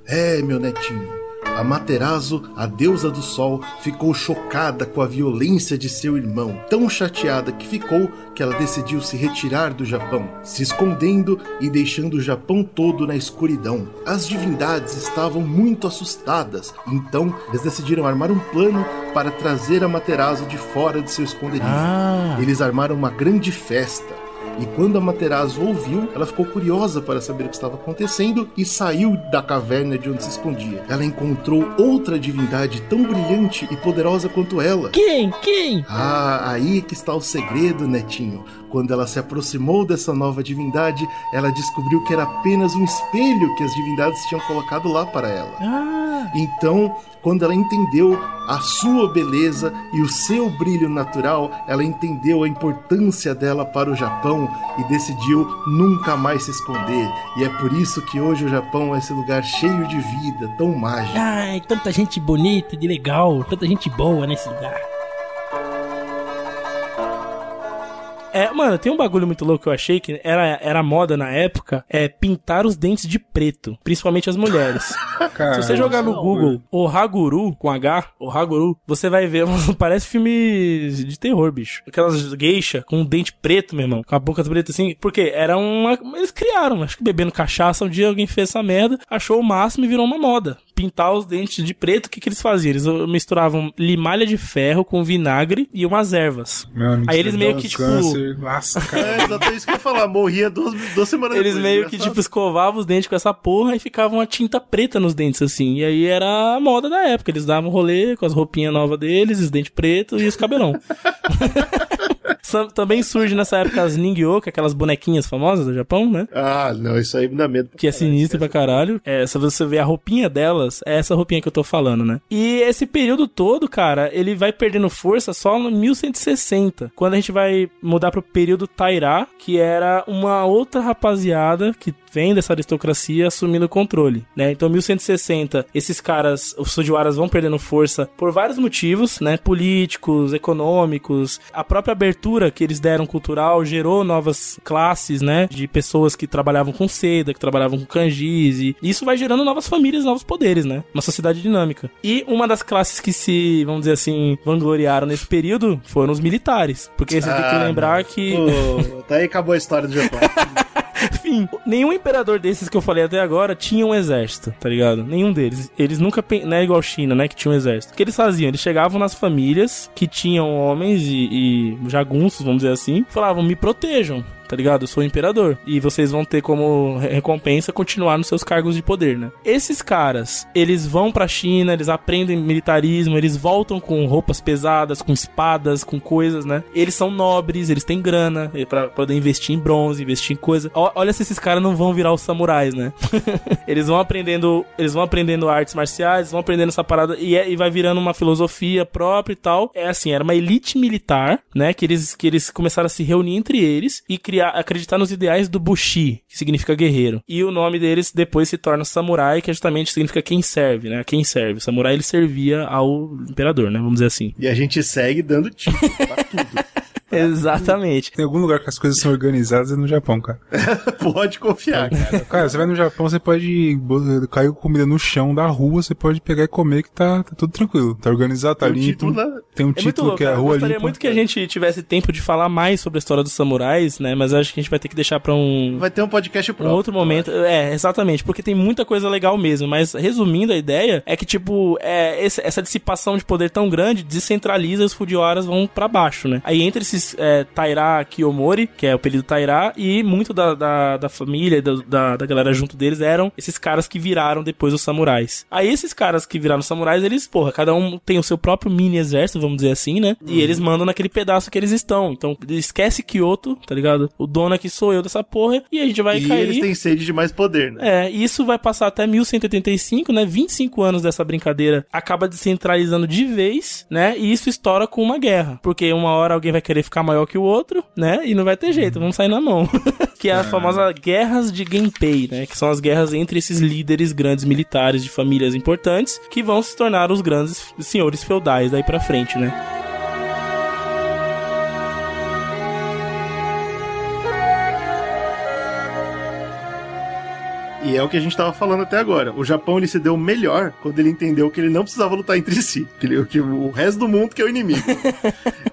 É, meu netinho. A Materazo, a deusa do sol, ficou chocada com a violência de seu irmão, tão chateada que ficou que ela decidiu se retirar do Japão, se escondendo e deixando o Japão todo na escuridão. As divindades estavam muito assustadas, então eles decidiram armar um plano para trazer a Materazo de fora de seu esconderijo. Ah. Eles armaram uma grande festa. E quando a Materazo ouviu, ela ficou curiosa para saber o que estava acontecendo e saiu da caverna de onde se escondia. Ela encontrou outra divindade tão brilhante e poderosa quanto ela. Quem? Quem? Ah, aí que está o segredo, netinho. Quando ela se aproximou dessa nova divindade, ela descobriu que era apenas um espelho que as divindades tinham colocado lá para ela. Ah. Então, quando ela entendeu a sua beleza e o seu brilho natural, ela entendeu a importância dela para o Japão e decidiu nunca mais se esconder. E é por isso que hoje o Japão é esse lugar cheio de vida, tão mágico. Ai, tanta gente bonita, de legal, tanta gente boa nesse lugar. É, mano, tem um bagulho muito louco que eu achei que era, era moda na época, é pintar os dentes de preto, principalmente as mulheres. Se você jogar no Google o Haguru, com H, o Haguru, você vai ver, parece filme de terror, bicho. Aquelas geisha com um dente preto, meu irmão, com a boca preta assim, porque era uma... Eles criaram, acho que bebendo cachaça, um dia alguém fez essa merda, achou o máximo e virou uma moda. Pintar os dentes de preto, o que, que eles faziam? Eles misturavam limalha de ferro com vinagre e umas ervas. Aí eles meio que, tipo, câncer. Nossa, cara. É exatamente isso que eu ia falar. Morria duas, duas semanas Eles depois. meio que, engraçado. tipo, escovavam os dentes com essa porra e ficava uma tinta preta nos dentes, assim. E aí era a moda da época. Eles davam rolê com as roupinhas novas deles, os dentes pretos e os cabelão. Também surge nessa época as Ningyoka, aquelas bonequinhas famosas do Japão, né? Ah, não, isso aí me dá medo. Que é sinistro pra caralho. É, se você ver a roupinha delas, é essa roupinha que eu tô falando, né? E esse período todo, cara, ele vai perdendo força só no 1160. Quando a gente vai mudar pro período Tairá, que era uma outra rapaziada que vem dessa aristocracia assumindo o controle, né? Então, 1160, esses caras, os Fujiwaras vão perdendo força por vários motivos, né? Políticos, econômicos, a própria abertura que eles deram cultural gerou novas classes, né? De pessoas que trabalhavam com seda, que trabalhavam com kanjis, e isso vai gerando novas famílias, novos poderes, né? Uma sociedade dinâmica. E uma das classes que se, vamos dizer assim, vangloriaram nesse período foram os militares, porque você tem que Ah, lembrar que Pô, tá aí acabou a história do Japão. enfim, nenhum imperador desses que eu falei até agora tinha um exército, tá ligado? Nenhum deles. Eles nunca. Não é igual China, né? Que tinha um exército. O que eles faziam? Eles chegavam nas famílias que tinham homens e, e jagunços, vamos dizer assim, falavam: me protejam. Tá ligado? Eu sou o imperador. E vocês vão ter como re- recompensa continuar nos seus cargos de poder, né? Esses caras, eles vão pra China, eles aprendem militarismo, eles voltam com roupas pesadas, com espadas, com coisas, né? Eles são nobres, eles têm grana pra poder investir em bronze, investir em coisa. Olha se esses caras não vão virar os samurais, né? eles vão aprendendo, eles vão aprendendo artes marciais, vão aprendendo essa parada e, é- e vai virando uma filosofia própria e tal. É assim, era uma elite militar, né? Que eles, que eles começaram a se reunir entre eles e criar, acreditar nos ideais do Bushi, que significa guerreiro. E o nome deles depois se torna samurai, que justamente significa quem serve, né? Quem serve. O samurai ele servia ao imperador, né? Vamos dizer assim. E a gente segue dando tiro pra tudo. Exatamente. Tem algum lugar que as coisas são organizadas é no Japão, cara. Pode confiar, cara. Cara, você vai no Japão, você pode cair comida no chão da rua, você pode pegar e comer que tá, tá tudo tranquilo. Tá organizado, tá Tem um limpo. título lá. Tem um É título louco, que é a cara. Eu rua gostaria muito que a gente tivesse tempo de falar mais sobre a história dos samurais, né? Mas acho que a gente vai ter que deixar pra um, Vai ter um podcast um próprio. outro momento. É, exatamente, porque tem muita coisa legal mesmo. Mas resumindo a ideia, é que, tipo, é, esse- essa dissipação de poder tão grande descentraliza e os Fujiwaras vão pra baixo, né? Aí entre esses é, Taira Kiyomori, que é o período Taira, e muito da, da, da família, da, da, da galera junto deles eram esses caras que viraram depois os samurais. Aí esses caras que viraram samurais, eles, porra, cada um tem o seu próprio mini exército, vamos dizer assim, né? E eles mandam naquele pedaço que eles estão. Então, esquece Kyoto, tá ligado? O dono aqui sou eu dessa porra, e a gente vai E cair. eles têm sede de mais poder, né? É, e isso vai passar até 1185, né? 25 anos dessa brincadeira acaba descentralizando de vez, né? E isso estoura com uma guerra. Porque uma hora alguém vai querer ficar maior que o outro, né? E não vai ter jeito, vamos sair na mão. que é a famosa guerras de Genpei, né? Que são as guerras entre esses líderes grandes militares de famílias importantes que vão se tornar os grandes senhores feudais daí pra frente, né? E é o que a gente tava falando até agora. O Japão ele se deu melhor quando ele entendeu que ele não precisava lutar entre si, que, que o resto do mundo que é o inimigo.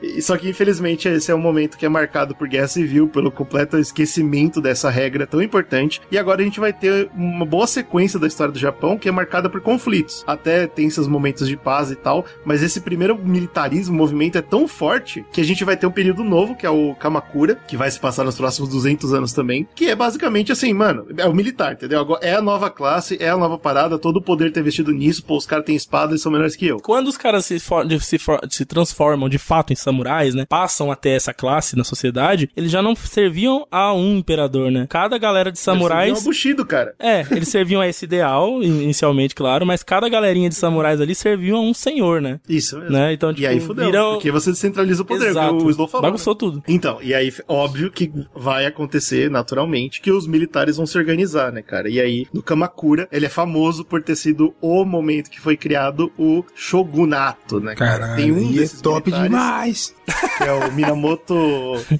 E- Só que infelizmente esse é um momento que é marcado por guerra civil, pelo completo esquecimento dessa regra tão importante. E agora a gente vai ter uma boa sequência da história do Japão que é marcada por conflitos. Até tem seus momentos de paz e tal, mas esse primeiro militarismo, movimento é tão forte que a gente vai ter um período novo, que é o Kamakura, que vai se passar nos próximos 200 anos também, que é basicamente assim, mano, é o militar, entendeu? Agora é a nova classe, é a nova parada, todo o poder ter vestido nisso, pô, os caras têm espada e são melhores que eu. Quando os caras se, for- se, for- se transformam de fato em samurais, né? Passam até essa classe na sociedade, eles já não serviam a um imperador, né? Cada galera de samurais. um Bushido, cara. É, eles serviam a esse ideal, inicialmente, claro, mas cada galerinha de samurais ali serviam a um senhor, né? Isso mesmo. Né? Então, tipo, e aí fudeu, viram- porque você descentraliza o poder, Exato. que o Slow falou. né? Bagunçou tudo. Então, e aí, óbvio que vai acontecer naturalmente que os militares vão se organizar, né, cara? E aí, no Kamakura, ele é famoso por ter sido o momento que foi criado o shogunato, né? cara? Caralho, Tem um e é desses top militares, demais. que é o Minamoto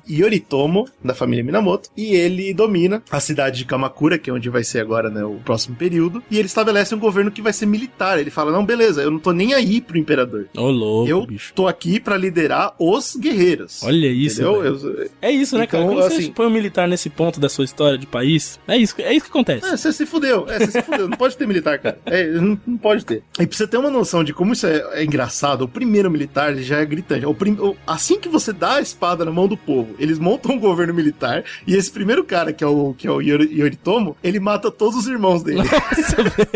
Yoritomo, da família Minamoto, e ele domina a cidade de Kamakura, que é onde vai ser agora, né, o próximo período, e ele estabelece um governo que vai ser militar. Ele fala: "Não, beleza, eu não tô nem aí pro imperador. Ô, louco, eu bicho. tô aqui pra liderar os guerreiros." Olha isso. Eu- É isso, né, Então, cara? Quando você assim- põe um militar nesse ponto da sua história de país, é isso, é isso que acontece. É, você se fudeu. É, você se fudeu. Não pode ter militar, cara. É, não, não pode ter. E pra você ter uma noção de como isso é, é engraçado, o primeiro militar ele já é gritante. O prim- o- assim que você dá a espada na mão do povo, eles montam um governo militar e esse primeiro cara, que é o, que é o Yori- Yoritomo, ele mata todos os irmãos dele.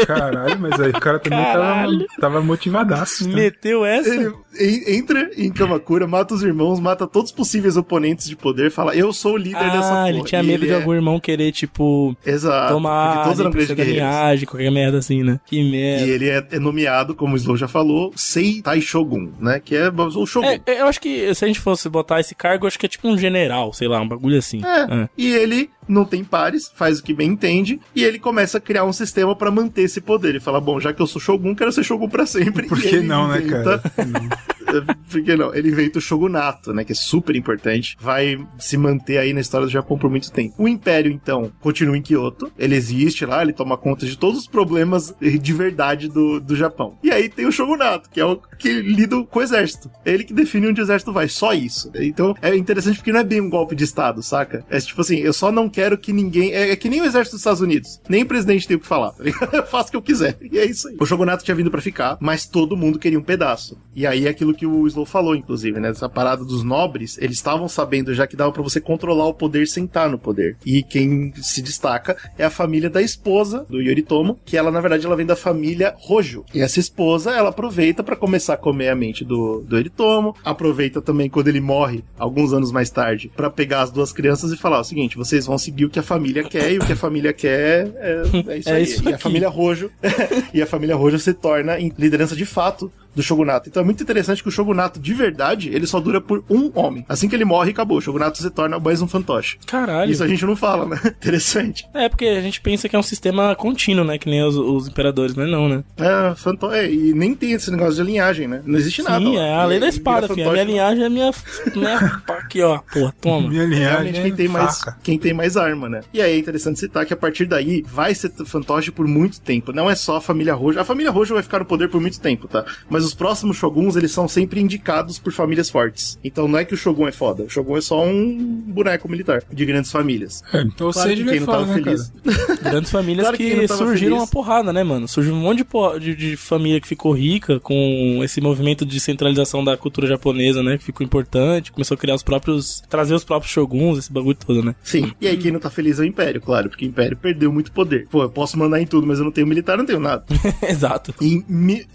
Caralho, mas aí o cara também tava, Caralho. tava motivadaço. tá? Meteu essa? Ele en- entra em Kamakura, mata os irmãos, mata todos os possíveis oponentes de poder, fala: Eu sou o líder dessa porra. Ah, ele tinha medo de é- algum irmão querer, tipo, Exato. tomar porque todos eram grandes guerreiros. linhagem, qualquer merda assim, né? Que merda. E ele é, é nomeado, como o Slow já falou, Seitai Shogun, né? Que é o Shogun. É, eu acho que se a gente fosse botar esse cargo, eu acho que é tipo um general, sei lá, um bagulho assim. É. E ele não tem pares, faz o que bem entende, e ele começa a criar um sistema pra manter esse poder. Ele fala: Bom, já que eu sou Shogun, quero ser Shogun pra sempre. Por que não, né, inventa- cara? Por que não? Ele inventa o Shogunato, né? Que é super importante. Vai se manter aí na história do Japão por muito tempo. O Império, então, continua em Kyoto. Ele existe lá, ele toma conta de todos os problemas de verdade do, do Japão. E aí tem o Shogunato, que é o que lida com o exército. É ele que define onde o exército vai. Só isso. Então é interessante porque não é bem um golpe de Estado, saca? É tipo assim, eu só não quero que ninguém. É, é que nem o exército dos Estados Unidos. Nem o presidente tem o que falar, tá? Eu faço o que eu quiser. E é isso aí. O Shogunato tinha vindo pra ficar, mas todo mundo queria um pedaço. E aí é aquilo que o Slow falou, inclusive, né? Essa parada dos nobres, eles estavam sabendo já que dava pra você controlar o poder sem estar no poder. E quem se destaca é a família da esposa do Yoritomo, que ela, na verdade, ela vem da família Rojo. E essa esposa, ela aproveita pra começar a comer a mente do, do Yoritomo, aproveita também quando ele morre, alguns anos mais tarde, pra pegar as duas crianças e falar o seguinte: vocês vão seguir o que a família quer, e o que a família quer é, é isso É aí. isso e a família Rojo, e a família Rojo se torna em liderança de fato do Shogunato. Então é muito interessante que o Shogunato, de verdade, ele só dura por um homem. Assim que ele morre, acabou. O Shogunato se torna mais um fantoche. Caralho. Isso a gente não fala, né? Interessante. É, porque a gente pensa que é um sistema contínuo, né? Que nem os, os imperadores, mas não, né? É, fantoche. É, e nem tem esse negócio de linhagem, né? Não existe nada. Sim, é a lei E- da espada, filho. A minha linhagem é minha. minha pá, aqui, ó. Porra, toma. Minha linhagem Realmente quem tem mais faca. quem tem mais arma, né? E aí é interessante citar que a partir daí vai ser fantoche por muito tempo. Não é só a família Rojo. A família Rojo vai ficar no poder por muito tempo, tá? Mas mas os próximos Shoguns, eles são sempre indicados por famílias fortes. Então não é que o Shogun é foda. O Shogun é só um boneco militar de grandes famílias. É, então ou claro seja, que quem não tava né, feliz. Né, grandes famílias claro que, que surgiram feliz. uma porrada, né, mano? Surgiu um monte de, de, de, família que ficou rica com esse movimento de centralização da cultura japonesa, né? Que ficou importante. Começou a criar os próprios. trazer os próprios Shoguns, esse bagulho todo, né? Sim. E aí quem não tá feliz é o Império, claro, porque o Império perdeu muito poder. Pô, eu posso mandar em tudo, mas eu não tenho militar, não tenho nada. Exato. Em,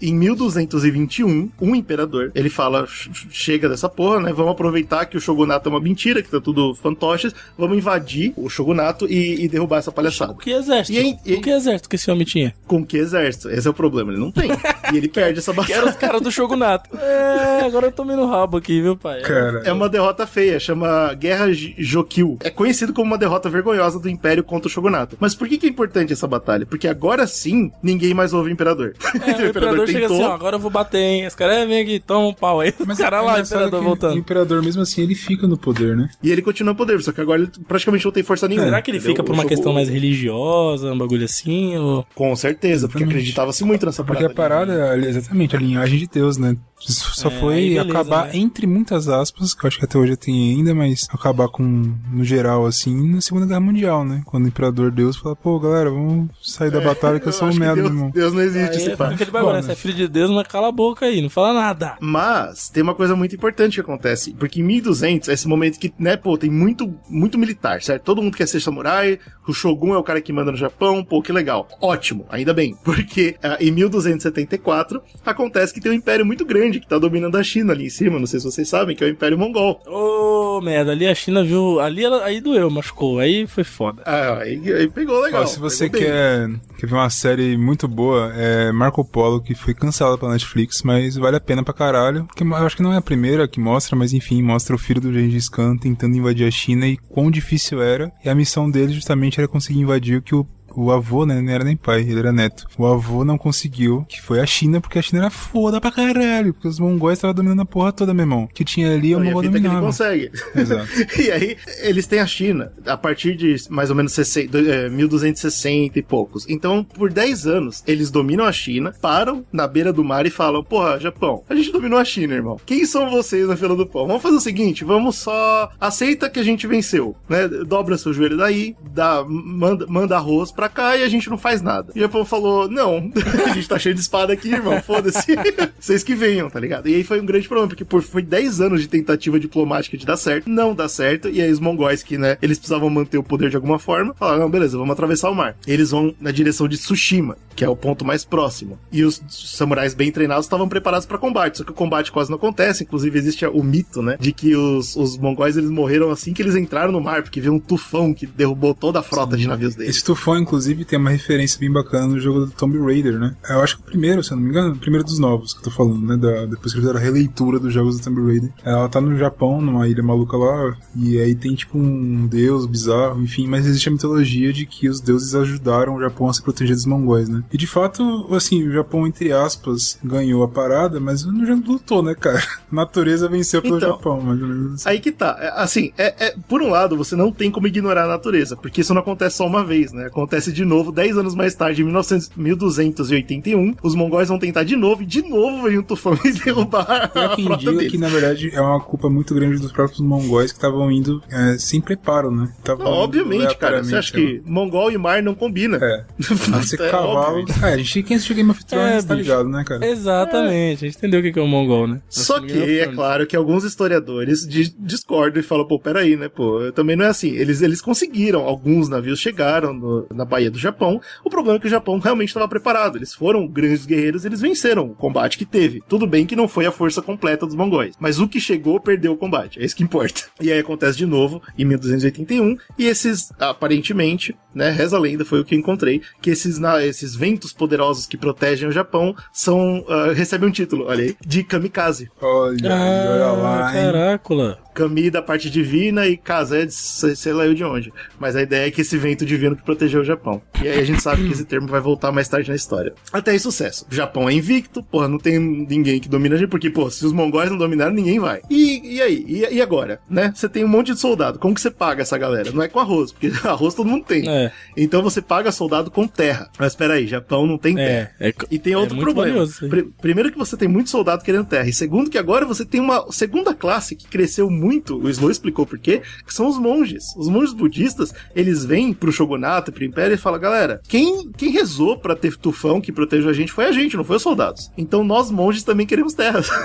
em 1220 XXI, um imperador, ele fala: chega dessa porra, né? Vamos aproveitar que o shogunato é uma mentira, que tá tudo fantoches, vamos invadir o shogunato e, e derrubar essa palhaçada. Com que exército? E, e, com que exército que esse homem tinha? Com que exército? Esse é o problema, ele não tem. e ele perde essa batalha. Era os caras do shogunato. É. é, agora eu tomei no rabo aqui, viu, pai? Cara. É uma derrota feia, chama Guerra jokyu É conhecido como uma derrota vergonhosa do Império contra o shogunato. Mas por que, que é importante essa batalha? Porque agora sim, ninguém mais ouve o imperador. É, o, o imperador, imperador tentou... chega assim, ó, agora eu vou bater hein? Os caras, é, vem aqui, toma um pau aí. Mas o cara é lá, imperador voltando. O imperador, mesmo assim, ele fica no poder, né? E ele continua no poder, só que agora ele praticamente não tem força nenhuma. Será que ele entendeu? fica por uma questão mais religiosa? um bagulho assim, ou... Com certeza, porque acreditava-se muito nessa Porque a parada. parada é exatamente a linhagem de Deus, né? Isso só É, foi beleza, acabar, né? entre muitas aspas, que eu acho que até hoje tem ainda, mas acabar com, no geral, assim, na Segunda Guerra Mundial, né? Quando o Imperador Deus fala, pô, galera, vamos sair da batalha que eu sou um merda, Deus, irmão. Deus não existe, Aí esse é aquele bagulho, né? Você é filho de Deus, mas cala a boca aí, não fala nada. Mas tem uma coisa muito importante que acontece, porque em 1200 é esse momento que, né, pô, tem muito, muito militar, certo? Todo mundo quer ser samurai, o Shogun é o cara que manda no Japão, pô, que legal. Ótimo, ainda bem, porque ah, em 1274 acontece que tem um império muito grande que tá dominando a China ali em cima, não sei se vocês sabem, que é o Império Mongol. Ô, merda, ali a China viu. Ali ela, aí doeu, machucou. Aí foi foda. Ah, aí, aí pegou legal. Ó, se você bem. quer, quer ver uma série muito boa, é Marco Polo, que foi cancelada pela Netflix, mas vale a pena pra caralho. Porque eu acho que não é a primeira que mostra, mas enfim, mostra o filho do Gengis Khan tentando invadir a China e quão difícil era. E a missão dele justamente era conseguir invadir o que o o avô, né, não era nem pai, ele era neto. O avô não conseguiu, que foi a China, porque a China era foda pra caralho, porque os mongóis estavam dominando a porra toda, meu irmão. Que tinha ali, o mongol é que ele dominava. consegue. Exato. e aí, eles têm a China a partir de mais ou menos 60, eh, 1260 e poucos. Então, por 10 anos, eles dominam a China, param na beira do mar e falam: Porra, Japão, a gente dominou a China, irmão. Quem são vocês na fila do pão? Vamos fazer o seguinte: vamos só. Aceita que a gente venceu, né? Dobra seu joelho daí, dá, manda, manda arroz pra cá e a gente não faz nada. E o Japão falou: Não, a gente tá cheio de espada aqui, irmão, foda-se. Vocês que venham, tá ligado? E aí foi um grande problema, porque por, foi 10 anos de tentativa diplomática de dar certo, não dá certo, e aí os mongóis que, né, eles precisavam manter o poder de alguma forma, falaram, não, beleza, vamos atravessar o mar. Eles vão na direção de Tsushima, que é o ponto mais próximo. E os samurais bem treinados estavam preparados pra combate, só que o combate quase não acontece, inclusive existe o mito, né, de que os, os mongóis eles morreram assim que eles entraram no mar, porque veio um tufão que derrubou toda a frota de navios deles. Esse tufão, inclusive, tem uma referência bem bacana no jogo do Tomb Raider, né? Eu acho que o primeiro, se eu não me engano, o primeiro dos novos que eu tô falando, né? Da, depois que eles fizeram a releitura dos jogos do Tomb Raider. Ela tá no Japão, numa ilha maluca lá, e aí tem tipo um deus bizarro, enfim, mas existe a mitologia de que os deuses ajudaram o Japão a se proteger dos mongóis, né? E de fato, assim, o Japão, entre aspas, ganhou a parada, mas não já lutou, né, cara? A natureza venceu pelo Então, Japão, mais ou menos assim. Aí que tá. É, Assim, é, é- por um lado, você não tem como ignorar a natureza, porque isso não acontece só uma vez, né? Acontece de novo 10 anos mais tarde, em 1900, 1281. Os mongóis vão tentar de novo, e de novo vem um tufão e derrubar Há a frota deles. que, na verdade, é uma culpa muito grande dos próprios mongóis que estavam indo é, sem preparo, né? Não, obviamente, cara. Você acha que mongol e mar não combinam? É. É cavalo. É, a gente, quem assistiu Game of Thrones É, tá ligado, né, cara? Exatamente, a gente entendeu o que que é o mongol, né? Só que é claro que alguns historiadores di- discordam e falam, pô, peraí, né, pô, também não é assim. Eles, eles conseguiram, alguns navios chegaram no- na Baía do Japão. O problema é que o Japão realmente estava preparado. Eles foram grandes guerreiros, eles venceram o combate que teve. Tudo bem que não foi a força completa dos mongóis, mas o que chegou perdeu o combate. É isso que importa. E aí acontece de novo em 1281 e esses, aparentemente, né, reza a lenda, foi o que eu encontrei, que esses, na- esses ventos poderosos que protegem o Japão são, ah, recebem um título, olha aí, de kamikaze. Olha, olha Ah, lá, hein? caracola. Kami da parte divina e Kaze é de sei lá eu de onde. Mas a ideia é que esse vento divino que protegeu o Japão. E aí a gente sabe que esse termo vai voltar mais tarde na história. Até aí, sucesso. O Japão é invicto, porra, não tem ninguém que domina a gente, porque, pô, se os mongóis não dominaram, ninguém vai. E, e aí? E, e agora? Né? Você tem um monte de soldado. Como que você paga essa galera? Não é com arroz, porque arroz todo mundo tem. É. Então você paga soldado com terra. Mas espera aí, Japão não tem terra. É, é, E tem é outro problema. valioso. Pri- primeiro que você tem muito soldado querendo terra. E segundo que agora você tem uma segunda classe que cresceu muito. O Slow explicou por quê. Que são os monges. Os monges budistas, eles vêm pro shogunato, pro império e falam, galera, quem, quem rezou pra ter tufão que protejeu a gente foi a gente, não foi os soldados. Então nós monges também queremos terras.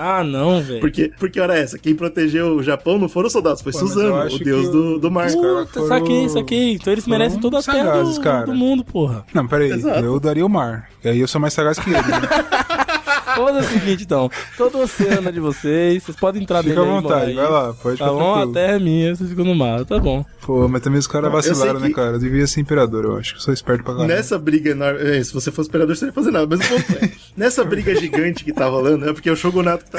Ah, não, velho. porque, porque hora é essa? Quem protegeu o Japão não foram os soldados, foi Pô, Suzano, o deus do, do mar. Puta, foram- saquei, saquei. Então eles foram merecem toda a terra sagazes, do, cara. do mundo, porra. Não, peraí, Exato. eu daria o mar. E aí eu sou mais sagaz que ele. Né? Vamos fazer o seguinte, então. Todo oceano é de vocês, vocês podem entrar Fica à dentro aí, vontade, vai lá, pode Tá bom? A terra é minha, vocês ficam no mar, tá bom. Pô, mas também os caras vacilaram, né, que- cara? Eu devia ser imperador, eu acho. Eu sou esperto pra caralho. Nessa briga enorme. é, se você fosse operador, você não ia fazer nada. Mas o ponto é: nessa briga gigante que tá rolando, é porque é o Shogunato que tá.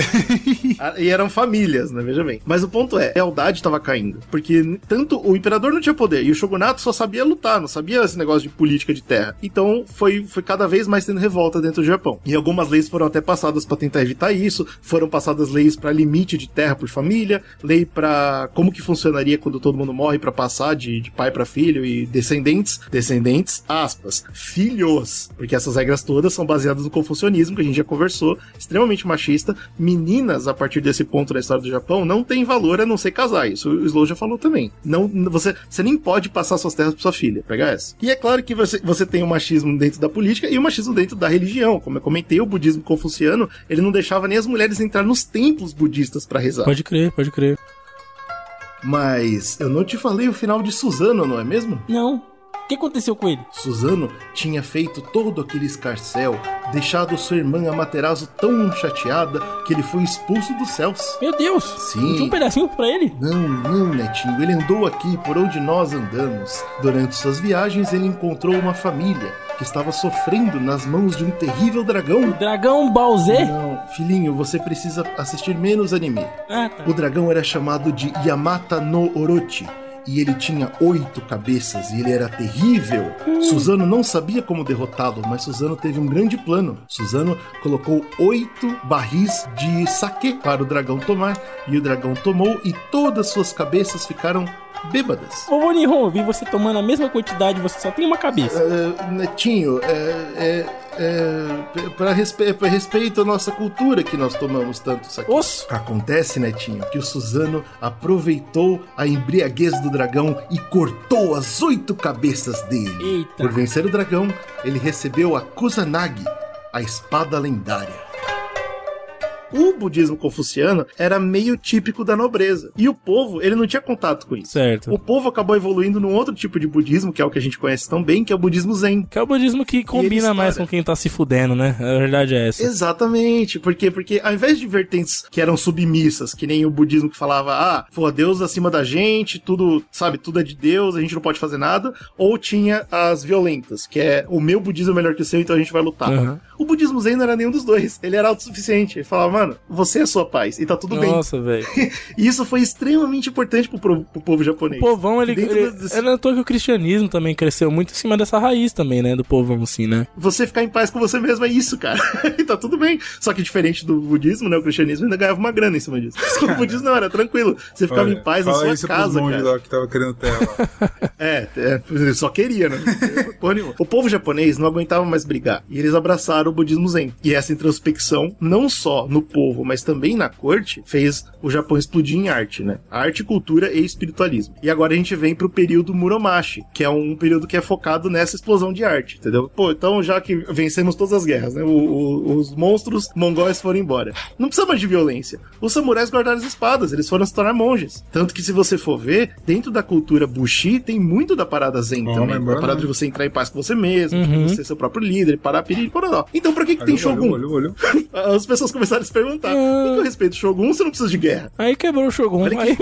Ah, e eram famílias, né? Veja bem. Mas o ponto é: a lealdade tava caindo. Porque tanto o imperador não tinha poder e o Shogunato só sabia lutar, não sabia esse negócio de política de terra. Então foi, foi cada vez mais tendo revolta dentro do Japão. E algumas leis foram até passadas para tentar evitar isso, foram passadas leis para limite de terra por família, lei para como que funcionaria quando todo mundo morre para passar de, de pai para filho e descendentes, descendentes, aspas, filhos, porque essas regras todas são baseadas no confucionismo que a gente já conversou, extremamente machista. Meninas a partir desse ponto da história do Japão não tem valor a não ser casar. Isso o Slow já falou também. Não, você, você nem pode passar suas terras para sua filha, pega essa. E é claro que você, você tem o machismo dentro da política e o machismo dentro da religião. Como eu comentei, o budismo ele não deixava nem as mulheres entrar nos templos budistas para rezar. Pode crer, pode crer. Mas eu não te falei o final de Suzano, não é mesmo? Não. O que aconteceu com ele? Suzano tinha feito todo aquele escarcel, deixado sua irmã Amaterasu tão chateada que ele foi expulso dos céus. Meu Deus! Sim. Não tinha um pedacinho pra ele? Não, não, netinho, ele andou aqui por onde nós andamos. Durante suas viagens, ele encontrou uma família que estava sofrendo nas mãos de um terrível dragão. Dragão Bowser? Não, filhinho, você precisa assistir menos anime. Ah, tá. O dragão era chamado de Yamata no Orochi. E ele tinha oito cabeças e ele era terrível. Suzano não sabia como derrotá-lo, mas Suzano teve um grande plano. Suzano colocou oito barris de saque para o dragão tomar. E o dragão tomou e todas suas cabeças ficaram bêbadas. Ô, Vonihon, eu vi você tomando a mesma quantidade, você só tem uma cabeça. É, netinho, é, é, é, para respe respeito à nossa cultura que nós tomamos tanto isso aqui. Osso! Acontece, Netinho, que o Suzano aproveitou a embriaguez do dragão e cortou as oito cabeças dele. Eita. Por vencer o dragão, ele recebeu a Kusanagi, a espada lendária. O budismo confuciano era meio típico da nobreza. E o povo, ele não tinha contato com isso. Certo. O povo acabou evoluindo num outro tipo de budismo, que é o que a gente conhece tão bem, que é o budismo zen. Que é o budismo que combina mais com quem tá se fudendo, né? A verdade é essa. Exatamente. Por quê? Porque ao invés de vertentes que eram submissas, que nem o budismo que falava, ah, pô, Deus acima da gente, tudo, sabe, tudo é de Deus, a gente não pode fazer nada, ou tinha as violentas, que é o meu budismo é melhor que o seu, então a gente vai lutar. Uhum. O budismo zen não era nenhum dos dois. Ele era autossuficiente. Ele falava, mano, você é sua paz e tá tudo bem. Nossa, velho. E isso foi extremamente importante pro, pro- pro povo japonês. O povão, ele. Dentro ele desse- é na toa que o cristianismo também cresceu muito em cima dessa raiz também, né? Do povão, assim, né? Você ficar em paz com você mesmo é isso, cara. e tá tudo bem. Só que diferente do budismo, né? O cristianismo ainda ganhava uma grana em cima disso. o budismo não, era tranquilo. Você ficava Olha, em paz na sua isso casa, cara. lá que tava querendo terra lá. É, é, só queria, né? O povo japonês não aguentava mais brigar. E eles abraçaram o budismo zen. E essa introspecção, não só no povo, mas também na corte, fez o Japão explodir em arte, né? Arte, cultura e espiritualismo. E agora a gente vem pro período Muromachi, que é um período que é focado nessa explosão de arte, entendeu? Pô, então já que vencemos todas as guerras, né? O- o- os monstros mongóis foram embora. Não precisa mais de violência. Os samurais guardaram as espadas, eles foram se tornar monges. Tanto que se você for ver, dentro da cultura Bushi, tem muito da parada zen Ó, também. lembrando, A parada né? de você entrar em paz com você mesmo, Uhum. de você ser seu próprio líder, parar piriri, pororó. Então pra que, que tem Shogun? olhou, olhou, olhou. As pessoas começaram a se perguntar: por que eu respeito o Shogun se eu não preciso de guerra? Aí quebrou o Shogun. Olha Aí,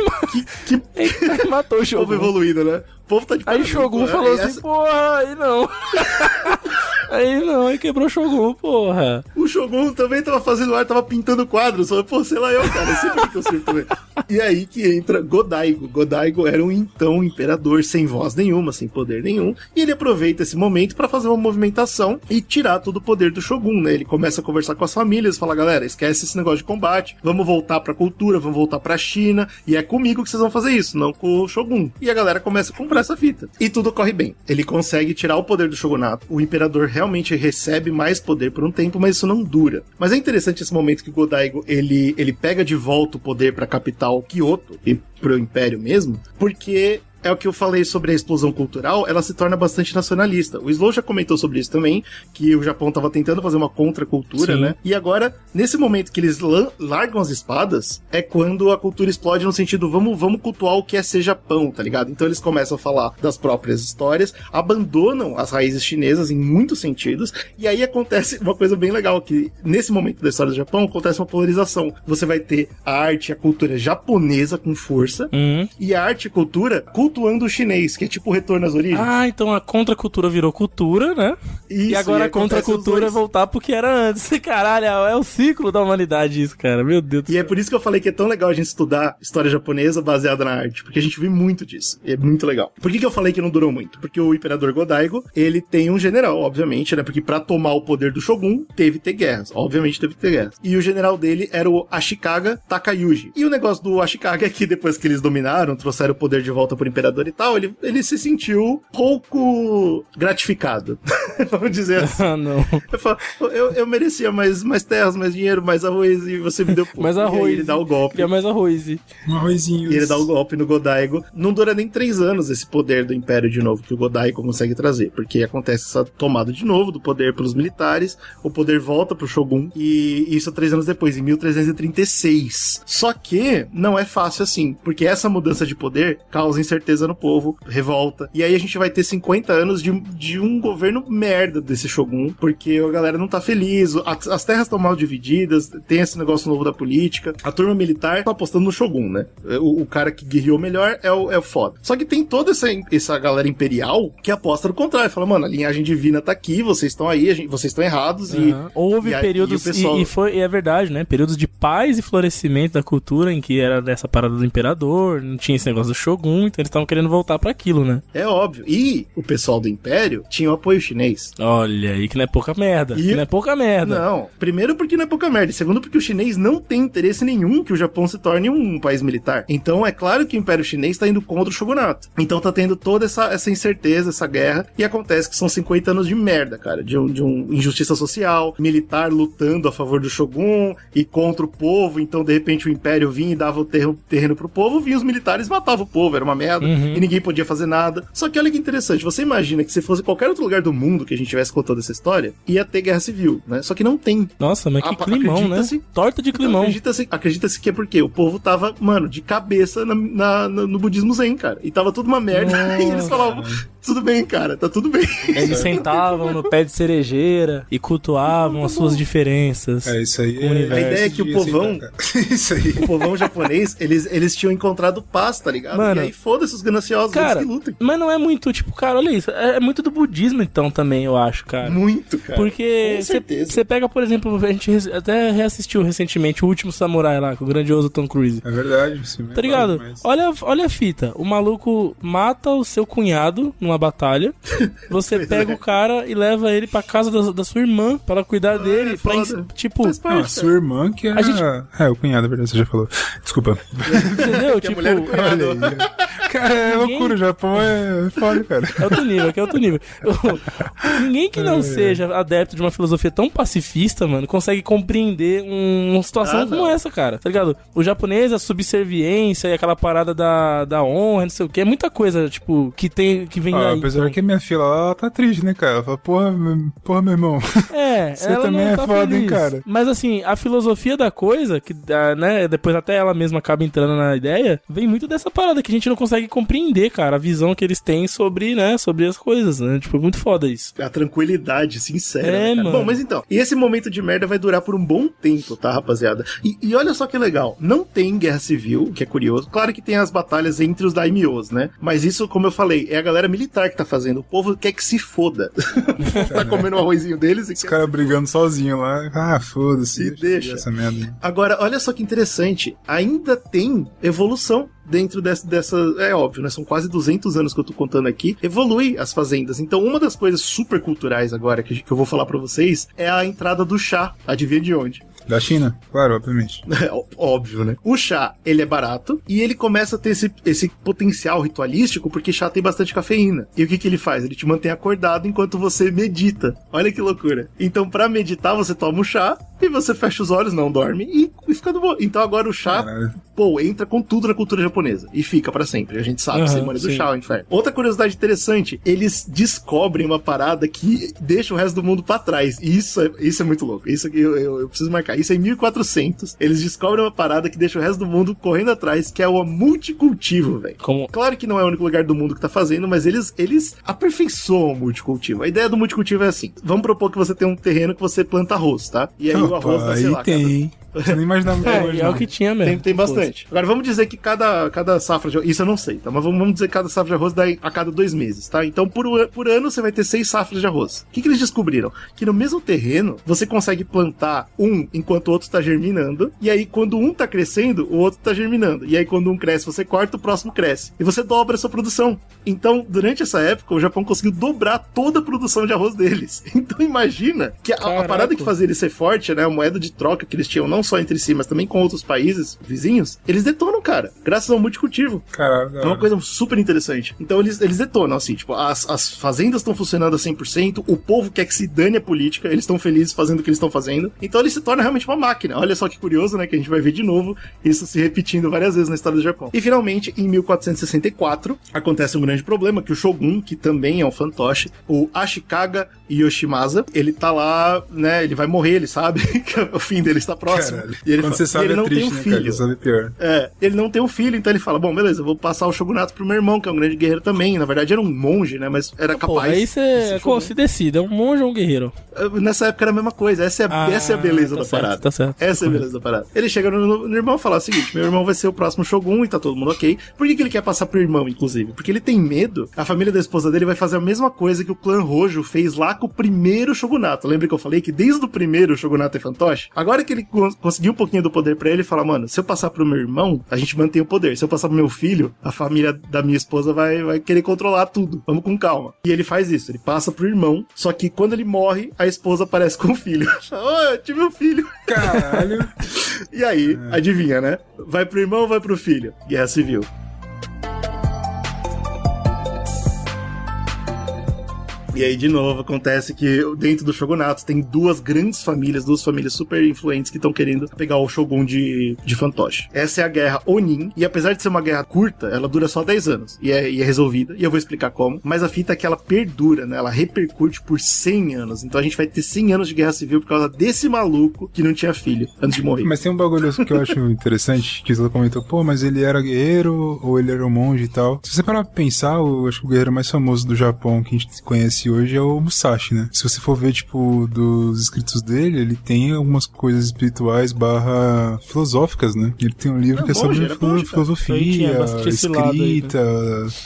Que, que aí matou o povo Shogun. evoluído, né? O povo tá de Aí Shogun pô. falou Essa- assim, porra, aí não. aí não, aí quebrou o Shogun, porra. O Shogun também tava fazendo arte, tava pintando quadros. Só, Pô, sei lá eu, cara. Por que eu também. E aí que entra Godaigo. Godaigo era um então imperador sem voz nenhuma, sem poder nenhum. E ele aproveita esse momento pra fazer uma movimentação e tirar todo o poder do Shogun, né? Ele começa a conversar com as famílias, fala, galera, esquece esse negócio de combate, vamos voltar pra cultura, vamos voltar pra China, e é comigo que vocês vão fazer isso, não com o Shogun. E a galera começa a comprar essa fita. E tudo corre bem. Ele consegue tirar o poder do Shogunato. O imperador realmente recebe mais poder por um tempo, mas isso não dura. Mas é interessante esse momento que Godaigo, ele, ele pega de volta o poder pra capital Kyoto e pro império mesmo, porque é o que eu falei sobre a explosão cultural, ela se torna bastante nacionalista. O Slow já comentou sobre isso também, que o Japão estava tentando fazer uma contracultura, Sim. né? E agora, nesse momento que eles largam as espadas, é quando a cultura explode no sentido, vamos, vamos cultuar o que é ser Japão, tá ligado? Então eles começam a falar das próprias histórias, abandonam as raízes chinesas em muitos sentidos, e aí acontece uma coisa bem legal, que nesse momento da história do Japão acontece uma polarização. Você vai ter a arte e a cultura japonesa com força, Uhum. e a arte e cultura cultuando o chinês, que é tipo o retorno às origens. Ah, então a contracultura virou cultura, né? Isso, e agora a acontece os contracultura é voltar pro que era antes. Caralho, é o ciclo da humanidade isso, cara. Meu Deus do E é por isso que eu falei que é tão legal a gente estudar história japonesa baseada na arte, porque a gente vê muito disso. E é muito legal. Por que, que eu falei que não durou muito? Porque o imperador Godaigo, ele tem um general, obviamente, né? Porque pra tomar o poder do shogun, teve que ter guerras. Obviamente teve que ter guerras. E o general dele era o Ashikaga Takayuji. E o negócio do Ashikaga é que depois que eles dominaram, trouxeram o poder de volta pro imperador e tal, ele, ele se sentiu pouco gratificado. Vamos dizer assim. Ah, não. Eu, falo, eu, eu merecia mais, mais terras, mais dinheiro, mais arroz, e você me deu pouco. Mais E aí arroz. ele dá o golpe. Quer mais arroz. e- Um arrozinho. E ele dá o golpe no Godaigo. Não dura nem três anos esse poder do Império de novo que o Godaigo consegue trazer. Porque acontece essa tomada de novo do poder pelos militares. O poder volta pro Shogun. E isso três anos depois, em 1336. Só que não é fácil assim. Porque essa mudança de poder causa incerteza no povo, revolta. E aí a gente vai ter 50 anos de, de um governo merda desse Shogun. Porque a galera não tá feliz. As, as terras estão mal divididas. Tem esse negócio novo da política. A turma militar tá apostando no Shogun, né? O, o cara que guerreou melhor é o, é o foda. Só que tem toda essa, essa galera imperial que aposta no contrário. Fala, mano, a linhagem divina tá aqui, vocês estão aí, gente- vocês estão errados. E, Aham. Houve e períodos, e pessoal- e, e foi, e é verdade, né? Períodos de paz e florescimento da cultura em que era dessa parada do imperador, não tinha esse negócio do Shogun, então eles estavam querendo voltar pra aquilo, né? É óbvio. E o pessoal do Império tinha o apoio chinês. Olha aí que não é pouca merda. E- Que não é pouca merda. Não, primeiro porque não é pouca merda, e segundo porque o chinês não tem interesse nenhum que o Japão se torne um país militar. Então é claro que o Império Chinês tá indo contra o shogunato. Então tá tendo toda essa, essa incerteza, essa guerra, e acontece que são 50 anos de merda, cara, de, um, de um injustiça social, militar lutando a favor do shogun e contra o povo, então de repente o Império vinha e dava o terreno, terreno pro povo, vinha os militares e matavam o povo, era uma merda, Uhum. e ninguém podia fazer nada. Só que olha que interessante, você imagina que se fosse qualquer outro lugar do mundo que a gente tivesse contando essa história, ia ter guerra civil, né? Só que não tem. Nossa, mas que Apa- climão, né? acredita-se- Torta de Então, climão. Acredita-se acredita que é porque o povo tava, mano, de cabeça na- na- no budismo zen, cara. E tava tudo uma merda. E eles falavam, tudo bem, cara, tá tudo bem. Eles sentavam no pé de cerejeira e cultuavam as suas diferenças. É, isso aí. O universo. A ideia é que o povão- aceitar, cara. isso aí. O povão japonês, eles, eles tinham encontrado paz, tá ligado? Mano, e aí foda-se os gananciosos, Cara, eles que lutem. mas não é muito, tipo, cara, olha isso. É é muito do budismo, então, também, eu acho, cara. Muito, cara. Porque Com certeza. você pega, por exemplo, a gente até reassistiu recentemente o último samurai lá, com o grandioso Tom Cruise. É verdade. Mesmo, Tá ligado? mas- Olha, olha a fita. O maluco mata o seu cunhado numa batalha. Você pega é. o cara e leva ele pra casa da, da sua irmã pra ela cuidar dele. é pra ens- foda. tipo, Faz parte, Não, a sua irmã que era... A gente- É, o cunhado, é verdade, você já falou. Desculpa. entendeu? Tipo, mulher. Cara, é Ninguém- loucura, o Japão é foda, cara. É outro nível, aqui é outro nível. Ninguém que É. não seja adepto de uma filosofia tão pacifista, mano, consegue compreender um- uma situação Ah, como não. essa, cara. Tá ligado? O japonês, a subserviência e aquela parada da, da honra, não sei o que, é muita coisa, tipo, que tem que vem Ah, apesar então. que a minha filha, ela tá triste, né, cara? Ela fala, porra, meu- porra, meu irmão. É, Você ela também não é tá foda, hein, feliz. cara? Mas assim, a filosofia da coisa, que né, depois até ela mesma acaba entrando na ideia, vem muito dessa parada que a gente não consegue compreender, cara, a visão que eles têm sobre, né, sobre as coisas, né? Tipo, é muito foda isso. A tranquilidade sincera. É, né, cara? mano. Bom, mas então, e esse momento de merda vai durar por um bom tempo, tá, rapaziada? E, e olha só que legal, não tem guerra civil, que é curioso. Claro que tem as batalhas entre os daimyos, né? Mas isso, como eu falei, é a galera militar que tá fazendo. O povo quer que se foda. tá comendo o arrozinho deles e Os quer... caras brigando sozinho lá. Ah, foda-se. E deixa. Essa merda. Agora, olha só que interessante, ainda tem evolução dentro dessa, dessa. É óbvio, né? São quase 200 anos que eu tô contando aqui. Evolui as fazendas. Então, uma das coisas super culturais agora que, que eu vou falar pra vocês é a entrada do chá. Adivinha de onde? Da China? Claro, obviamente. Óbvio, né? O chá, ele é barato e ele começa a ter esse, esse potencial ritualístico porque chá tem bastante cafeína. E o que, que ele faz? Ele te mantém acordado enquanto você medita. Olha que loucura. Então, pra meditar, você toma o chá e você fecha os olhos, não dorme e, e fica bom. Então, agora o chá, Caralho. Pô, entra com tudo na cultura japonesa e fica pra sempre. A gente sabe, cerimônia do sim. chá, o inferno. Outra curiosidade interessante, eles descobrem uma parada que deixa o resto do mundo pra trás. E isso é, isso é muito louco. Isso aqui eu, eu, eu preciso marcar. Isso é em 1400. Eles descobrem uma parada que deixa o resto do mundo correndo atrás, que é o multicultivo, velho. Como Claro que não é o único lugar do mundo que tá fazendo, mas eles, eles aperfeiçoam o multicultivo. A ideia do multicultivo é assim: vamos propor que você tem um terreno que você planta arroz, tá? E aí o arroz Opa, dá, sei aí lá, tem, cada-? Você não imaginava que É, hoje, é não. o que tinha mesmo. Tem, tem Fosse. bastante. Agora vamos dizer que cada, cada safra de arroz. Isso eu não sei, tá? Mas vamos, vamos dizer que cada safra de arroz dá a cada dois meses, tá? Então por, por ano você vai ter seis safras de arroz. O que, que eles descobriram? Que no mesmo terreno você consegue plantar um enquanto o outro tá germinando. E aí quando um tá crescendo, o outro tá germinando. E aí quando um cresce, você corta, o próximo cresce. E você dobra a sua produção. Então, durante essa época, o Japão conseguiu dobrar toda a produção de arroz deles. Então imagina que a, a parada que fazia ele ser forte, né? A moeda de troca que eles tinham, não só entre si, mas também com outros países vizinhos, eles detonam, cara. Graças ao multicultivo. Caralho, É uma coisa super interessante. Então eles, eles detonam, assim, tipo, as, as fazendas estão funcionando a 100%, o povo quer que se dane a política, eles estão felizes fazendo o que eles estão fazendo. Então ele se torna realmente uma máquina. Olha só que curioso, né, que a gente vai ver de novo isso se repetindo várias vezes na história do Japão. E finalmente, em 1464, acontece um grande problema, que o Shogun, que também é um fantoche, o Ashikaga Yoshimasa, ele tá lá, né, ele vai morrer, ele sabe que o fim dele está próximo. Caralho. E ele Quando fa- você e sabe ele é não triste, tem um né, filho. cara? Sabe pior. É, ele não tem um filho, então ele fala: Bom, beleza, eu vou passar o shogunato pro meu irmão, que é um grande guerreiro também. Na verdade, era um monge, né? Mas era Pô, capaz. aí de você shogun. se decide, é um monge ou um guerreiro? Nessa época era a mesma coisa. Essa é, a- Ah, essa é a beleza tá da certo, parada. tá certo. Essa é a beleza da parada. Ele chega no, no- no irmão e fala o seguinte: meu irmão vai ser o próximo Shogun e tá todo mundo ok. Por que, que ele quer passar pro irmão, inclusive? Porque ele tem medo. A família da esposa dele vai fazer a mesma coisa que o clã Rojo fez lá com o primeiro Shogunato. Lembra que eu falei que desde o primeiro o Shogunato é fantoche? Agora que ele cons- conseguiu um pouquinho do poder pra ele, ele fala: mano, se eu passar pro meu irmão, a gente mantém o poder. Se eu passar pro meu filho, a família da minha esposa vai, vai querer controlar tudo. Vamos com calma. E ele faz isso, ele passa pro irmão, só que quando ele morre, a esposa aparece com o filho. Ô, eu tive um filho. Caralho. E aí, adivinha, né? Vai pro irmão ou vai pro filho? Guerra Civil. E aí, de novo, acontece que dentro do Shogunato tem duas grandes famílias, duas famílias super influentes que estão querendo pegar o Shogun de, de fantoche. Essa é a guerra Onin, e apesar de ser uma guerra curta, ela dura só 10 anos e é, e é resolvida, e eu vou explicar como. Mas a fita é que ela perdura, né? Ela repercute por 100 anos. Então a gente vai ter 100 anos de guerra civil por causa desse maluco que não tinha filho antes de morrer. Mas tem um bagulho que eu acho interessante, que você comentou, pô, mas ele era guerreiro ou ele era um monge e tal. Se você parar pra pensar, eu acho que o guerreiro mais famoso do Japão que a gente conhece hoje é o Musashi, né? Se você for ver, tipo, dos escritos dele, ele tem algumas coisas espirituais barra filosóficas, né? Ele tem um livro Era que é sobre cara. Aí filosofia, tinha aí, né? escrita,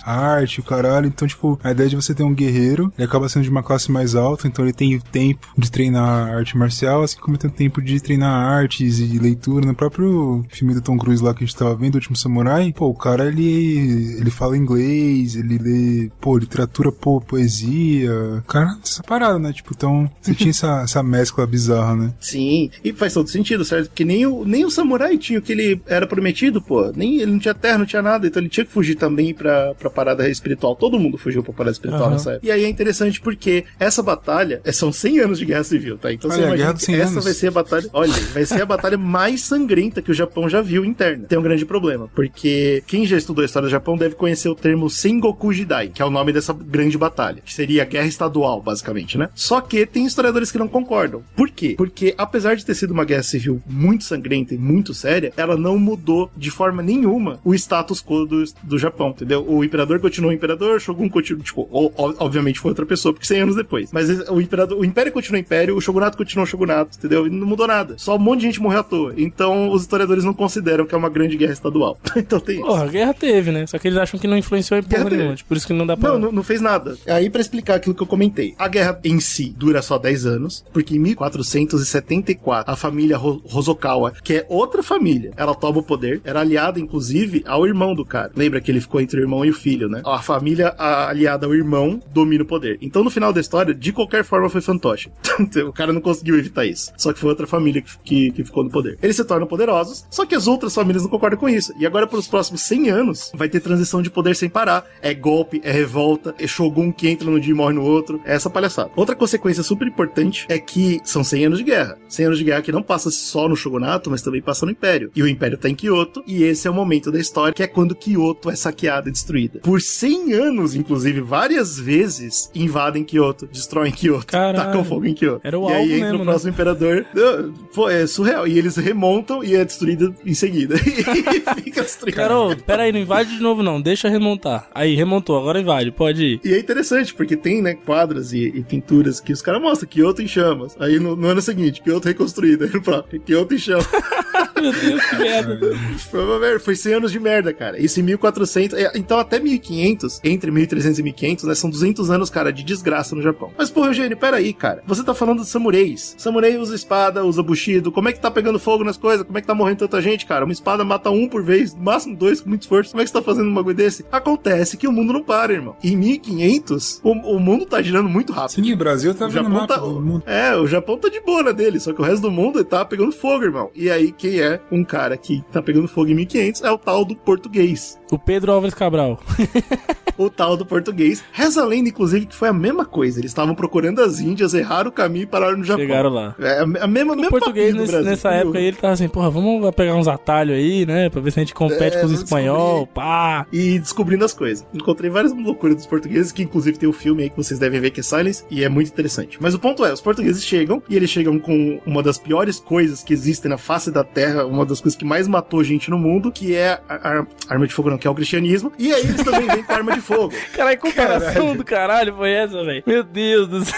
arte, o caralho. Então, tipo, a ideia de você ter um guerreiro, ele acaba sendo de uma classe mais alta, então ele tem tempo de treinar arte marcial, assim como tem tempo de treinar artes e leitura. No próprio filme do Tom Cruise lá que a gente tava vendo, O Último Samurai, pô, o cara, ele, ele fala inglês, ele lê, pô, literatura, pô, poesia. O cara, essa parada, né? Tipo, então, você tinha essa, essa mescla bizarra, né? Sim, e faz todo sentido, certo? Porque nem o, nem o samurai tinha o que ele era prometido, pô. Nem ele não tinha terra, não tinha nada, então ele tinha que fugir também pra, pra parada espiritual. Todo mundo fugiu pra parada espiritual Aham. nessa época. E aí é interessante porque essa batalha é, são 100 anos de guerra civil, tá? Então Olha, você imagina que 100 essa anos. vai ser a batalha. Olha, vai ser a batalha mais sangrenta que o Japão já viu interna. Tem um grande problema, porque quem já estudou a história do Japão deve conhecer o termo Sengoku Jidai, que é o nome dessa grande batalha, que seria guerra estadual, basicamente, né? Só que tem historiadores que não concordam. Por quê? Porque apesar de ter sido uma guerra civil muito sangrenta e muito séria, ela não mudou de forma nenhuma o status quo do, do Japão, entendeu? O imperador continuou imperador, o Shogun continuou, tipo, o- o- obviamente foi outra pessoa, porque 100 anos depois. Mas o imperador, o império continuou império, o shogunato continuou shogunato, entendeu? E não mudou nada. Só um monte de gente morreu à toa. Então os historiadores não consideram que é uma grande guerra estadual. então tem isso. Porra, a guerra teve, né? Só que eles acham que não influenciou em porra nenhuma. Por isso que não dá pra. Não, não, não fez nada. Aí, pra explicar aquilo que eu comentei, a guerra em si dura só 10 anos, porque em 1474, a família Hosokawa, que é outra família, ela toma o poder, era aliada, inclusive, ao irmão do cara. Lembra que ele ficou entre o irmão e o filho, né? A família a- aliada ao irmão domina o poder. Então, no final da história, de qualquer forma, foi fantoche. o cara não conseguiu evitar isso. Só que foi outra família que, que, que ficou no poder. Eles se tornam poderosos, só que as outras famílias não concordam com isso. E agora, pelos próximos 100 anos, vai ter transição de poder sem parar. É golpe, é revolta, é Shogun que entra no dia e morre no outro. É essa palhaçada. Outra consequência super importante é que são 100 anos de guerra. 100 anos de guerra que não passa só no Shogunato, mas também passa no Império. E o Império tá em Kyoto, e esse é o momento da história que é quando Kyoto é saqueada e destruída. Por 100 anos, inclusive, várias vezes invadem Kyoto, destroem Kyoto, Caralho. tacam fogo em Kyoto. Era o e aí entra mesmo, o né? próximo imperador. Não, Pô, é surreal. E eles remontam e é destruída em seguida. e fica destruído. Carol, pera aí, não invade de novo não, deixa remontar. Aí, remontou, agora invade, pode ir. E é interessante, porque tem né, quadros e, e pinturas que os caras mostram Kyoto em chamas. Aí no, no ano seguinte, Kyoto reconstruída. Aí no próximo, Kyoto em chamas. Meu Deus, que merda. Foi uma merda, foi 100 anos de merda, cara. Isso em 1400, é, então até 1500, entre 1300 e 1500, né, são 200 anos, cara, de desgraça no Japão. Mas, pô, Eugênio, peraí, cara. Você tá falando de samureis. Samurai usa espada, usa bushido. Como é que tá pegando fogo nas coisas? Como é que tá morrendo tanta gente, cara? Uma espada mata um por vez, no máximo dois com muito esforço. Como é que você tá fazendo um bagulho desse? Acontece que o mundo não para, irmão. Em 1500, o, o mundo tá girando muito rápido. Sim, o Brasil tá O vendo Japão mapa tá. do mundo. É, o Japão tá de boa na dele, só que o resto do mundo tá pegando fogo, irmão. E aí, quem é um cara que tá pegando fogo em 1500 é o tal do português. O Pedro Álvares Cabral. O tal do português. Reza a lenda, inclusive, que foi a mesma coisa. Eles estavam procurando as Índias, erraram o caminho e pararam no Japão. Chegaram lá. É a a mesma, O mesma português nesse- nessa viu? época aí, ele tava assim, porra, vamos pegar uns atalhos aí, né? Pra ver se a gente compete É, com os espanhol, pá. e descobrindo as coisas. Encontrei várias loucuras dos portugueses, que inclusive tem o filme aí que vocês devem ver que é Silence, e é muito interessante. Mas o ponto é, os portugueses chegam, e eles chegam com uma das piores coisas que existem na face da Terra, uma das coisas que mais matou gente no mundo, que é a, a- arma de fogo não, que é o cristianismo, e aí eles também vêm com arma de fogo. Caralho, que comparação do caralho foi essa, velho? Meu Deus do céu.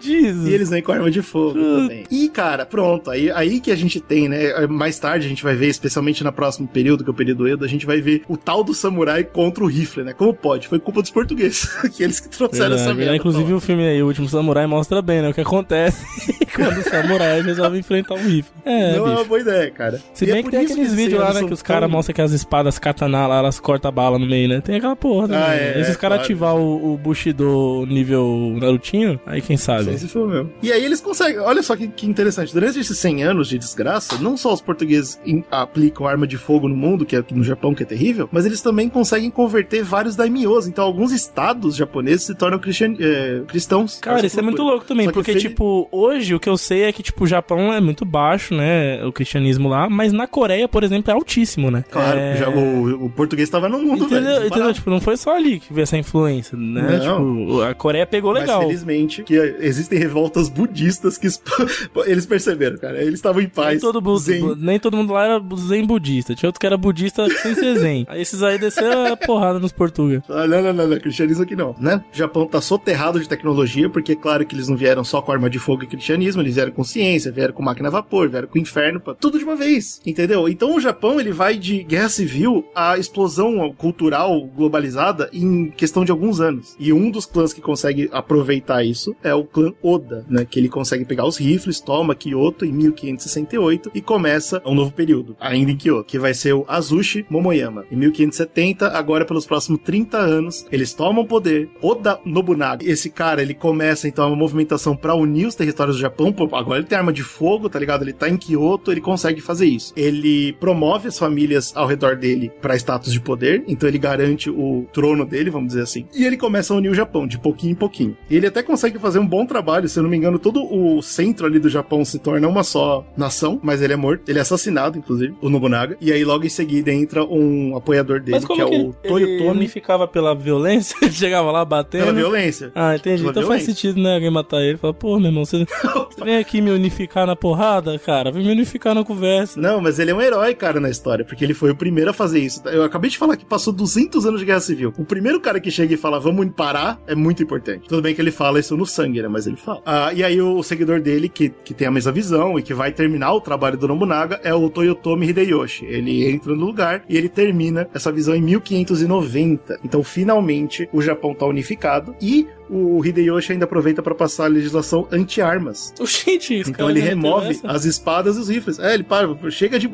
Jesus. E eles vêm com arma de fogo também. E, cara, pronto. Aí, aí que a gente tem, né? Mais tarde a gente vai ver, especialmente no próximo período, que é o período Edo, a gente vai ver o tal do samurai contra o rifle, né? Como pode? Foi culpa dos portugueses. que eles que trouxeram Verdade, essa merda. Inclusive o filme aí, O Último Samurai, mostra bem, né? O que acontece quando os samurais resolvem enfrentar um rifle. É, não é uma bicho. boa ideia, cara. Se E é bem por que tem aqueles esses vídeos lá, né? Que os caras mostram que as espadas katana lá, elas cortam a bala no meio, né? Tem aquela porra, né? Ah, é, E se os é, caras claro. ativar o, o Bushido nível Narutinho, aí quem sabe. Esse foi o meu. E aí eles conseguem. Olha só que, que interessante. Durante esses 100 anos de desgraça, não só os portugueses in- aplicam arma de fogo no mundo, que é no Japão, que é terrível, mas eles também conseguem converter vários daimyos. Então, alguns estados japoneses se tornam cristian, é, cristãos. Cara, Olha isso é muito louco também, porque, tipo, hoje o que eu sei é que, tipo, o Japão é muito baixo, né? O cristianismo lá, mas na Coreia, por exemplo, é altíssimo, né? Claro, é... já o, o português estava no mundo, Entendeu? velho. não entendeu? Tipo, não foi só ali que veio essa influência, né? Não. Tipo, a Coreia pegou legal. Mas felizmente que existem revoltas budistas que eles perceberam, cara. Eles estavam em paz. Nem todo, bu- zen. nem todo mundo lá era zen budista. Tinha outro que era budista sem ser zen. Aí esses aí desceram a porrada nos portugueses. Ah, não, não, não, não, cristianismo aqui não, né? O Japão tá soterrado de tecnologia, porque é claro que eles não vieram só com arma de fogo e cristianismo, eles vieram com ciência, vieram com máquina a vapor, vieram com inferno, pá, tudo de uma vez, entendeu? Então o Japão, ele vai de guerra civil a explosão cultural globalizada em questão de alguns anos. E um dos clãs que consegue aproveitar isso é o clã Oda, né? Que ele consegue pegar os rifles, toma Kyoto em 1568 e começa um novo período, ainda em Kyoto, que vai ser o Azushi Momoyama. Em 1570, agora pelos próximos 30 anos, eles tomam poder. Oda Nobunaga, esse cara, ele começa então uma movimentação pra unir os territórios do Japão. Agora ele tem arma de fogo, tá ligado? Ele tá em Kyoto, ele consegue fazer isso. Ele promove as famílias ao redor dele pra status de poder, então ele garante o trono dele, vamos dizer assim. E ele começa a unir o Japão de pouquinho em pouquinho. Ele até consegue fazer um bom trabalho, se eu não me engano, todo o centro ali do Japão se torna uma só nação, mas ele é morto, ele é assassinado, inclusive, o Nobunaga. E aí logo em seguida entra um apoiador dele, que é o ele, ele Toyotomi, unificava pela violência? Ele chegava lá batendo. pela violência. Ah, entendi. Pela então faz violência. sentido, né? Alguém matar ele. Fala, pô, meu irmão, você, você vem aqui me unificar na porrada, cara? Vem me unificar na conversa. Não, mas ele é um herói, cara, na história, porque ele foi o primeiro a fazer isso. Eu acabei de falar que passou 200 anos de guerra civil. O primeiro cara que chega e fala, vamos parar, é muito importante. Tudo bem que ele fala isso no sangue, né? Mas ele fala. Ah, e aí o seguidor dele, que, que tem a mesma visão e que vai terminar o trabalho do Nobunaga, é o Toyotomi Hideyoshi. Ele entra no lugar e ele termina essa visão em 1590. Então, finalmente, o Japão tá unificado e o Hideyoshi ainda aproveita para passar a legislação anti-armas. Gente, esse Então cara ele remove essa? as espadas e os rifles. É, ele para, chega de.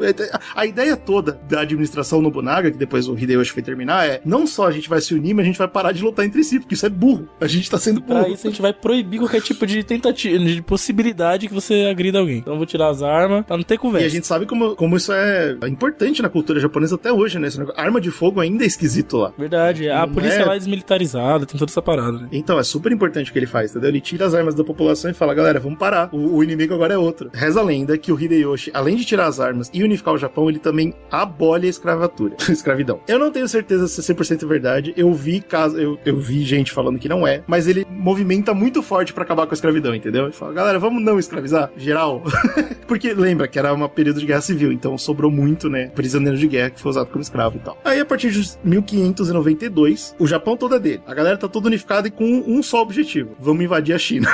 A ideia toda da administração Nobunaga, que depois o Hideyoshi foi terminar, é não só a gente vai se unir, mas a gente vai parar de lutar entre si, porque isso é burro. A gente tá sendo Pra burro. isso a gente vai proibir qualquer tipo de tentativa, de possibilidade que você agrida alguém. Então eu vou tirar as armas pra não ter E conversa. a gente sabe como, como isso é importante na cultura japonesa até hoje, né? Arma de fogo ainda é esquisito lá. Verdade, a Não polícia é- lá é desmilitarizada, tem toda essa parada, né? Então, é super importante o que ele faz, entendeu? Ele tira as armas da população e fala, galera, vamos parar. O, o inimigo agora é outro. Reza a lenda que o Hideyoshi, além de tirar as armas e unificar o Japão, ele também abole a escravatura, escravidão. Eu não tenho certeza se é 100% verdade. Eu vi caso, eu, eu vi gente falando que não é, mas ele movimenta muito forte pra acabar com a escravidão, entendeu? Ele fala, galera, vamos não escravizar geral. Porque lembra que era um período de guerra civil, então sobrou muito, né, prisioneiro de guerra que foi usado como escravo e tal. Aí a partir de 1592, o Japão todo é dele. A galera tá toda unificada e com um só objetivo: vamos invadir a China.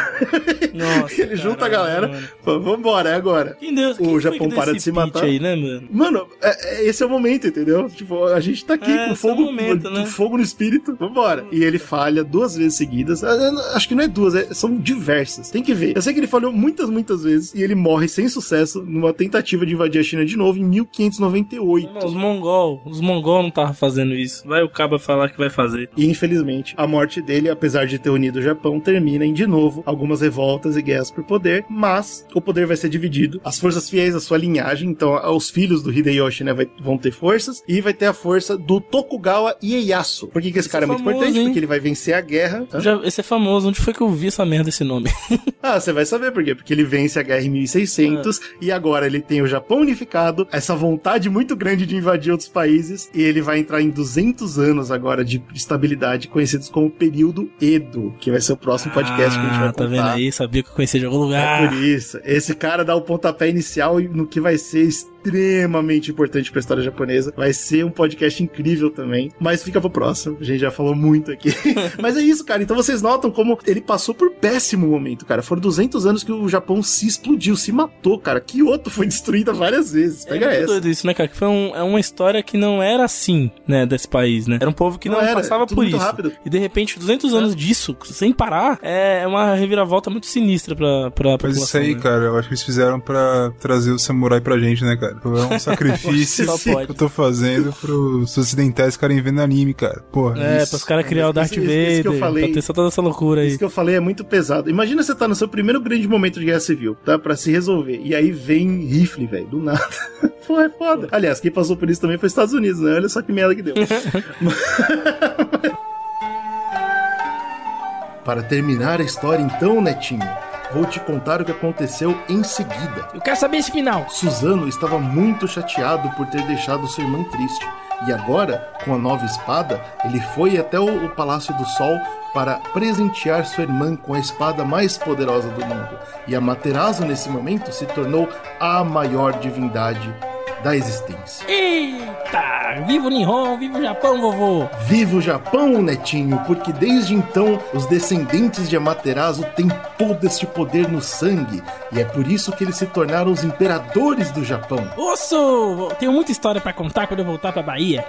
Nossa, Ele junta a galera, mano. fala, vambora, é agora. Quem deu, O Japão para de se matar. aí, né, mano? Mano, é- é- esse é o momento, entendeu? Tipo, a gente tá aqui É, com é fogo, momento, né? fogo no espírito, vambora. E ele falha duas vezes seguidas. Eu não- Acho que não é duas, é- são diversas. Tem que ver. Eu sei que ele falhou muitas, muitas vezes e ele morre sem sucesso numa tentativa de invadir a China de novo em 1598. Não, os mongol, os mongol não estavam fazendo isso. Vai o caba falar que vai fazer. E infelizmente, a morte dele, apesar de ter unido o Japão, termina em de novo algumas revoltas e guerras por poder, mas o poder vai ser dividido. As forças fiéis à sua linhagem, então os filhos do Hideyoshi, né, vai- vão ter forças, e vai ter a força do Tokugawa Ieyasu. Por que, que esse Esse cara é é muito famoso, importante? hein? Porque ele vai vencer a guerra. Já, esse é famoso. Onde foi que eu vi essa merda, esse nome? Ah, você vai saber por quê. Porque ele vence a guerra em 1600 e agora ele tem o Japão unificado, essa vontade muito grande de invadir outros países e ele vai entrar em 200 anos agora de estabilidade, conhecidos como período Edo, que vai ser o próximo podcast que a gente vai Ah, contar. tá vendo aí? Sabia que eu conhecia de algum É lugar. por isso. Esse cara dá o pontapé inicial no que vai ser extremamente importante pra história japonesa. Vai ser um podcast incrível também. Mas fica pro próximo. A gente já falou muito aqui. mas é isso, cara. Então vocês notam como ele passou por péssimo momento, cara. Foram 200 anos que o Japão se explodiu, se matou, cara. Kyoto foi destruída várias vezes. É Pega muito essa. isso, né, cara? Que foi um- é uma história que não era assim, né, desse país, né? Era um povo que não, Não era, passava por isso. rápido. E de repente, 200 anos disso, sem parar, é uma reviravolta muito sinistra pra, pra Mas população. isso aí, né? cara, eu acho que eles fizeram pra trazer o samurai pra gente, né, cara? É um sacrifício que eu tô fazendo pros ocidentais ficarem vendo anime, cara. Porra, É, isso. pros caras criar o Darth Isso- isso- isso que eu Vader, falei. pra ter só toda essa loucura aí. Isso que eu falei é muito pesado. Imagina você tá no seu primeiro grande momento de guerra civil, tá? Pra se resolver. E aí vem rifle, velho, do nada. Pô, é foda. Aliás, quem passou por isso também foi os Estados Unidos, né? Olha só que merda que deu. Para terminar a história então, Netinho, vou te contar o que aconteceu em seguida. Eu quero saber esse final. Suzano estava muito chateado por ter deixado sua irmã triste. E agora, com a nova espada, ele foi até o, Palácio do Sol para presentear sua irmã com a espada mais poderosa do mundo. E a Materazo, nesse momento, se tornou a maior divindade da existência. Eita! Viva o Nihon, viva o Japão, vovô! Viva o Japão, netinho, porque desde então os descendentes de Amaterasu têm todo este poder no sangue, e é por isso que eles se tornaram os imperadores do Japão. Osso! Tenho muita história pra contar quando eu voltar pra Bahia.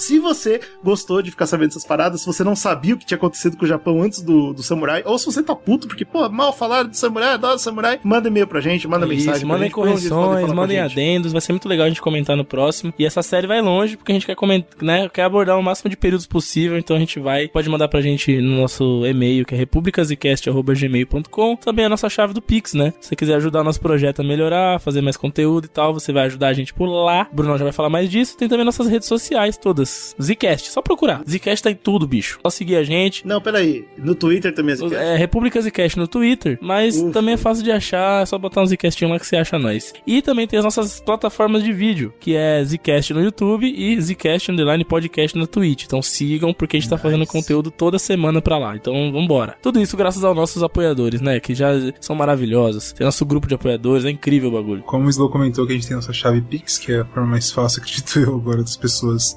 Se você gostou de ficar sabendo dessas paradas, se você não sabia o que tinha acontecido com o Japão antes do, do samurai, ou se você tá puto porque, pô, mal falaram do samurai, adoro samurai, manda e-mail pra gente, manda mensagem Isso, pra mandem correções, mandem adendos, vai ser muito legal a gente comentar no próximo. E essa série vai longe, porque a gente quer comentar, né, quer abordar o máximo de períodos possível, então a gente vai, pode mandar pra gente no nosso e-mail, que é republicasecast.gmail.com, também a nossa chave do Pix, né? Se você quiser ajudar o nosso projeto a melhorar, fazer mais conteúdo e tal, você vai ajudar a gente por lá. O Bruno já vai falar mais disso, tem também nossas redes sociais todas. Zcast, só procurar. Zcast tá em tudo, bicho. Só seguir a gente. Não, peraí, no Twitter também é É República Zcast no Twitter, mas Ufa. também é fácil de achar, é só botar um Zcastinho lá que você acha nós. E também tem as nossas plataformas de vídeo, que é Zcast no YouTube e Zcast Underline Podcast na Twitch. Então sigam, porque a gente tá fazendo conteúdo toda semana pra lá. Então vambora. Tudo isso graças aos nossos apoiadores, né? Que já são maravilhosos. Tem nosso grupo de apoiadores, é incrível o bagulho. Como o Slow comentou que a gente tem a nossa chave Pix, que é a forma mais fácil, acredito eu, agora, das pessoas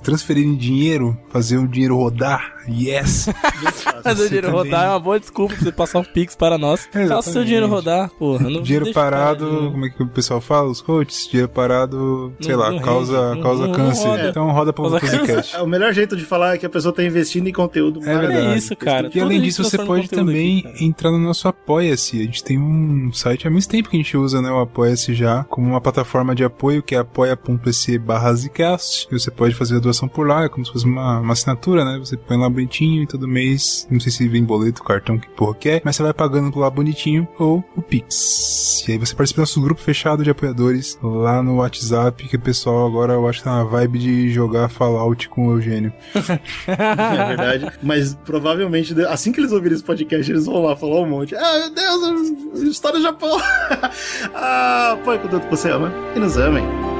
dinheiro, fazer o dinheiro rodar. Yes! Mas o dinheiro também. rodar é uma boa desculpa pra você passar um Pix para nós. Faça o seu dinheiro rodar, porra. Não dinheiro cara parado, ali. como é que o pessoal fala, os coaches? Dinheiro parado, sei Não- lá, não causa, rende, causa não- não câncer. roda. Então roda pro Zcast. É, o melhor jeito de falar é que a pessoa tá investindo em conteúdo. É verdade. É isso, cara. E além disso, você pode também aqui, entrar no nosso Apoia-se. A gente tem um site há muito tempo que a gente usa, né? O Apoia-se já, como uma plataforma de apoio, que é apoia.se barra Zcast. E você pode fazer a doação por lá, é como se fosse uma, uma assinatura, né? Você põe lá bonitinho e todo mês, não sei se vem boleto, cartão, que porra que é, mas você vai pagando por lá bonitinho, ou o Pix. E aí você participa do nosso grupo fechado de apoiadores lá no WhatsApp, que o pessoal agora eu acho que tá na vibe de jogar Fallout com o Eugênio. É verdade. Mas provavelmente, assim que eles ouvirem esse podcast, eles vão lá falar um monte. Ah, meu Deus, história do Japão. ah, põe com tanto que você ama. E nos amem.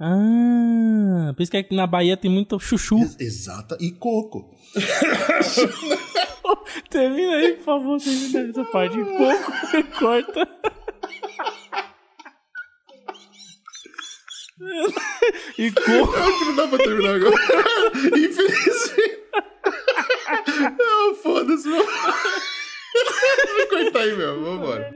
Ah, por isso que aqui na Bahia tem muito chuchu. Ex- Exata. E coco. Termina aí, por favor, termina essa parte. Coco, corta. e coco. Acho que não dá pra terminar agora. Infelizmente. Foda-se, meu. Vou cortar aí, meu. Vambora.